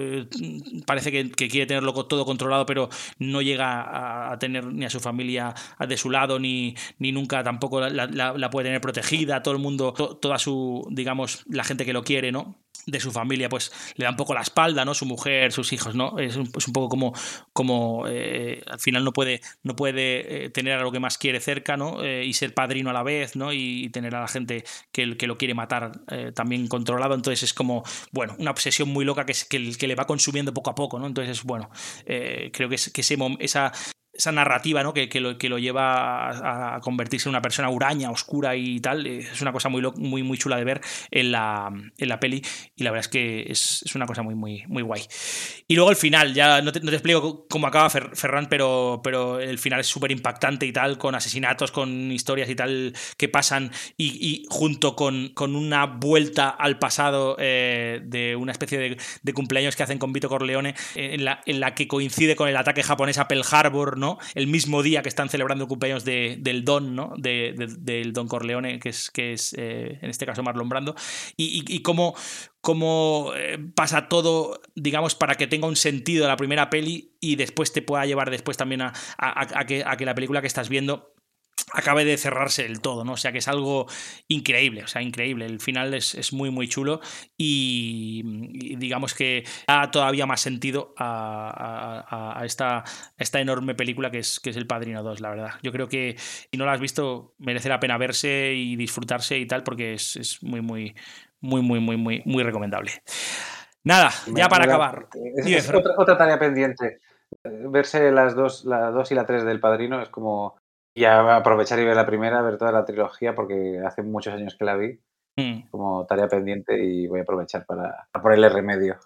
parece que, que quiere tenerlo todo controlado, pero no llega a, tener ni a su familia de su lado, ni, ni nunca tampoco la, puede tener protegida, todo el mundo, to, toda su, digamos, la gente que lo quiere, ¿no? De su familia, pues le da un poco la espalda, ¿no? Su mujer, sus hijos, ¿no? Es un, es un poco como, como eh, al final no puede, no puede eh, tener a lo que más quiere cerca, ¿no? Eh, y ser padrino a la vez, ¿no? Y, tener a la gente que, que lo quiere matar también controlado. Entonces es como, bueno, una obsesión muy loca que, que, que le va consumiendo poco a poco, ¿no? Entonces es, bueno, creo que, es, que ese, esa, esa narrativa ¿no? que, que, lo, que lo lleva a, convertirse en una persona huraña, oscura y tal, es una cosa muy, muy, muy chula de ver en la, en la peli y la verdad es que es, es una cosa muy, muy, muy guay. Y luego el final, ya no te, no te explico cómo acaba Ferran, pero, pero el final es súper impactante y tal, con asesinatos, con historias y tal que pasan y, y junto con, con, una vuelta al pasado eh, de una especie de, de, cumpleaños que hacen con Vito Corleone, eh, en, la, en la que coincide con el ataque japonés a Pearl Harbor, El mismo día que están celebrando el cumpleaños de, del Don, ¿no? De, de, del Don Corleone, que es, que es eh, en este caso Marlon Brando, y cómo, cómo eh, pasa todo, digamos, para que tenga un sentido la primera peli y después te pueda llevar después también a, a, a, que, a que la película que estás viendo acabe de cerrarse del todo, ¿no? O sea que es algo increíble, o sea, increíble. El final es, es muy, muy chulo y, y, digamos que da todavía más sentido a, a, a, esta, esta enorme película que es, que es El Padrino 2, la verdad. Yo creo que si no la has visto, merece la pena verse y disfrutarse y tal, porque es, es muy, muy, muy, muy, muy, muy, muy recomendable. Nada, ya para acabar. Es, otra, otra, tarea pendiente. Verse las dos, la 2 y la 3 del Padrino es como y aprovechar y ver la primera, ver toda la trilogía, porque hace muchos años que la vi. Mm. como tarea pendiente y voy a aprovechar para, para, ponerle remedio.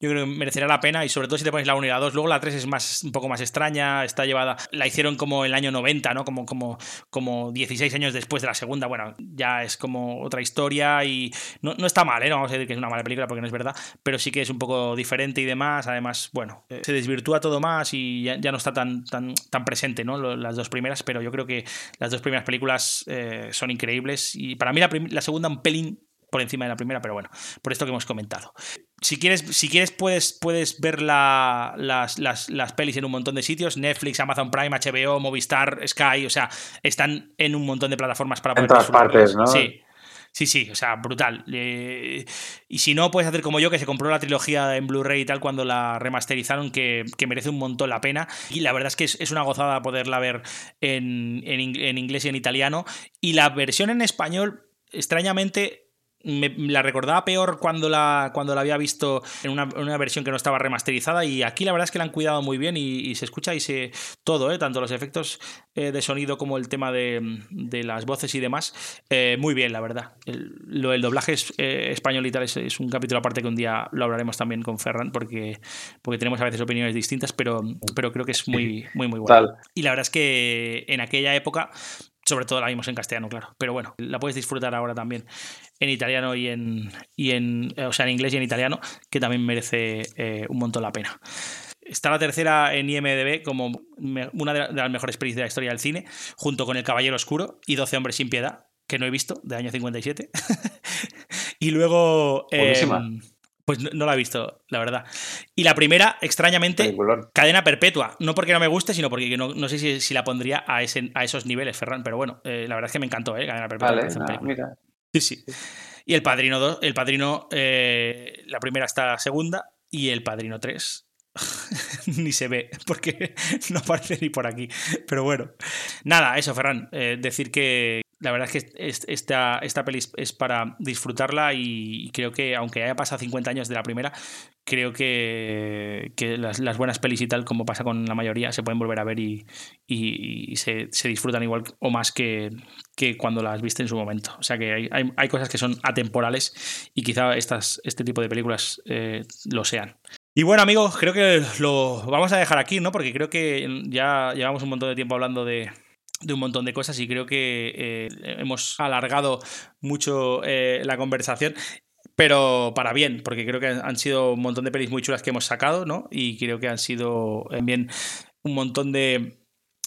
Yo creo que merecerá la pena y sobre todo si te pones la 1 y la 2. Luego la 3 es más, un poco más extraña, está llevada, la hicieron como el año 90, ¿no? Como, como, como 16 años después de la segunda. Bueno, ya es como otra historia y no, no está mal, ¿eh? No vamos a decir que es una mala película porque no es verdad, pero sí que es un poco diferente y demás. Además, bueno, eh, se desvirtúa todo más y ya, ya, no está tan, tan, tan presente, ¿no? Las dos primeras, pero yo creo que las dos primeras películas eh, son increíbles y para mí la, la segunda un pelín por encima de la primera, pero bueno, por esto que hemos comentado. Si quieres, si quieres puedes, puedes ver la, las, las, las, pelis en un montón de sitios, Netflix, Amazon Prime, HBO, Movistar, Sky, o sea, están en un montón de plataformas para poder... En todas partes, ¿no? Sí. Sí, sí, o sea, brutal. Eh, y si no, puedes hacer como yo, que se compró la trilogía en Blu-ray y tal cuando la remasterizaron, que, que, merece un montón la pena. Y la verdad es que es, es una gozada poderla ver en, en, en inglés y en italiano. Y la versión en español, extrañamente, me, la recordaba peor cuando la, cuando la había visto en una, una, versión que no estaba remasterizada y aquí la verdad es que la han cuidado muy bien y, y se escucha y se todo, ¿eh? tanto los efectos eh, de sonido como el tema de, de las voces y demás, eh, muy bien la verdad. El, lo, el doblaje es, español y tal es, es, un capítulo aparte que un día lo hablaremos también con Ferran porque, porque tenemos a veces opiniones distintas, pero, pero creo que es muy, muy, muy bueno. Y la verdad es que en aquella época sobre todo la vimos en castellano, claro. Pero bueno, la puedes disfrutar ahora también en italiano y en, y en o sea, en inglés y en italiano, que también merece eh, un montón la pena. Está la tercera en IMDB como una de las mejores pelis de la historia del cine, junto con El Caballero Oscuro y 12 Hombres sin Piedad, que no he visto, de año 57. y luego... Eh, pues no, no, la he visto, la verdad. Y la primera, extrañamente, Peliculón. cadena perpetua. No porque no me guste, sino porque no, no sé si, si, la pondría a, ese, a esos niveles, Ferran. Pero bueno, eh, la verdad es que me encantó, ¿eh? Cadena perpetua. Vale, mira. Sí, sí. Y el Padrino 2, el Padrino, eh, la primera está la segunda, y el Padrino 3. ni se ve, porque no aparece ni por aquí. Pero bueno, nada, eso, Ferran, eh, decir que la verdad es que esta, esta peli es para disfrutarla y creo que, aunque haya pasado 50 años de la primera, creo que, que las, buenas pelis y tal, como pasa con la mayoría, se pueden volver a ver y, y, se, se, disfrutan igual o más que, que, cuando las viste en su momento. O sea que hay, hay, cosas que son atemporales y quizá estas, este tipo de películas eh, lo sean. Y bueno, amigos, creo que lo vamos a dejar aquí, ¿no? Porque creo que ya llevamos un montón de tiempo hablando de, un montón de cosas y creo que eh, hemos alargado mucho eh, la conversación. Pero para bien, porque creo que han sido un montón de pelis muy chulas que hemos sacado, ¿no? Y creo que han sido también un montón de,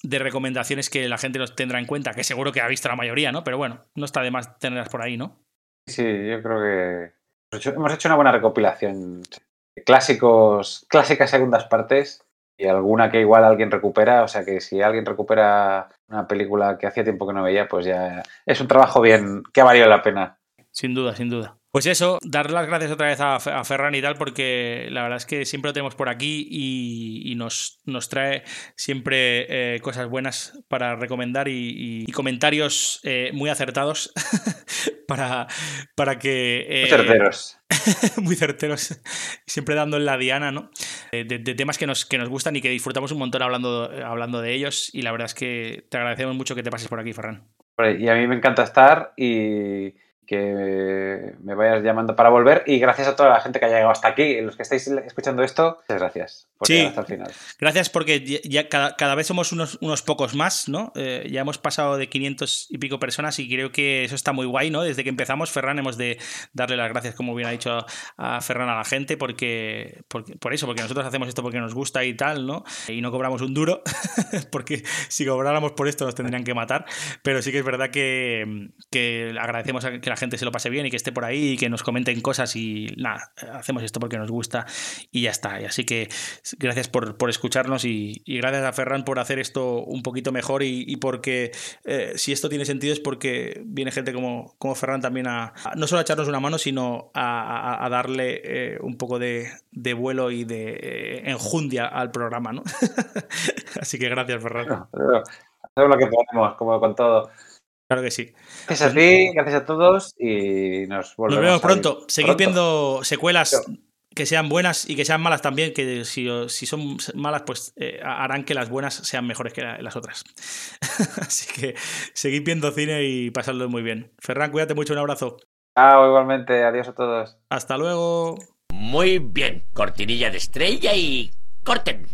recomendaciones que la gente nos tendrá en cuenta, que seguro que ha visto la mayoría, ¿no? Pero bueno, no está de más tenerlas por ahí, ¿no? Sí, yo creo que hemos hecho una buena recopilación clásicos, clásicas segundas partes y alguna que igual alguien recupera. O sea que si alguien recupera una película que hacía tiempo que no veía, pues ya es un trabajo bien que ha valido la pena. Sin duda, sin duda. Pues eso, dar las gracias otra vez a, Ferran y tal, porque la verdad es que siempre lo tenemos por aquí y, nos, nos, trae siempre eh, cosas buenas para recomendar y, comentarios eh, muy acertados para, para que... Eh, muy certeros. muy certeros, siempre dando en la diana, ¿no? De, temas que nos, que nos gustan y que disfrutamos un montón hablando, hablando de ellos y la verdad es que te agradecemos mucho que te pases por aquí, Ferran. Y a mí me encanta estar y que me vayas llamando para volver y gracias a toda la gente que haya llegado hasta aquí, los que estáis escuchando esto, muchas gracias por sí, hasta el final. Gracias porque ya cada, vez somos unos, unos pocos más, ¿no? Eh, ya hemos pasado de 500 y pico personas y creo que eso está muy guay, ¿no? Desde que empezamos, Ferran, hemos de darle las gracias, como bien ha dicho a Ferran, a la gente, porque, por eso, porque nosotros hacemos esto porque nos gusta y tal, ¿no? Y no cobramos un duro, porque si cobráramos por esto nos tendrían que matar, pero sí que es verdad que, que agradecemos a que la gente se lo pase bien y que esté por ahí y que nos comenten cosas y nada, hacemos esto porque nos gusta y ya está. Así que gracias por, escucharnos y, gracias a Ferran por hacer esto un poquito mejor y, porque eh, si esto tiene sentido es porque viene gente como, como Ferran también a, no solo a echarnos una mano, sino a, darle eh, un poco de, vuelo y de eh, enjundia al programa, ¿no? Así que gracias, Ferran. hacemos lo que podemos, como con todo. Claro que sí. Gracias a ti, gracias a todos y nos volvemos. Nos vemos pronto. Seguid viendo secuelas que sean buenas y que sean malas también, que si, si son malas, pues eh, harán que las buenas sean mejores que las otras. Así que seguid viendo cine y pasadlo muy bien. Ferran, cuídate mucho, un abrazo. Chao, igualmente. Adiós a todos. Hasta luego. Muy bien. Cortinilla de estrella y corten.